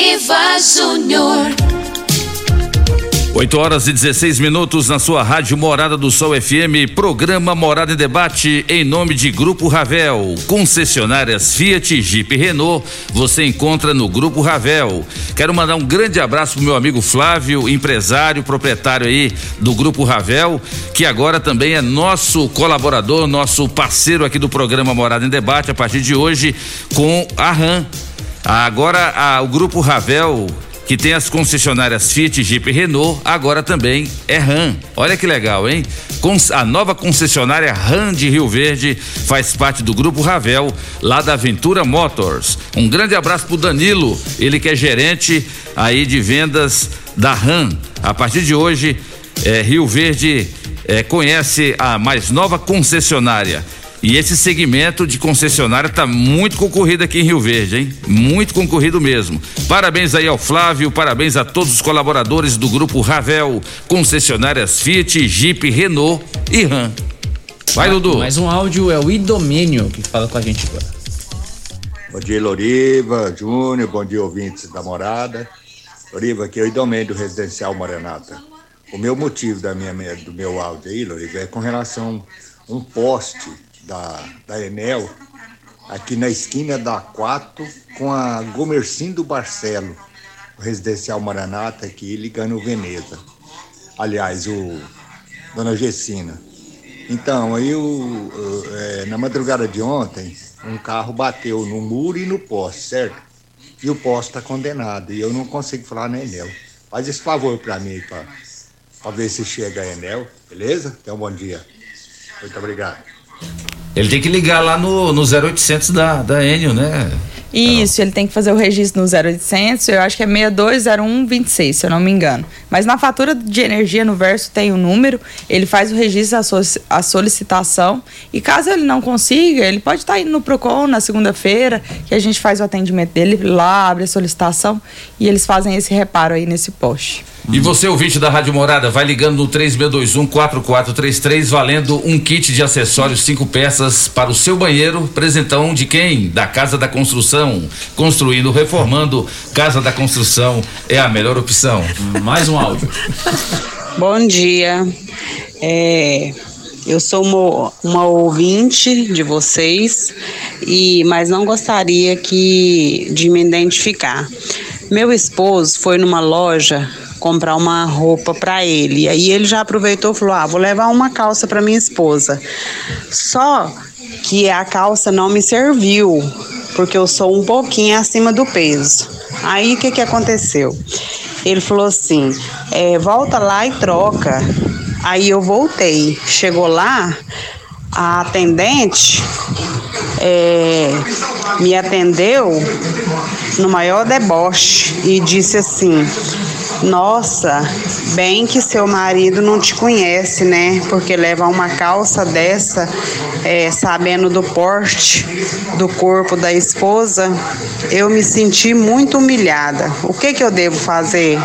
Loriva Júnior. 8 horas e 16 minutos na sua rádio Morada do Sol FM, programa Morada em Debate em nome de Grupo Ravel, concessionárias Fiat, Jeep e Renault, você encontra no Grupo Ravel. Quero mandar um grande abraço pro meu amigo Flávio, empresário, proprietário aí do Grupo Ravel, que agora também é nosso colaborador, nosso parceiro aqui do programa Morada em Debate a partir de hoje com a RAM. Agora a, o Grupo Ravel que tem as concessionárias Fiat, Jeep e Renault, agora também é RAM. Olha que legal, hein? A nova concessionária RAM de Rio Verde faz parte do grupo Ravel, lá da Aventura Motors. Um grande abraço pro Danilo, ele que é gerente aí de vendas da RAM. A partir de hoje, é, Rio Verde é, conhece a mais nova concessionária. E esse segmento de concessionária está muito concorrido aqui em Rio Verde, hein? Muito concorrido mesmo. Parabéns aí ao Flávio, parabéns a todos os colaboradores do grupo Ravel, concessionárias Fiat, Jeep, Renault e Ram. Vai, Dudu. Mais um áudio é o Idomênio que fala com a gente agora. Bom dia, Loriva, Júnior, bom dia, ouvintes da morada. Loriva, aqui é o Idomênio do Residencial Morenata. O meu motivo da minha, do meu áudio aí, Loriva, é com relação a um poste da, da Enel, aqui na esquina da 4, com a Gomercim do Barcelo, o residencial Maranata aqui, ligando o Veneza. Aliás, o Dona Gessina. Então, aí o, é, na madrugada de ontem, um carro bateu no muro e no poste, certo? E o poste está condenado. E eu não consigo falar na Enel. Faz esse favor para mim, para ver se chega a Enel, beleza? Então, bom dia. Muito obrigado. Ele tem que ligar lá no, no 0800 da, da Enio, né? Isso, ele tem que fazer o registro no 0800, eu acho que é 620126, se eu não me engano. Mas na fatura de energia no verso tem o número, ele faz o registro, a solicitação, e caso ele não consiga, ele pode estar indo no PROCON na segunda-feira, que a gente faz o atendimento dele lá, abre a solicitação, e eles fazem esse reparo aí nesse poste. E você, ouvinte da Rádio Morada, vai ligando no 3621-4433, valendo um kit de acessórios, cinco peças para o seu banheiro. Presentão de quem? Da Casa da Construção. Construindo, reformando. Casa da Construção é a melhor opção. Mais um áudio. Bom dia. É, eu sou uma, uma, ouvinte de vocês, e mas não gostaria que de me identificar. Meu esposo foi numa loja comprar uma roupa para ele. E aí ele já aproveitou e falou: "Ah, vou levar uma calça para minha esposa". Só que a calça não me serviu, porque eu sou um pouquinho acima do peso. Aí o que que aconteceu? Ele falou assim: é, volta lá e troca. Aí eu voltei. Chegou lá, a atendente é, me atendeu no maior deboche e disse assim: nossa, bem que seu marido não te conhece, né? Porque levar uma calça dessa, é, sabendo do porte do corpo da esposa, eu me senti muito humilhada. O que que eu devo fazer?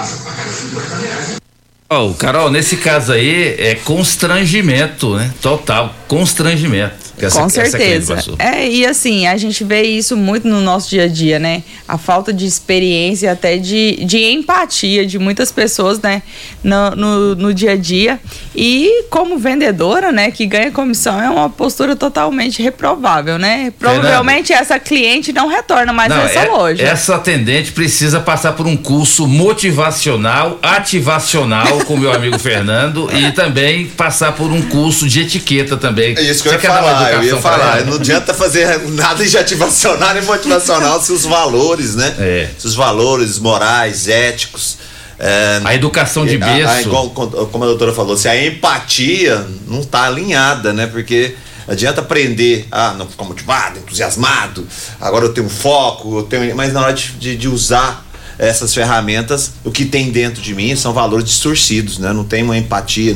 Oh, Carol, nesse caso aí é constrangimento, né? Total, constrangimento. Essa, Com certeza. É, e assim, a gente vê isso muito no nosso dia a dia, né? A falta de experiência, até de, de empatia de muitas pessoas, né? No, no, no dia a dia. E como vendedora, né, que ganha comissão, é uma postura totalmente reprovável, né? Provavelmente essa cliente não retorna mais não, nessa é, loja. Essa atendente precisa passar por um curso motivacional, ativacional com meu amigo Fernando e também passar por um curso de etiqueta também. É isso que Você eu ia falar eu ia falar, não adianta fazer nada de ativacional e motivacional se os valores, né? É. Se os valores morais, éticos. É, a educação de berço. A, a, igual, como a doutora falou, se a empatia não está alinhada, né? Porque adianta aprender a não ficar motivado, entusiasmado, agora eu tenho foco, eu tenho, mas na hora de, de, de usar essas ferramentas, o que tem dentro de mim são valores distorcidos, né? Não tem uma empatia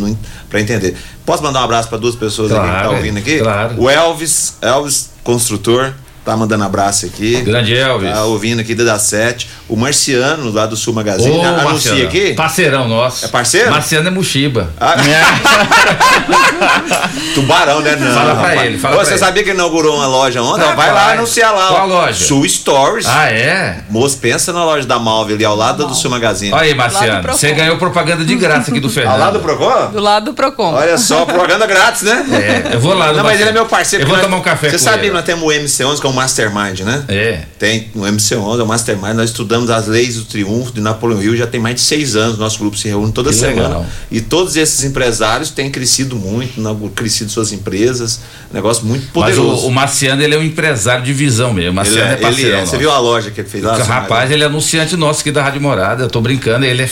para entender. Posso mandar um abraço para duas pessoas claro, aqui que tá ouvindo aqui? Claro. O Elvis, Elvis, construtor, tá mandando abraço aqui. Grande Elvis. Tá ouvindo aqui da 7. O Marciano, lá do Sul Magazine, Ô, anuncia Marciano, aqui. Parceirão nosso. É parceiro? Marciano é Mushiba. Tubarão, né? Não, Fala pra rapaz. ele, fala Ô, pra Você ele. sabia que ele inaugurou uma loja ontem? Ah, Vai lá anunciar lá. Qual loja? Sul Stories. Ah, é? Moço, pensa na loja da Malve ali, ao lado do Sul Magazine. Olha aí, Marciano, você ganhou propaganda de graça aqui do Fernando. Ao lado do Procon? Do lado do Procon. Olha só, propaganda grátis, né? É, eu vou lá. Não, mas ele é meu parceiro. Eu vou tomar um café Você sabia nós temos o MC11, que é o Mastermind, né? É. Tem o MC11, é o Mastermind. Nós estudamos as leis do triunfo de Napoleão Hill já tem mais de seis anos. Nosso grupo se reúne toda Que semana. legal. E todos esses empresários têm crescido muito, crescido suas empresas. Negócio muito Mas poderoso. o, o Marciano, ele é um empresário de visão mesmo. O Marciano Ele é, é- parceirão ele é. Você viu a loja que ele fez lá? Rapaz, ele é anunciante nosso aqui da Rádio Morada. Eu tô brincando, ele é,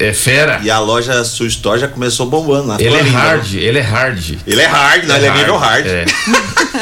é fera. E a loja Sul Store já começou bombando lá. Ele Ficou é hard, né? ele é hard. Ele é hard, não, ele é nível hard. É.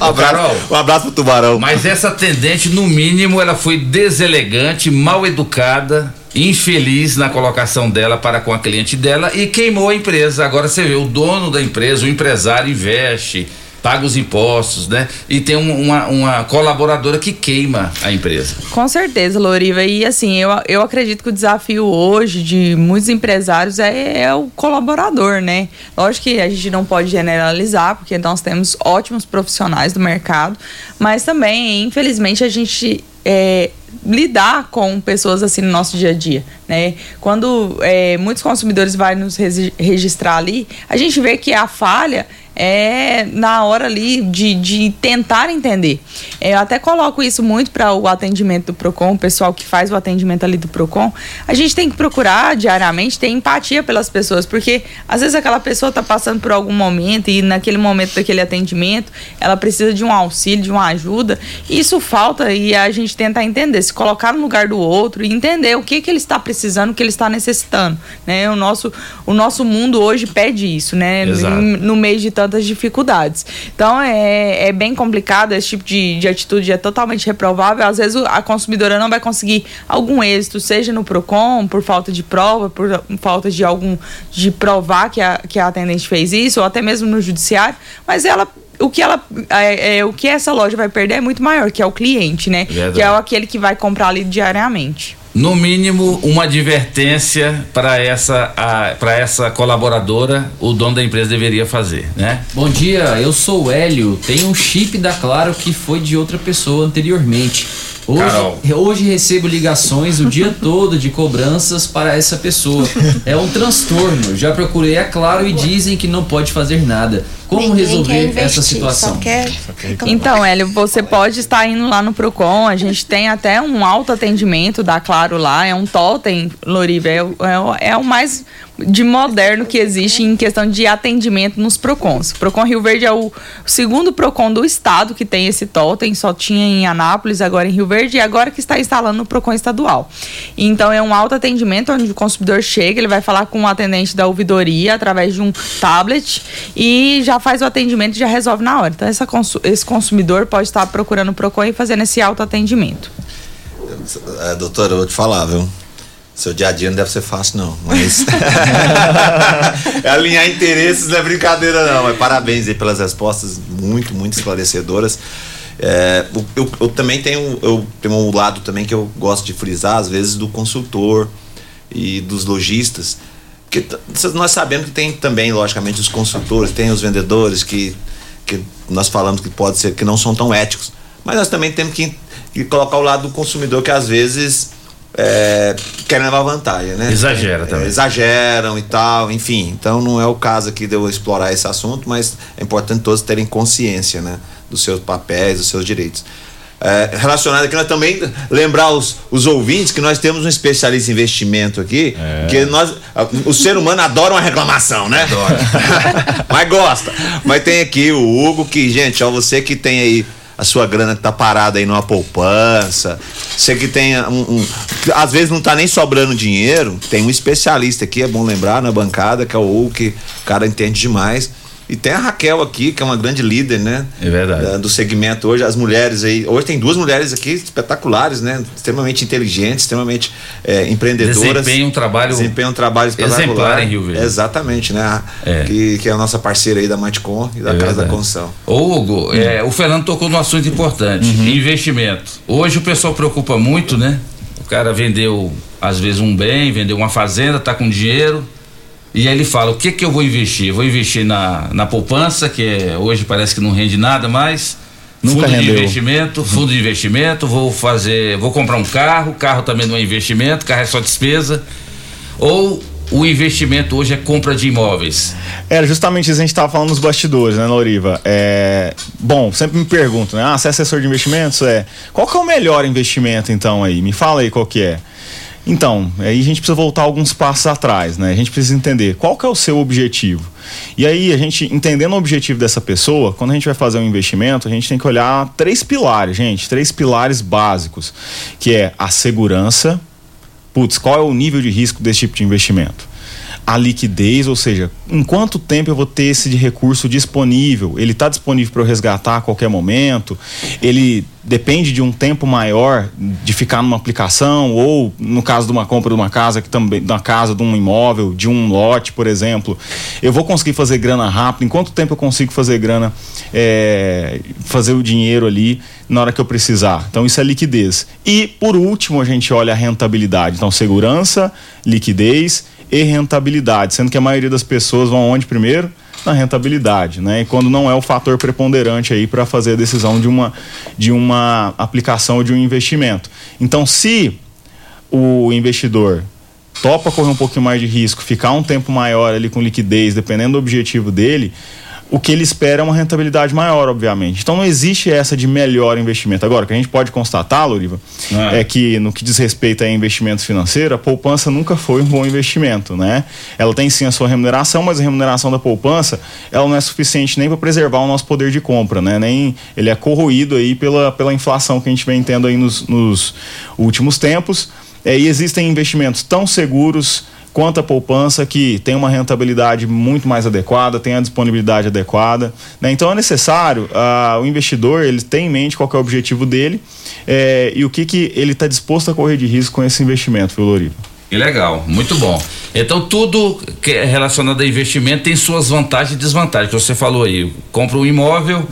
Um abraço, um abraço pro Tubarão. Mas essa atendente, no mínimo, ela foi deselegante, mal educada, infeliz na colocação dela para com a cliente dela e queimou a empresa. Agora você vê, o dono da empresa, o empresário investe, paga os impostos, né? E tem um- uma, uma colaboradora que queima a empresa. Com certeza, Loriva. E assim, eu, eu acredito que o desafio hoje de muitos empresários é, é o colaborador, né? Lógico que a gente não pode generalizar, porque nós temos ótimos profissionais do mercado, mas também, infelizmente, a gente. é, lidar com pessoas assim no nosso dia a dia, né? Quando é, muitos consumidores vão nos regi- registrar ali, a gente vê que a falha é na hora ali de, de tentar entender. É, Eu até coloco isso muito para o atendimento do Procon, o pessoal que faz o atendimento ali do Procon. A gente tem que procurar diariamente ter empatia pelas pessoas, porque às vezes aquela pessoa está passando por algum momento e naquele momento daquele atendimento ela precisa de um auxílio, de uma ajuda. E isso falta e a gente tenta entender, se colocar no lugar do outro e entender o que, que ele está precisando, o que ele está necessitando. Né? O, nosso, o nosso mundo hoje pede isso, né? Exato. no meio de tantas dificuldades. Então é, é bem complicado, esse tipo de, de atitude é totalmente reprovável. Às vezes a consumidora não vai conseguir algum êxito, seja no PROCON, por falta de prova, por falta de algum. de provar que a, que a atendente fez isso, ou até mesmo no judiciário, mas ela. O que, ela, é, é, o que essa loja vai perder é muito maior, que é o cliente, né? Verdade. Que é aquele que vai comprar ali diariamente. No mínimo, uma advertência para essa, para essa colaboradora, o dono da empresa deveria fazer, né? Bom dia, eu sou o Hélio. Tem um chip da Claro que foi de outra pessoa anteriormente. Carol. Hoje, hoje recebo ligações o dia todo de cobranças para essa pessoa. É um transtorno. Já procurei a Claro e dizem que não pode fazer nada. Como resolver essa situação? Então, Hélio, você pode estar indo lá no Procon. A gente tem até um autoatendimento da Claro lá. É um totem, Loriva. É, o- é o- é o mais de moderno que existe em questão de atendimento nos Procons. O Procon Rio Verde é o segundo Procon do estado que tem esse totem. Só tinha em Anápolis, agora em Rio Verde. E agora que está instalando no Procon estadual. Então, é um autoatendimento onde o consumidor chega, ele vai falar com o atendente da ouvidoria através de um tablet e já faz o atendimento e já resolve na hora. Então, consu- esse consumidor pode estar procurando o Procon e fazendo esse autoatendimento. É, doutor, eu vou te falar, viu? Seu dia a dia não deve ser fácil, não. Mas. É Alinhar interesses não é brincadeira, não. Mas parabéns aí pelas respostas muito, muito esclarecedoras. É, eu, eu- eu também tenho, eu tenho um lado também que eu gosto de frisar, às vezes, do consultor e dos lojistas. Porque nós sabemos que tem também, logicamente, os consultores, tem os vendedores que, que nós falamos que pode ser que não são tão éticos. Mas nós também temos que, que colocar o lado do consumidor que às vezes é, querem levar vantagem, né? Exagera É, também. exageram e tal, enfim. Então não é o caso aqui de eu explorar esse assunto, mas é importante todos terem consciência, né? Dos seus papéis, dos seus direitos. É, relacionado aqui, nós também lembrar os, os ouvintes que nós temos um especialista em investimento aqui, que nós, o ser humano adora uma reclamação, né? Mas gosta. Mas tem aqui o Hugo, que, gente, ó, você que tem aí a sua grana que tá parada aí numa poupança, você que tem um, um- às vezes não tá nem sobrando dinheiro, tem um especialista aqui, é bom lembrar, na bancada, que é o Hugo, que o cara entende demais. E tem a Raquel aqui, que é uma grande líder, né? É verdade. Da- do segmento hoje, as mulheres aí. Hoje tem duas mulheres aqui espetaculares, né? Extremamente inteligentes, extremamente é, empreendedoras. Desempenham um trabalho Desempenham um trabalho espetacular. exemplar em Rio Verde. Exatamente, né? É. Que, que é a nossa parceira aí da Matcom e da É Casa da verdade. Construção. Ô, Hugo, é, o Fernando tocou num assunto importante: Uhum. investimento. Hoje o pessoal preocupa muito, né? O cara vendeu, às vezes, um bem, vendeu uma fazenda, tá com dinheiro. E aí ele fala: o que que eu vou investir? Eu vou investir na, na poupança, que é, hoje parece que não rende nada mais. Nunca fundo rendeu. de investimento, fundo de investimento, vou fazer, vou comprar um carro, carro também não é investimento, carro é só despesa. Ou o investimento hoje é compra de imóveis. Era justamente isso que a gente estava falando nos bastidores, né, Loriva? É, bom, sempre me pergunto, né? Ah, você é assessor de investimentos? É. Qual que é o melhor investimento, então, aí? Me fala aí qual que é. Então, aí a gente precisa voltar alguns passos atrás, né? A gente precisa entender qual que é o seu objetivo. E aí, a gente, entendendo o objetivo dessa pessoa, quando a gente vai fazer um investimento, a gente tem que olhar três pilares, gente, três pilares básicos, que é a segurança, putz, qual é o nível de risco desse tipo de investimento? A liquidez, ou seja, em quanto tempo eu vou ter esse recurso disponível? Ele está disponível para eu resgatar a qualquer momento? Ele depende de um tempo maior de ficar numa aplicação? Ou no caso de uma compra de uma casa que também da casa de um imóvel de um lote por exemplo eu vou conseguir fazer grana rápido? Em quanto tempo eu consigo fazer grana é, fazer o dinheiro ali na hora que eu precisar? Então isso é liquidez. E por último a gente olha a rentabilidade. Então segurança liquidez e rentabilidade sendo que a maioria das pessoas vão onde primeiro na rentabilidade, né? E quando não é o fator preponderante aí para fazer a decisão de uma, de uma aplicação de um investimento. Então, se o investidor topa correr um pouquinho mais de risco, ficar um tempo maior ali com liquidez, dependendo do objetivo dele, o que ele espera é uma rentabilidade maior, obviamente. Então não existe essa de melhor investimento. Agora, o que a gente pode constatar, Loriva, Ah. é que no que diz respeito a investimento financeiro, a poupança nunca foi um bom investimento, né? Ela tem sim a sua remuneração, mas a remuneração da poupança, ela não é suficiente nem para preservar o nosso poder de compra, né? Nem ele é corroído aí pela, pela inflação que a gente vem tendo aí nos, nos últimos tempos. É, e existem investimentos tão seguros quanto a poupança que tem uma rentabilidade muito mais adequada, tem a disponibilidade adequada. né? Então é necessário, ah, o investidor ele tem em mente qual é o objetivo dele eh, e o que, que ele está disposto a correr de risco com esse investimento, viu, Loriva? Que legal, muito bom. Então tudo que é relacionado a investimento tem suas vantagens e desvantagens, que você falou aí. Compra um imóvel,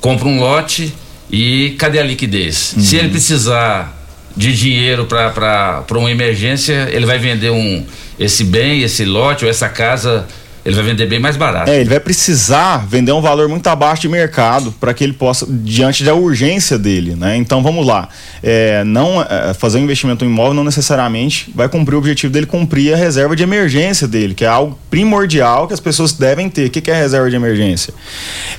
compra um lote e cadê a liquidez? Se ele precisar de dinheiro para uma emergência, ele vai vender um esse bem, esse lote ou essa casa, ele vai vender bem mais barato. É, ele vai precisar vender um valor muito abaixo de mercado para que ele possa, diante da urgência dele, né? Então vamos lá. É, não é, fazer um investimento em imóvel não necessariamente vai cumprir o objetivo dele cumprir a reserva de emergência dele, que é algo primordial que as pessoas devem ter. O que, que é reserva de emergência?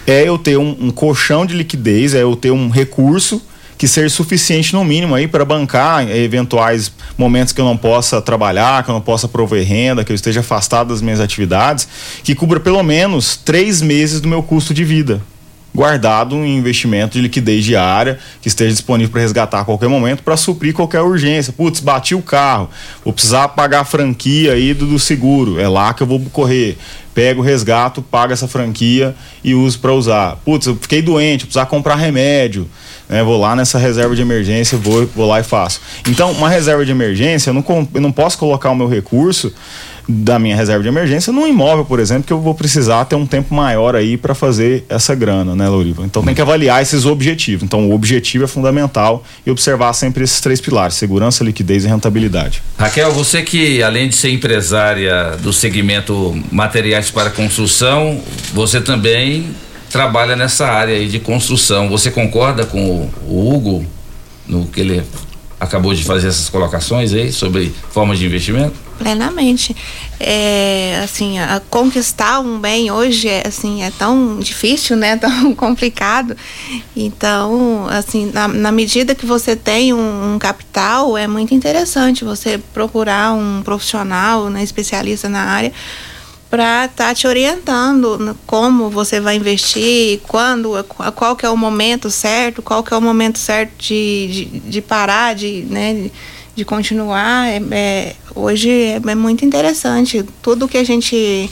É eu ter um, um colchão de liquidez, é eu ter um recurso que seja suficiente no mínimo aí para bancar eh, eventuais momentos que eu não possa trabalhar, que eu não possa prover renda, que eu esteja afastado das minhas atividades, que cubra pelo menos três meses do meu custo de vida guardado em investimento de liquidez diária que esteja disponível para resgatar a qualquer momento para suprir qualquer urgência. Putz, bati o carro, vou precisar pagar a franquia aí do, do seguro, é lá que eu vou correr. Pego o resgato, pago essa franquia e uso para usar. Putz, eu fiquei doente, vou precisar comprar remédio. Né, vou lá nessa reserva de emergência, vou, vou lá e faço. Então, uma reserva de emergência, eu não, eu não posso colocar o meu recurso da minha reserva de emergência num imóvel, por exemplo, que eu vou precisar ter um tempo maior aí para fazer essa grana, né, Louriva? Então tem que avaliar esses objetivos. Então o objetivo é fundamental e observar sempre esses três pilares: segurança, liquidez e rentabilidade. Raquel, você que além de ser empresária do segmento materiais para construção, você também trabalha nessa área aí de construção. Você concorda com o, o Hugo no que ele acabou de fazer essas colocações aí sobre formas de investimento? plenamente é assim a conquistar um bem hoje é assim é tão difícil né tão complicado então assim na, na medida que você tem um, um capital é muito interessante você procurar um profissional né especialista na área para estar tá te orientando como você vai investir, quando, qual que é o momento certo, qual que é o momento certo de, de, de parar, de, né, de, de continuar. É, é, hoje é, é, muito interessante. Tudo que a gente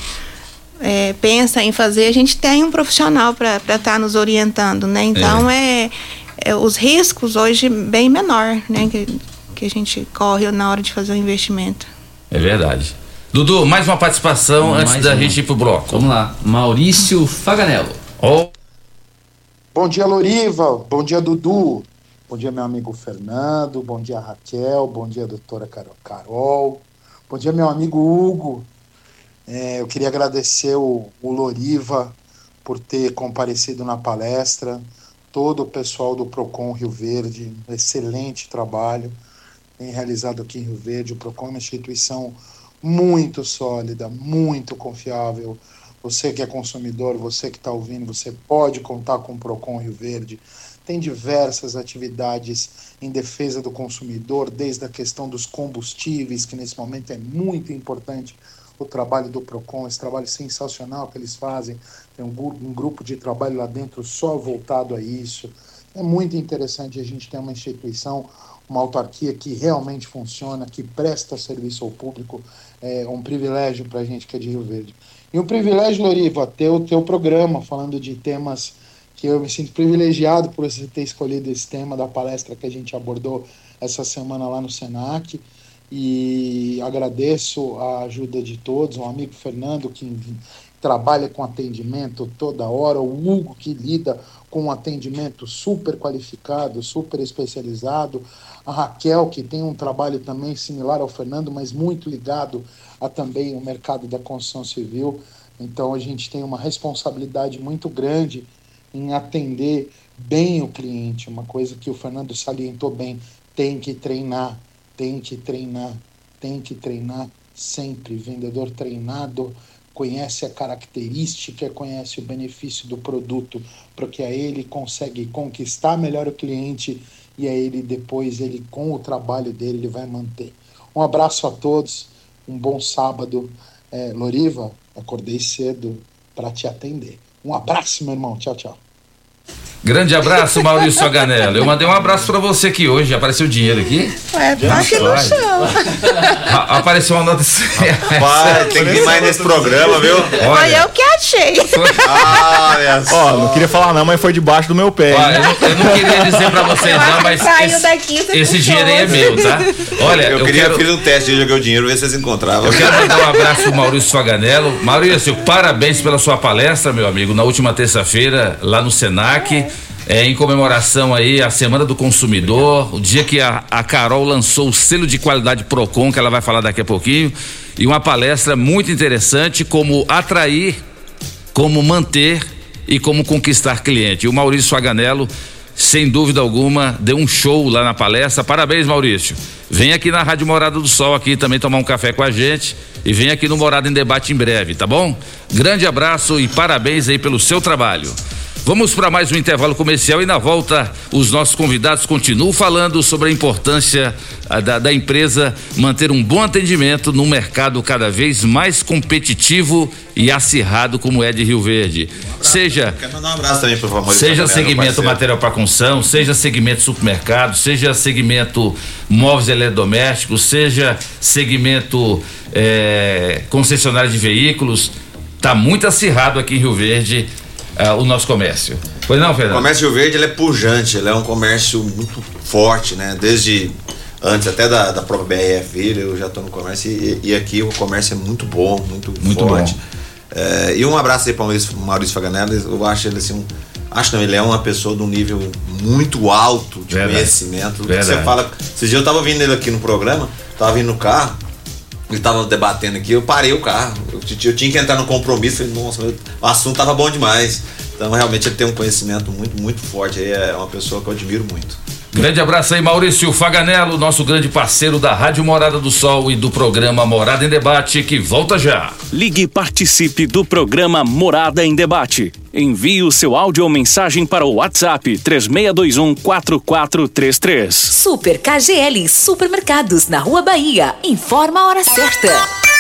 é, pensa em fazer, a gente tem um profissional para estar tá nos orientando, né? Então é. é. os riscos hoje bem menor, né? Que, que a gente corre na hora de fazer o investimento. É verdade. Dudu, mais uma participação mais antes da uma. gente ir pro bloco. Vamos lá. Maurício Faganello. Oh. Bom dia, Loriva. Bom dia, Dudu. Bom dia, meu amigo Fernando. Bom dia, Raquel. Bom dia, doutora Caro- Carol. Bom dia, meu amigo Hugo. É, eu queria agradecer o, o Loriva por ter comparecido na palestra, todo o pessoal do Procon Rio Verde, um excelente trabalho tem realizado aqui em Rio Verde. O Procon é uma instituição muito sólida, muito confiável. Você que é consumidor, você que está ouvindo, você pode contar com o Procon Rio Verde. Tem diversas atividades em defesa do consumidor, desde a questão dos combustíveis, que nesse momento é muito importante o trabalho do PROCON, esse trabalho sensacional que eles fazem. Tem um, um grupo de trabalho lá dentro só voltado a isso. É muito interessante a gente ter uma instituição, uma autarquia que realmente funciona, que presta serviço ao público. É um privilégio para a gente que é de Rio Verde. E um privilégio, Loriva, ter o teu programa falando de temas que eu me sinto privilegiado por você ter escolhido esse tema da palestra que a gente abordou essa semana lá no Senac e agradeço a ajuda de todos, o amigo Fernando que trabalha com atendimento toda hora, o Hugo que lida com um atendimento super qualificado, super especializado, a Raquel que tem um trabalho também similar ao Fernando, mas muito ligado a também o mercado da construção civil. Então a gente tem uma responsabilidade muito grande em atender bem o cliente, uma coisa que o Fernando salientou bem, tem que treinar, tem que treinar, tem que treinar sempre. Vendedor treinado conhece a característica, conhece o benefício do produto, porque aí ele consegue conquistar melhor o cliente e aí ele depois ele com o trabalho dele ele vai manter. Um abraço a todos, um bom sábado. É, Loriva, acordei cedo para te atender. Um abraço, meu irmão. Tchau, tchau. Grande abraço, Maurício Aganello. Eu mandei um abraço pra você aqui hoje. Apareceu dinheiro aqui? Ué, tá aqui no chão. A- apareceu uma nota. Rapaz, tem que ir mais nesse programa, viu? Foi eu que achei. Olha Ó, não queria falar não, mas foi debaixo do meu pé. Olha, eu não, eu não queria dizer pra vocês não, mas Saiu esse, daqui, esse dinheiro aí é meu, tá? Olha, eu, eu, queria quero, fiz um teste, eu joguei o dinheiro, ver se vocês encontravam. eu quero mandar um abraço pro Maurício Faganello. Maurício, parabéns pela sua palestra, meu amigo, na última terça-feira, lá no Senac. É, em comemoração aí à Semana do Consumidor, o dia que a, a Carol lançou o selo de qualidade Procon, que ela vai falar daqui a pouquinho, e uma palestra muito interessante como atrair como manter e como conquistar cliente. O Maurício Faganello, sem dúvida alguma, deu um show lá na palestra. Parabéns, Maurício. Vem aqui na Rádio Morada do Sol aqui também tomar um café com a gente e vem aqui no Morada em Debate em breve, tá bom? Grande abraço e parabéns aí pelo seu trabalho. Vamos para mais um intervalo comercial e na volta os nossos convidados continuam falando sobre a importância ah, da, da empresa manter um bom atendimento num mercado cada vez mais competitivo e acirrado como é de Rio Verde. Seja Quero mandar um abraço também pro Maurício Seja segmento material para construção, seja segmento supermercado, seja segmento móveis eletrodomésticos, seja segmento eh, concessionário de veículos, tá muito acirrado aqui em Rio Verde ah, o nosso comércio. Pois não, O Fernando? comércio Rio Verde ele é pujante, ele é um comércio muito forte, né? Desde antes até da, da própria BRF vir, eu já estou no comércio e, e aqui o comércio é muito bom, muito, Muito forte. bom. É, e um abraço aí para o Maurício, Maurício Faganello, eu acho ele assim um. Acho não, ele é uma pessoa de um nível muito alto de Verdade. conhecimento. Verdade. Você fala. Esses dias eu tava ouvindo ele aqui no programa, tava vindo no carro, ele tava debatendo aqui, eu parei o carro. Eu, eu tinha que entrar no compromisso, falei, nossa, meu, o assunto tava bom demais. Então realmente ele tem um conhecimento muito, muito forte. Aí é uma pessoa que eu admiro muito. Grande abraço aí, Maurício Faganello, nosso grande parceiro da Rádio Morada do Sol e do programa Morada em Debate, que volta já. Ligue e participe do programa Morada em Debate. Envie o seu áudio ou mensagem para o WhatsApp 3621 4433. Super KGL Supermercados na Rua Bahia. Informa a hora certa.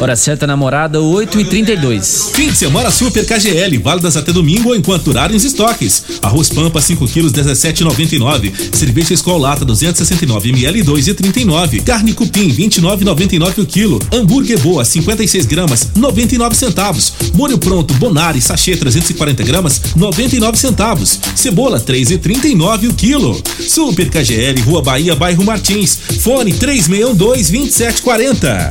Hora certa, namorada, 8 e 32 Fim de semana Super KGL, válidas até domingo ou enquanto durarem os estoques. Arroz Pampa 5 quilos 17,99. Cerveja Skol Lata 269 ml 2,39. Carne Cupim 29,99 o quilo. Hambúrguer Boa 56 gramas 99 centavos. Molho pronto Bonari sachê 340 gramas 99 centavos. Cebola 3,39 o quilo. Super KGL Rua Bahia Bairro Martins. Fone 3612 2740.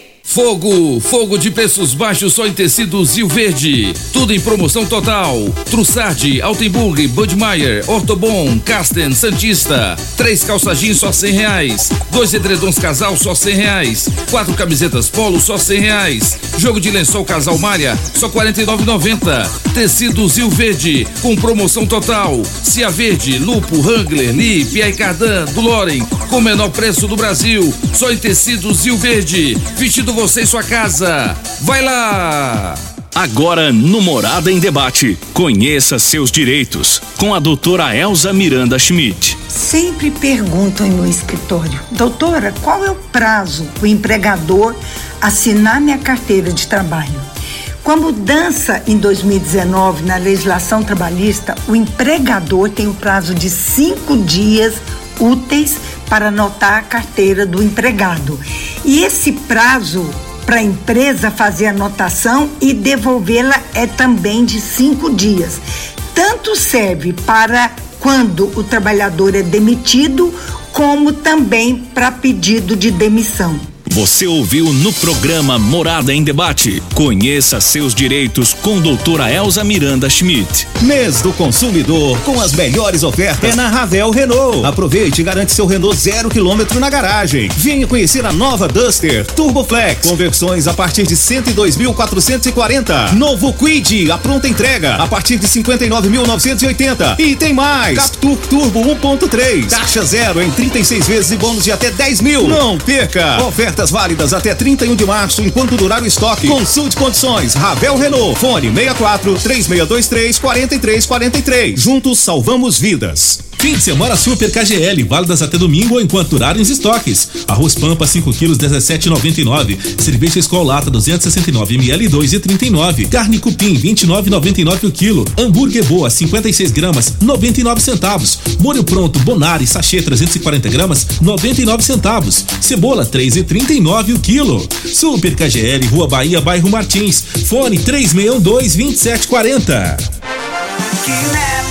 Fogo, fogo de preços baixos só em tecidos Rio Verde. Tudo em promoção total. Trussardi, Altenburg, Budmeier, Ortobon, Casten, Santista. Três calça jeans só cem reais. Dois edredons casal só cem reais. Quatro camisetas polo só cem reais. Jogo de lençol casal malha só quarenta e nove noventa. Tecidos Rio Verde com promoção total. Cia Verde, Lupo, Hangler, Lee, Pierre Cardan, do Loren com o menor preço do Brasil. Só em tecidos Rio Verde. Vestido você em sua casa. Vai lá! Agora no Morada em Debate, conheça seus direitos com a doutora Elza Miranda Schmidt. Sempre perguntam em meu escritório, doutora, qual é o prazo para o empregador assinar minha carteira de trabalho? Com a mudança em 2019 na legislação trabalhista, o empregador tem o prazo de cinco dias úteis para anotar a carteira do empregado. E esse prazo para a empresa fazer a anotação e devolvê-la é também de cinco dias. Tanto serve para quando o trabalhador é demitido, como também para pedido de demissão. Você ouviu no programa Morada em Debate. Conheça seus direitos com doutora Elza Miranda Schmidt. Mês do consumidor com as melhores ofertas é na Ravel Renault. Aproveite e garante seu Renault zero quilômetro na garagem. Venha conhecer a nova Duster Turbo Flex. Conversões a partir de 102.440. Novo Quid, a pronta entrega a partir de 59.980. E tem mais. Captur Turbo 1.3. Taxa zero em 36 vezes e bônus de até 10 mil. Não perca. Ofertas válidas até 31 de março enquanto durar o estoque. Consulte condições. Ravel Renault. Fone 64 3623 4343. Juntos salvamos vidas. Fim de semana Super KGL, válidas até domingo enquanto durarem os estoques. Arroz Pampa 5 quilos 17,99. Cerveja Skol Lata 269 ml 2,39. Carne Cupim 29,99 o quilo. Hambúrguer Boa 56 gramas 99 centavos. Molho pronto Bonari sachê 340 gramas 99 centavos. Cebola 3,39 o quilo. Super KGL Rua Bahia Bairro Martins. Fone 3612 2740. Quinelli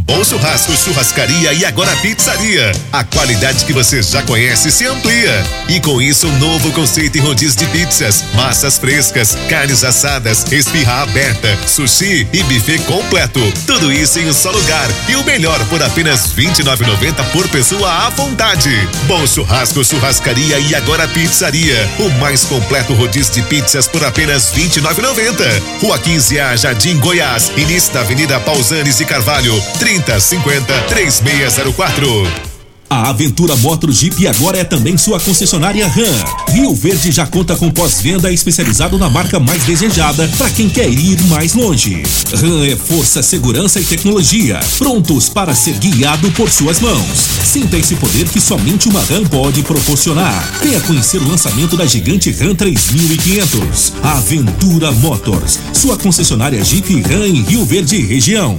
Bom Churrasco, Churrascaria e agora Pizzaria. A qualidade que você já conhece se amplia. E com isso, um novo conceito em rodízio de pizzas, massas frescas, carnes assadas, esfirra aberta, sushi e buffet completo. Tudo isso em um só lugar. E o melhor por apenas R$ 29,90 por pessoa à vontade. Bom Churrasco, Churrascaria e agora Pizzaria. O mais completo rodízio de pizzas por apenas R$ 29,90. Rua 15A, Jardim Goiás. Início da Avenida Pausanes e Carvalho. 3050 3604. A Aventura Motor Jeep agora é também sua concessionária RAM. Rio Verde já conta com pós-venda especializado na marca mais desejada para quem quer ir mais longe. RAM é força, segurança e tecnologia, prontos para ser guiado por suas mãos. Sinta esse poder que somente uma RAM pode proporcionar. Venha conhecer o lançamento da gigante RAM 3500. Aventura Motors, sua concessionária Jeep RAM em Rio Verde região.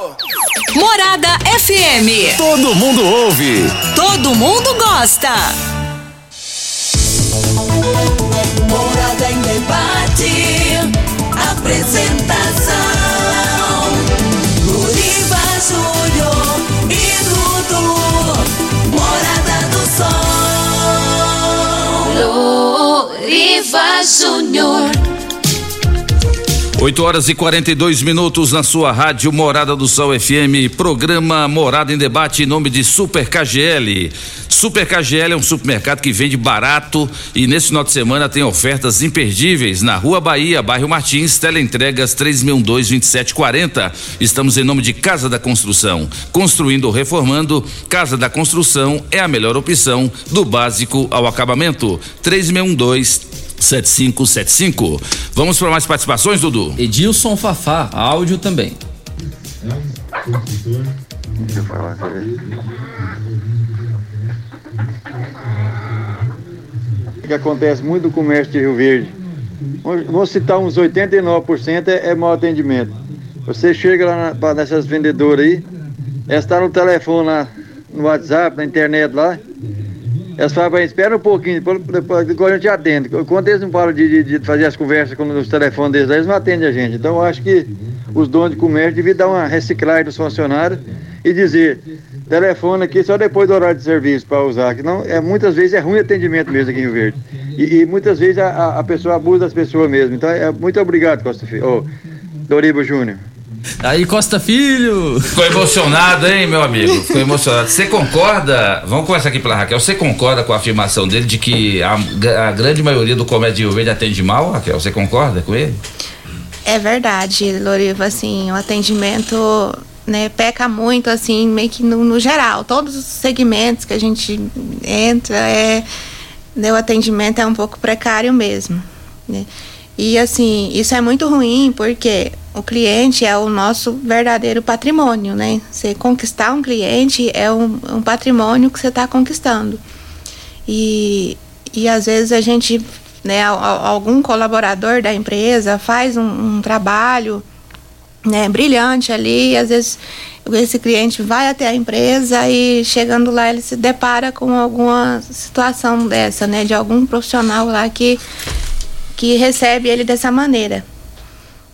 Morada FM. Todo mundo ouve. Todo mundo gosta. Morada em debate. Apresentação. Luriva Júnior e Dudu. Morada do Sol. Luriva Júnior. 8 horas e 42 minutos na sua rádio Morada do Sol FM, programa Morada em Debate em nome de Super KGL. Super KGL é um supermercado que vende barato e nesse final de semana tem ofertas imperdíveis na Rua Bahia, bairro Martins, teleentregas 3612-2740. Estamos em nome de Casa da Construção. Construindo ou reformando, Casa da Construção é a melhor opção do básico ao acabamento. 3612 7575. Vamos para mais participações, Dudu? Edilson Fafá, áudio também. que acontece muito no comércio de Rio Verde. Vou citar uns 89% é, é mau atendimento. Você chega lá na, nessas vendedoras aí, elas estão no telefone lá, no WhatsApp, na internet lá. Elas falam espera um pouquinho, depois, depois, a gente atende. Quando eles não param de, de- de fazer as conversas com os telefones deles, eles não atendem a gente. Então eu acho que os donos de comércio deviam dar uma reciclagem dos funcionários e dizer, telefone aqui só depois do horário de serviço para usar, que não, é, muitas vezes é ruim atendimento mesmo aqui em Rio Verde. E, e muitas vezes a, a- pessoa abusa das pessoas mesmo. Então, é, muito obrigado, Costa Filho. Ô, Doriba Júnior. Aí, Costa Filho! Ficou emocionado, hein, meu amigo? Ficou emocionado. Você concorda? Vamos começar aqui pela Raquel. Você concorda com a afirmação dele de que a, a grande maioria do comércio de Rio Verde atende mal, Raquel? Você concorda com ele? É verdade, Loriva, assim, o atendimento, né, peca muito, assim, meio que no, no geral, todos os segmentos que a gente entra, é, né, o atendimento é um pouco precário mesmo, né? E, assim, isso é muito ruim porque o cliente é o nosso verdadeiro patrimônio, né? Você conquistar um cliente é um, um patrimônio que você está conquistando. E, e às vezes a gente, né, al- al- algum colaborador da empresa faz um, um trabalho né, brilhante ali, às vezes esse cliente vai até a empresa e chegando lá ele se depara com alguma situação dessa, né, de algum profissional lá que, que recebe ele dessa maneira.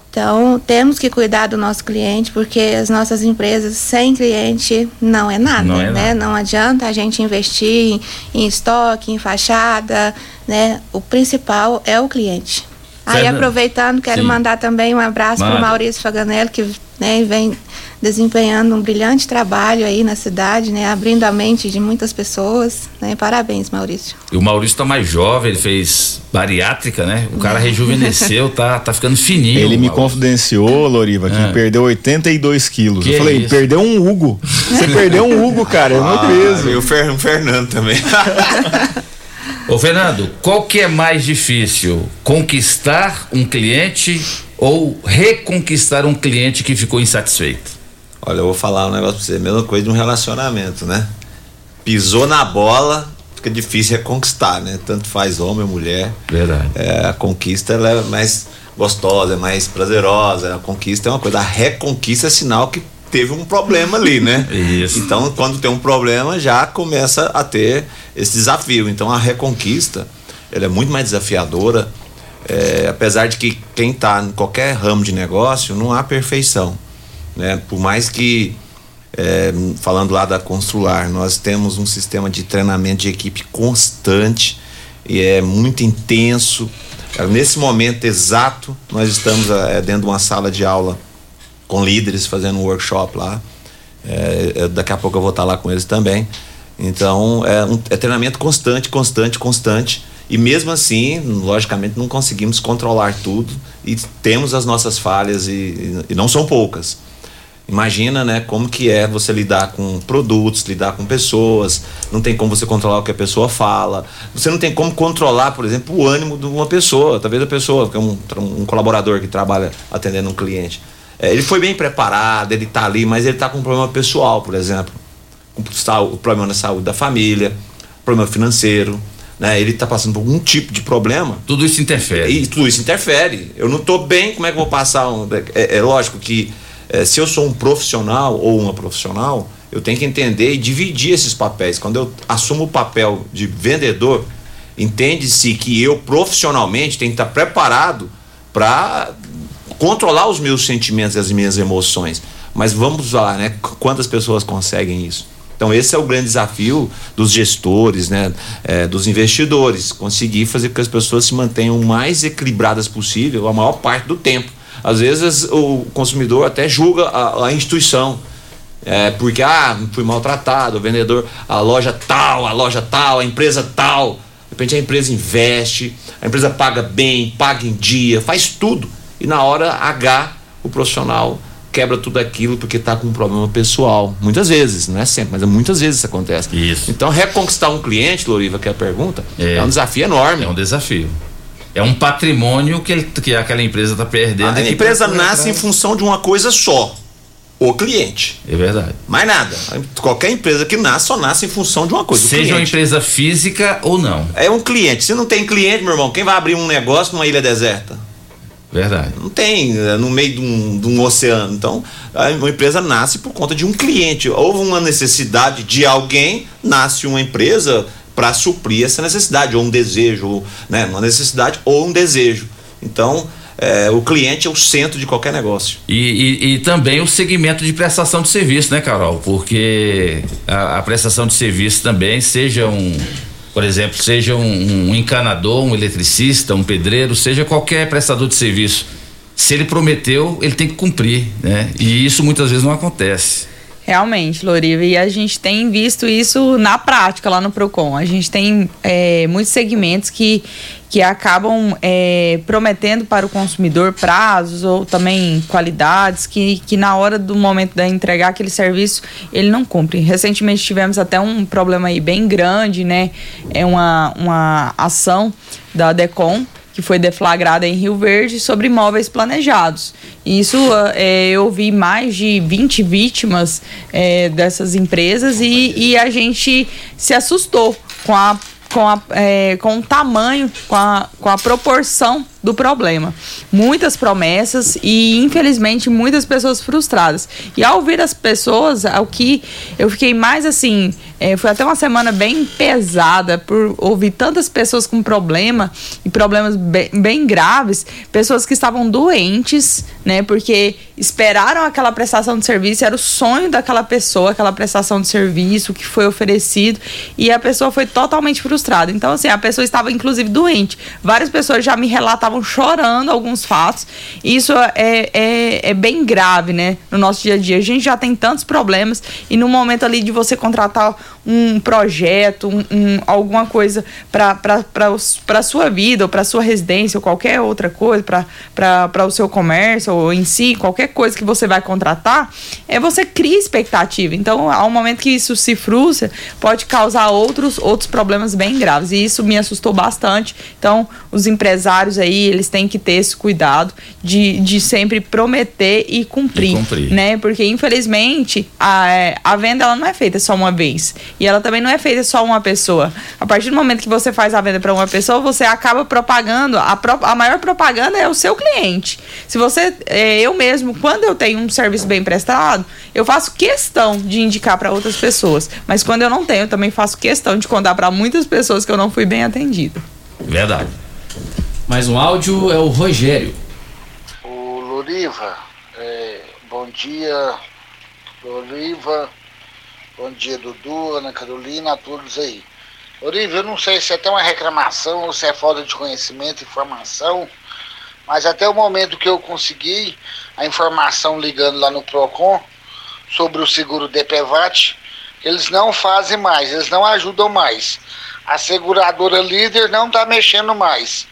Então, temos que cuidar do nosso cliente, porque as nossas empresas sem cliente não é nada, Não é né? Não adianta a gente investir em, estoque, em fachada, né? O principal é o cliente. Aí, Fernanda. aproveitando, quero Sim. mandar também um abraço para o Maurício Faganello, que né, vem desempenhando um brilhante trabalho aí na cidade, né? Abrindo a mente de muitas pessoas, né? Parabéns, Maurício. E o Maurício tá mais jovem, ele fez bariátrica, né? O cara rejuvenesceu, tá, tá ficando fininho. Ele me confidenciou, Loriva, que Ah. perdeu 82 quilos. Que eu falei, isso? perdeu um Hugo. Você perdeu um Hugo, cara, é meu peso. E o Fer- o Fernando também. Ô Fernando, qual que é mais difícil? Conquistar um cliente ou reconquistar um cliente que ficou insatisfeito? Olha, eu vou falar um negócio pra você, mesma coisa de um relacionamento, né? Pisou na bola, fica difícil reconquistar, né? Tanto faz homem ou mulher. Verdade. É, a conquista ela é mais gostosa, é mais prazerosa. A conquista é uma coisa. A reconquista é sinal que teve um problema ali, né? Isso. Então, quando tem um problema, já começa a ter esse desafio. Então, a reconquista, ela é muito mais desafiadora. é, apesar de que quem está em qualquer ramo de negócio, não há perfeição. Né? Por mais que É, falando lá da Constrular, nós temos um sistema de treinamento de equipe constante e é muito intenso. Nesse momento exato, nós estamos é, dentro de uma sala de aula com líderes fazendo um workshop lá. É, é, daqui a pouco eu vou estar lá com eles também. Então, é, um, é treinamento constante, constante, constante. E mesmo assim, logicamente, não conseguimos controlar tudo e temos as nossas falhas e- e não são poucas. Imagina, né, como que é você lidar com produtos, lidar com pessoas, não tem como você controlar o que a pessoa fala, você não tem como controlar, por exemplo, o ânimo de uma pessoa, talvez a pessoa, que é um, um colaborador que trabalha atendendo um cliente. É, ele foi bem preparado, ele está ali, mas ele está com um problema pessoal, por exemplo, o problema na saúde da família, problema financeiro, né? Ele está passando por algum tipo de problema. Tudo isso interfere. E tudo isso interfere. Eu não estou bem, como é que eu vou passar? Um, é, é lógico que é, se eu sou um profissional ou uma profissional, eu tenho que entender e dividir esses papéis. Quando eu assumo o papel de vendedor, entende-se que eu profissionalmente tenho que estar preparado para controlar os meus sentimentos e as minhas emoções. Mas vamos lá, né? Qu- Quantas pessoas conseguem isso? Então esse é o grande desafio dos gestores, né? É, dos investidores, conseguir fazer com que as pessoas se mantenham mais equilibradas possível a maior parte do tempo. Às vezes o consumidor até julga a, a instituição. É, porque, ah, fui maltratado, o vendedor, a loja tal, a loja tal, a empresa tal. De repente a empresa investe, a empresa paga bem, paga em dia, faz tudo. E na hora H, o profissional quebra tudo aquilo porque está com um problema pessoal. Muitas vezes, não é sempre, mas muitas vezes isso acontece. Isso. Então, reconquistar um cliente, Loriva, que é a pergunta, é, um desafio enorme. É um desafio. É um patrimônio que, ele- que aquela empresa está perdendo. A e que empresa nasce em função de uma coisa só: o cliente. É verdade. Mais nada. Qualquer empresa que nasce só nasce em função de uma coisa. Seja uma empresa física ou não. É um cliente. Se não tem cliente, meu irmão, quem vai abrir um negócio numa ilha deserta? Verdade. Não tem, é no meio de um, de um oceano. Então, a- uma empresa nasce por conta de um cliente. Houve uma necessidade de alguém, nasce uma empresa para suprir essa necessidade, ou um desejo, né, uma necessidade ou um desejo. Então, é, o cliente é o centro de qualquer negócio. E, e- e também o segmento de prestação de serviço, né, Carol? Porque a, a prestação de serviço também, seja um, por exemplo, seja um, um encanador, um eletricista, um pedreiro, seja qualquer prestador de serviço. Se ele prometeu, ele tem que cumprir, né? E isso muitas vezes não acontece. Realmente, Loriva, e a gente tem visto isso na prática lá no Procon. A gente tem é, muitos segmentos que, que acabam é, prometendo para o consumidor prazos ou também qualidades que, que na hora do momento de entregar aquele serviço ele não cumpre. Recentemente tivemos até um problema aí bem grande, né? É uma, uma ação da Decom que foi deflagrada em Rio Verde sobre imóveis planejados. Isso é, eu vi mais de 20 vítimas é, dessas empresas e, e a gente se assustou com a com, a, é, com o tamanho, com a, com a proporção do problema. Muitas promessas e, infelizmente, muitas pessoas frustradas. E ao ouvir as pessoas, o que eu fiquei mais assim. é, foi até uma semana bem pesada por ouvir tantas pessoas com problema e problemas bem, bem graves, pessoas que estavam doentes, né? Porque esperaram aquela prestação de serviço, era o sonho daquela pessoa, aquela prestação de serviço que foi oferecido, e a pessoa foi totalmente frustrada. Então, assim, a pessoa estava inclusive doente. Várias pessoas já me relatavam chorando alguns fatos. E isso é, é, é bem grave, né? No nosso dia a dia. A gente já tem tantos problemas, e no momento ali de você contratar um projeto, um, um- alguma coisa para a sua vida, ou para sua residência, ou qualquer outra coisa, para o seu comércio, ou em si, qualquer coisa que você vai contratar, é você cria expectativa. Então, ao momento que isso se frustra, pode causar outros, outros problemas bem graves. E isso me assustou bastante. Então, os empresários aí, eles têm que ter esse cuidado de, de sempre prometer e cumprir, E cumprir. né? Porque, infelizmente, a, é, a venda ela não é feita só uma vez. E ela também não é feita só uma pessoa. A partir do momento que você faz a venda para uma pessoa, você acaba propagando. A, pro- a maior propaganda é o seu cliente. Se você, é, eu mesmo, quando eu tenho um serviço bem prestado, eu faço questão de indicar para outras pessoas. Mas quando eu não tenho, eu também faço questão de contar para muitas pessoas que eu não fui bem atendido. Verdade. Mais um áudio é o Rogério. Ô Loriva, é, bom dia Loriva, bom dia Dudu, Ana Carolina, a todos aí. Loriva, eu não sei se é até uma reclamação ou se é falta de conhecimento, informação, mas até o momento que eu consegui a informação ligando lá no PROCON sobre o seguro DPVAT, eles não fazem mais, eles não ajudam mais. A seguradora líder não está mexendo mais.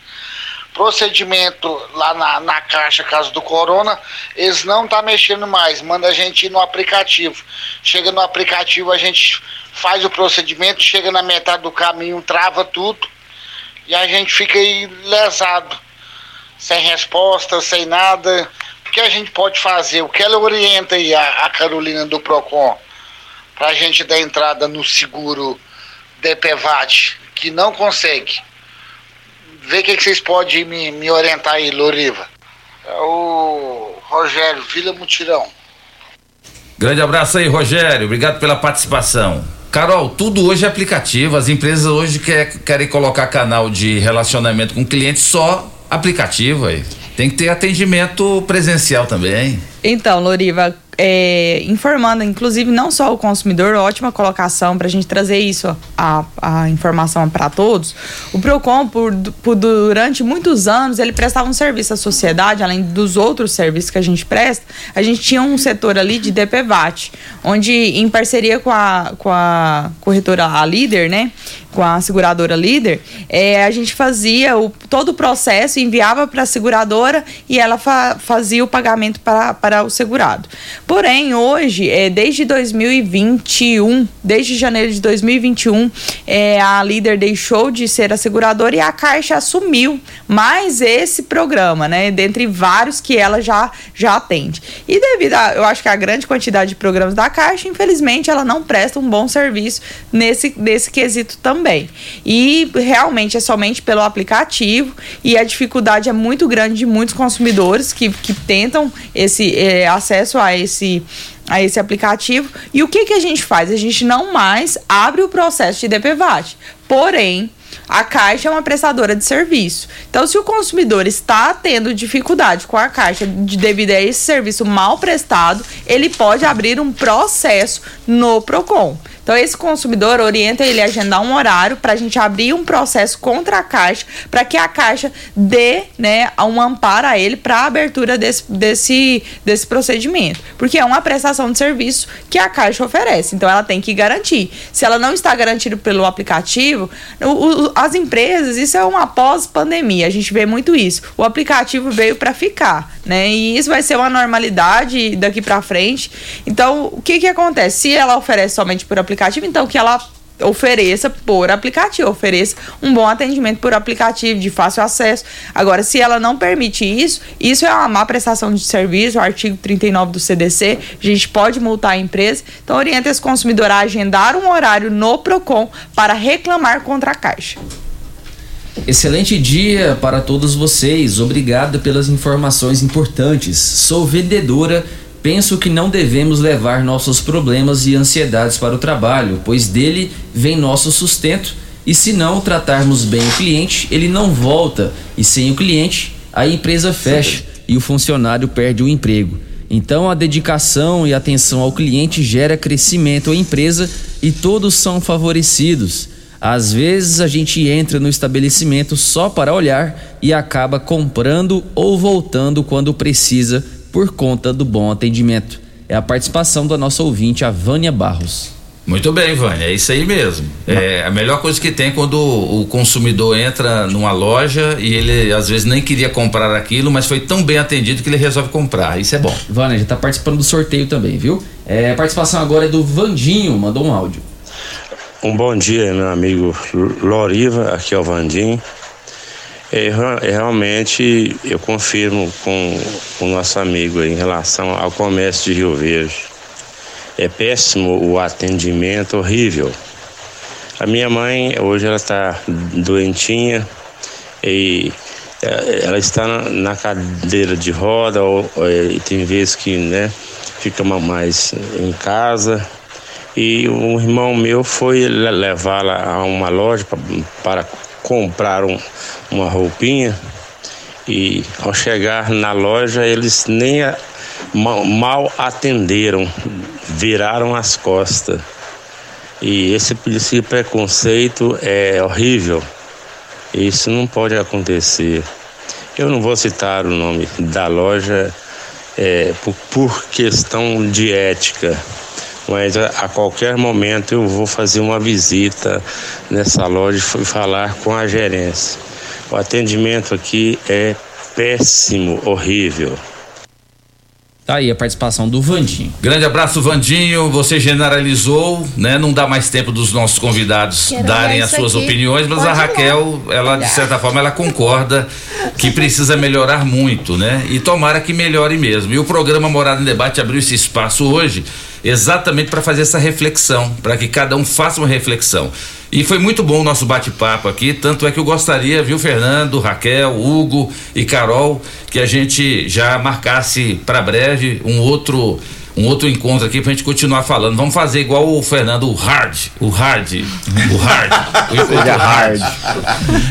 Procedimento lá na, na caixa, caso do corona, eles não tá mexendo mais. Manda a gente ir no aplicativo. Chega no aplicativo, a gente faz o procedimento, chega na metade do caminho, trava tudo. E a gente fica aí lesado. Sem resposta, sem nada. O que a gente pode fazer? O que ela orienta aí, a, a Carolina do PROCON, para a gente dar entrada no seguro DPVAT, que não consegue? Vê o que, que vocês podem me, me orientar aí, Loriva. É o Rogério, Vila Mutirão. Grande abraço aí, Rogério. Obrigado pela participação. Carol, tudo hoje é aplicativo. As empresas hoje quer, querem colocar canal de relacionamento com cliente só aplicativo aí. Tem que ter atendimento presencial também. Então, Loriva, é, informando, inclusive, não só o consumidor, ótima colocação para a gente trazer isso, a, a informação para todos. O PROCON, por, por, durante muitos anos, ele prestava um serviço à sociedade, além dos outros serviços que a gente presta, a gente tinha um setor ali de DPVAT, onde, em parceria com a, com a corretora, a líder, né, com a seguradora líder, é, a gente fazia o, todo o processo, enviava para a seguradora e ela fa, fazia o pagamento para, para o segurado. Porém, hoje, é, desde 2021, desde janeiro de 2021, é, a líder deixou de ser a seguradora e a Caixa assumiu mais esse programa, né? Dentre vários que ela já, já atende. E devido a, eu acho que a grande quantidade de programas da Caixa, infelizmente, ela não presta um bom serviço nesse, nesse quesito também. E realmente é somente pelo aplicativo e a dificuldade é muito grande de muitos consumidores que, que tentam esse é, acesso a esse a esse aplicativo. E o que, que a gente faz? A gente não mais abre o processo de DPVAT. Porém, a Caixa é uma prestadora de serviço. Então, se o consumidor está tendo dificuldade com a Caixa de, devido a esse serviço mal prestado, ele pode abrir um processo no PROCON. Então, esse consumidor orienta ele a agendar um horário para a gente abrir um processo contra a Caixa, para que a Caixa dê né, um amparo a ele para a abertura desse, desse, desse procedimento. Porque é uma prestação de serviço que a Caixa oferece. Então, ela tem que garantir. Se ela não está garantida pelo aplicativo, o, o, as empresas, isso é uma pós-pandemia, a gente vê muito isso. O aplicativo veio para ficar, né? E isso vai ser uma normalidade daqui para frente. Então, o que que acontece? Se ela oferece somente por aplicativo, aplicativo, então que ela ofereça por aplicativo, ofereça um bom atendimento por aplicativo de fácil acesso. Agora, se ela não permite isso, isso é uma má prestação de serviço, artigo 39 do CDC, a gente pode multar a empresa. Então, orienta esse consumidor a agendar um horário no Procon para reclamar contra a Caixa. Excelente dia para todos vocês. Obrigado pelas informações importantes. Sou vendedora Penso que não devemos levar nossos problemas e ansiedades para o trabalho, pois dele vem nosso sustento e se não tratarmos bem o cliente, ele não volta e sem o cliente, a empresa fecha e o funcionário perde o emprego. Então a dedicação e atenção ao cliente gera crescimento à empresa e todos são favorecidos. Às vezes a gente entra no estabelecimento só para olhar e acaba comprando ou voltando quando precisa por conta do bom atendimento. É a participação da nossa ouvinte, a Vânia Barros. Muito bem, Vânia, é isso aí mesmo. É a melhor coisa que tem quando o consumidor entra numa loja e ele às vezes nem queria comprar aquilo, mas foi tão bem atendido que ele resolve comprar. Isso é bom. Vânia, já está participando do sorteio também, viu? É, a participação agora é do Vandinho, mandou um áudio. Um bom dia, meu amigo Loriva, aqui é o Vandinho. É, realmente eu confirmo com o nosso amigo em relação ao comércio de Rio Verde. É péssimo o atendimento, horrível. A minha mãe hoje ela está doentinha e é, ela está na cadeira de roda ou, e tem vezes que né, fica mais em casa e um irmão meu foi levá-la a uma loja para comprar um, uma roupinha e ao chegar na loja eles nem a, mal, mal atenderam. viraram as costas. E esse, esse preconceito é horrível. Isso não pode acontecer. Eu não vou citar o nome da loja é, por, por questão de ética, mas a, a qualquer momento eu vou fazer uma visita nessa loja e falar com a gerência. O atendimento aqui é péssimo, horrível. Tá aí a participação do Vandinho. Grande abraço, Vandinho. Você generalizou, né? Não dá mais tempo dos nossos convidados Quero darem as suas aqui. opiniões, mas Pode a. Raquel, ela de certa forma, ela concorda que precisa melhorar muito, né? E tomara que melhore mesmo. E o programa Morada em Debate abriu esse espaço hoje exatamente para fazer essa reflexão, para que cada um faça uma reflexão. E foi muito bom o nosso bate-papo aqui, tanto é que eu gostaria, viu, Fernando, Raquel, Hugo e Carol, que a gente já marcasse para breve um outro um outro encontro aqui pra gente continuar falando. Vamos fazer igual o Fernando, o hard, o hard, o hard, o encontro hard.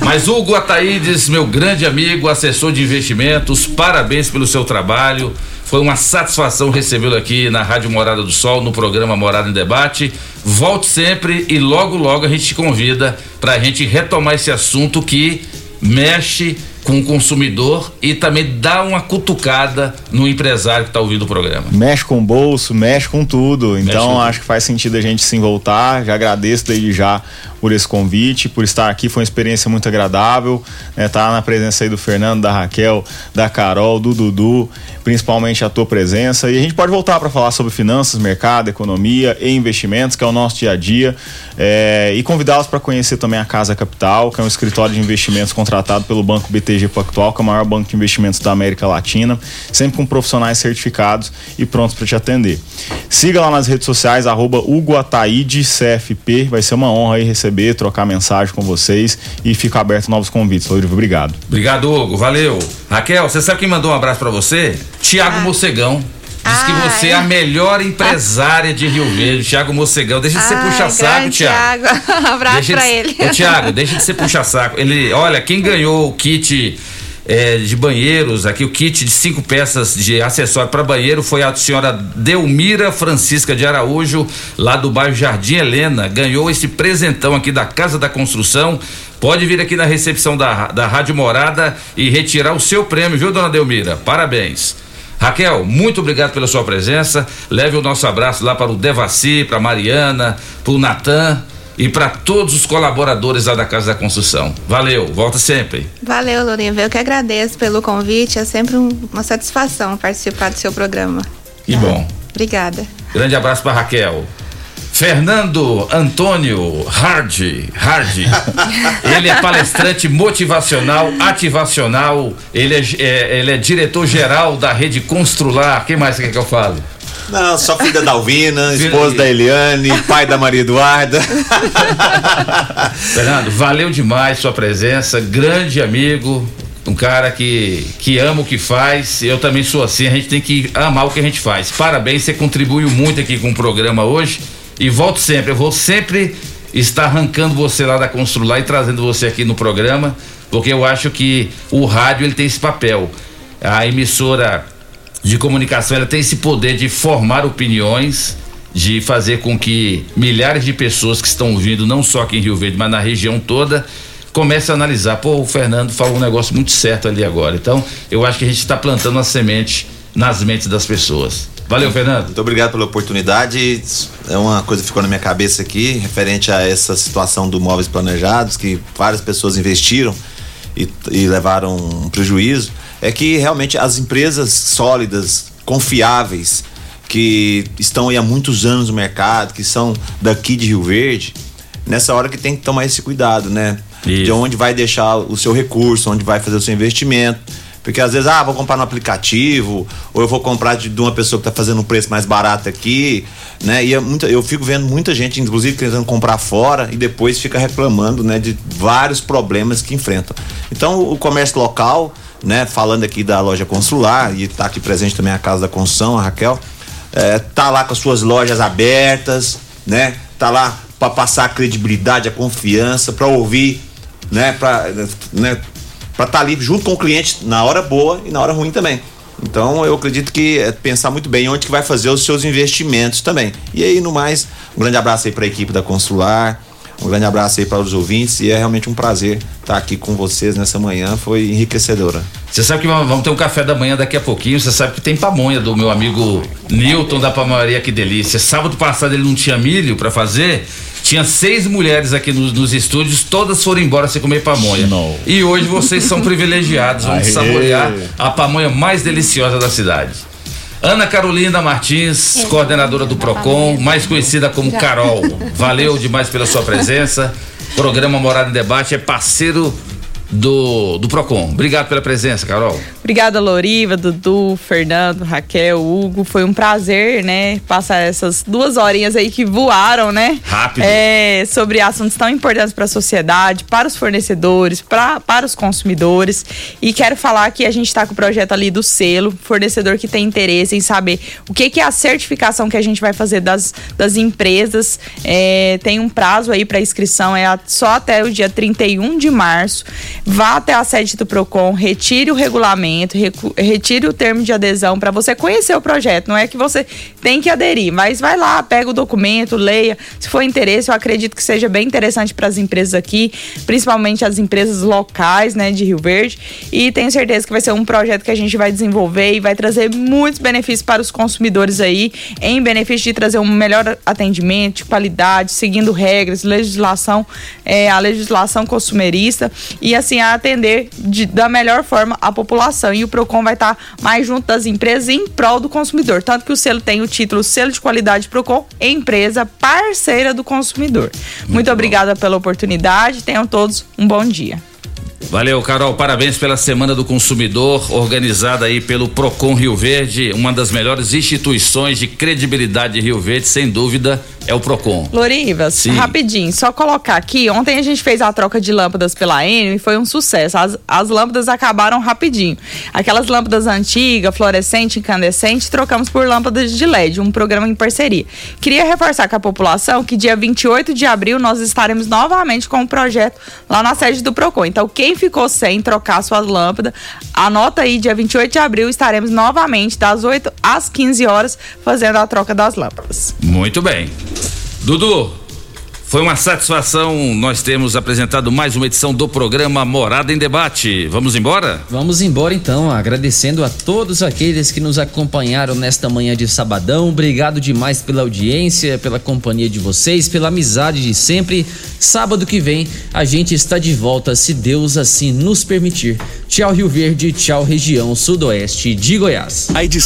Mas Hugo Ataídes, meu grande amigo, assessor de investimentos, parabéns pelo seu trabalho. Foi uma satisfação recebê-lo aqui na Rádio Morada do Sol, no programa Morada em Debate. Volte sempre e logo, logo a gente te convida para a gente retomar esse assunto que mexe com o consumidor e também dá uma cutucada no empresário que está ouvindo o programa. Mexe com o bolso, mexe com tudo. Então com acho que faz sentido a gente sim voltar. Já agradeço desde já por esse convite, por estar aqui. Foi uma experiência muito agradável. Né? Tá na presença aí do Fernando, da Raquel, da Carol, do Dudu, principalmente a tua presença. E a gente pode voltar para falar sobre finanças, mercado, economia e investimentos, que é o nosso dia a dia. É, e convidá-los para conhecer também a Casa Capital, que é um escritório de investimentos contratado pelo Banco BTG Pactual, que é o maior banco de investimentos da América Latina, sempre com profissionais certificados e prontos para te atender. Siga lá nas redes sociais, arroba CFP. Vai ser uma honra aí receber, trocar mensagem com vocês e fica aberto novos convites. Rodrigo, obrigado. Obrigado, Hugo. Valeu. Raquel, você sabe quem mandou um abraço pra você? Tiago Mocegão. Diz que você é a melhor empresária de Rio Verde, Tiago Mocegão. Deixa de ser Ai, puxa-saco, Tiago. Abraço Deixa pra de- ele. Ô, Tiago, deixa de ser puxa-saco. Ele, olha, quem ganhou o kit é, de banheiros, aqui o kit de cinco peças de acessório para banheiro foi a senhora Delmira Francisca de Araújo, lá do bairro Jardim Helena. Ganhou esse presentão aqui da Casa da Construção. Pode vir aqui na recepção da, da Rádio Morada e retirar o seu prêmio, viu, dona Delmira? Parabéns. Raquel, muito obrigado pela sua presença. Leve o nosso abraço lá para o Devaci, para a Mariana, para o Natan e para todos os colaboradores lá da Casa da Construção. Valeu, volta sempre. Valeu, Lourinha. Eu que agradeço pelo convite. É sempre um- uma satisfação participar do seu programa. Que bom. Obrigada. Grande abraço para Raquel. Fernando Antônio Hard, Hard. Ele é palestrante motivacional, ativacional. Ele é, é- ele é diretor-geral da rede Constrular. Quem mais você quer que eu fale? Não, só filha da Alvina, esposa da Eliane, pai da Maria Eduarda. Fernando, valeu demais sua presença, grande amigo, um cara que, que ama o que faz. Eu também sou assim, a gente tem que amar o que a gente faz. Parabéns, você contribuiu muito aqui com o programa hoje e volto sempre. Eu vou sempre estar arrancando você lá da Constrular e trazendo você aqui no programa, porque eu acho que o rádio ele tem esse papel. A emissora de comunicação ela tem esse poder de formar opiniões, de fazer com que milhares de pessoas que estão ouvindo, não só aqui em Rio Verde, mas na região toda, comecem a analisar. Pô, o Fernando falou um negócio muito certo ali agora. Então, eu acho que a gente está plantando uma semente nas mentes das pessoas. Valeu, Fernando. Muito obrigado pela oportunidade. É uma coisa que ficou na minha cabeça aqui, referente a essa situação do móveis planejados, que várias pessoas investiram e, e levaram um prejuízo. É que realmente as empresas sólidas, confiáveis, que estão aí há muitos anos no mercado, que são daqui de Rio Verde, nessa hora que tem que tomar esse cuidado, né? De onde vai deixar o seu recurso, onde vai fazer o seu investimento. Porque às vezes, ah, vou comprar no aplicativo, ou eu vou comprar de, de uma pessoa que está fazendo um preço mais barato aqui, né? E é eu fico vendo muita gente, inclusive, tentando comprar fora e depois fica reclamando, né, de vários problemas que enfrentam. Então, o comércio local, né, falando aqui da loja consular, e está aqui presente também a Casa da Construção, a Raquel, é, tá lá com as suas lojas abertas, né? Tá lá para passar a credibilidade, a confiança, para ouvir, né? Para né, para estar ali junto com o cliente na hora boa e na hora ruim também. Então eu acredito que é pensar muito bem onde que vai fazer os seus investimentos também. E aí, no mais, um grande abraço aí para a equipe da Consular. Um grande abraço aí para os ouvintes e é realmente um prazer estar aqui com vocês nessa manhã, foi enriquecedora. Você sabe que vamos ter um café da manhã daqui a pouquinho. Você sabe que tem pamonha do meu amigo Newton da Pamonharia Que Delícia. Sábado passado ele não tinha milho para fazer. Tinha seis mulheres aqui nos, nos, estúdios, todas foram embora sem comer pamonha. Não. E hoje vocês são privilegiados, vão saborear a pamonha mais deliciosa da cidade. Ana Carolina Martins, coordenadora do PROCON, mais conhecida como Carol. Valeu demais pela sua presença. Programa Morada em Debate é parceiro do, do PROCON. Obrigado pela presença, Carol. Obrigada, Loriva, Dudu, Fernando, Raquel, Hugo. Foi um prazer, né, passar essas duas horinhas aí que voaram, né? Rápido. É, sobre assuntos tão importantes para a sociedade, para os fornecedores, pra, para os consumidores. E quero falar que a gente está com o projeto ali do selo, fornecedor que tem interesse em saber o que, que é a certificação que a gente vai fazer das, das empresas. É, tem um prazo aí para inscrição, é só até o dia 31 de março. Vá até a sede do PROCON, retire o regulamento, retire o termo de adesão para você conhecer o projeto. Não é que você tem que aderir, mas vai lá, pega o documento, leia. Se for interesse, eu acredito que seja bem interessante para as empresas aqui, principalmente as empresas locais, né, de Rio Verde. E tenho certeza que vai ser um projeto que a gente vai desenvolver e vai trazer muitos benefícios para os consumidores aí, em benefício de trazer um melhor atendimento, de qualidade, seguindo regras, legislação, é, a legislação consumerista e assim atender de, da melhor forma a população. E o PROCON vai estar mais junto das empresas em prol do consumidor. Tanto que o selo tem o título Selo de Qualidade PROCON, empresa parceira do consumidor. Muito, Muito obrigada pela oportunidade. Tenham todos um bom dia. Valeu, Carol. Parabéns pela Semana do Consumidor, organizada aí pelo Procon Rio Verde, uma das melhores instituições de credibilidade de Rio Verde, sem dúvida, é o Procon. Lorivas, Sim. rapidinho, só colocar aqui. Ontem a gente fez a troca de lâmpadas pela Enio e foi um sucesso. As, as lâmpadas acabaram rapidinho. Aquelas lâmpadas antigas, fluorescente, incandescente, trocamos por lâmpadas de LED, um programa em parceria. Queria reforçar com a população que dia 28 de abril nós estaremos novamente com um projeto lá na sede do Procon. Então, quem ficou sem trocar suas lâmpadas, anota aí, dia 28 de abril estaremos novamente das 8 às 15 horas fazendo a troca das lâmpadas. Muito bem. Dudu, foi uma satisfação nós termos apresentado mais uma edição do programa Morada em Debate. Vamos embora? Vamos embora então, agradecendo a todos aqueles que nos acompanharam nesta manhã de sabadão. Obrigado demais pela audiência, pela companhia de vocês, pela amizade de sempre. Sábado que vem a gente está de volta, se Deus assim nos permitir. Tchau Rio Verde, tchau região sudoeste de Goiás. A edição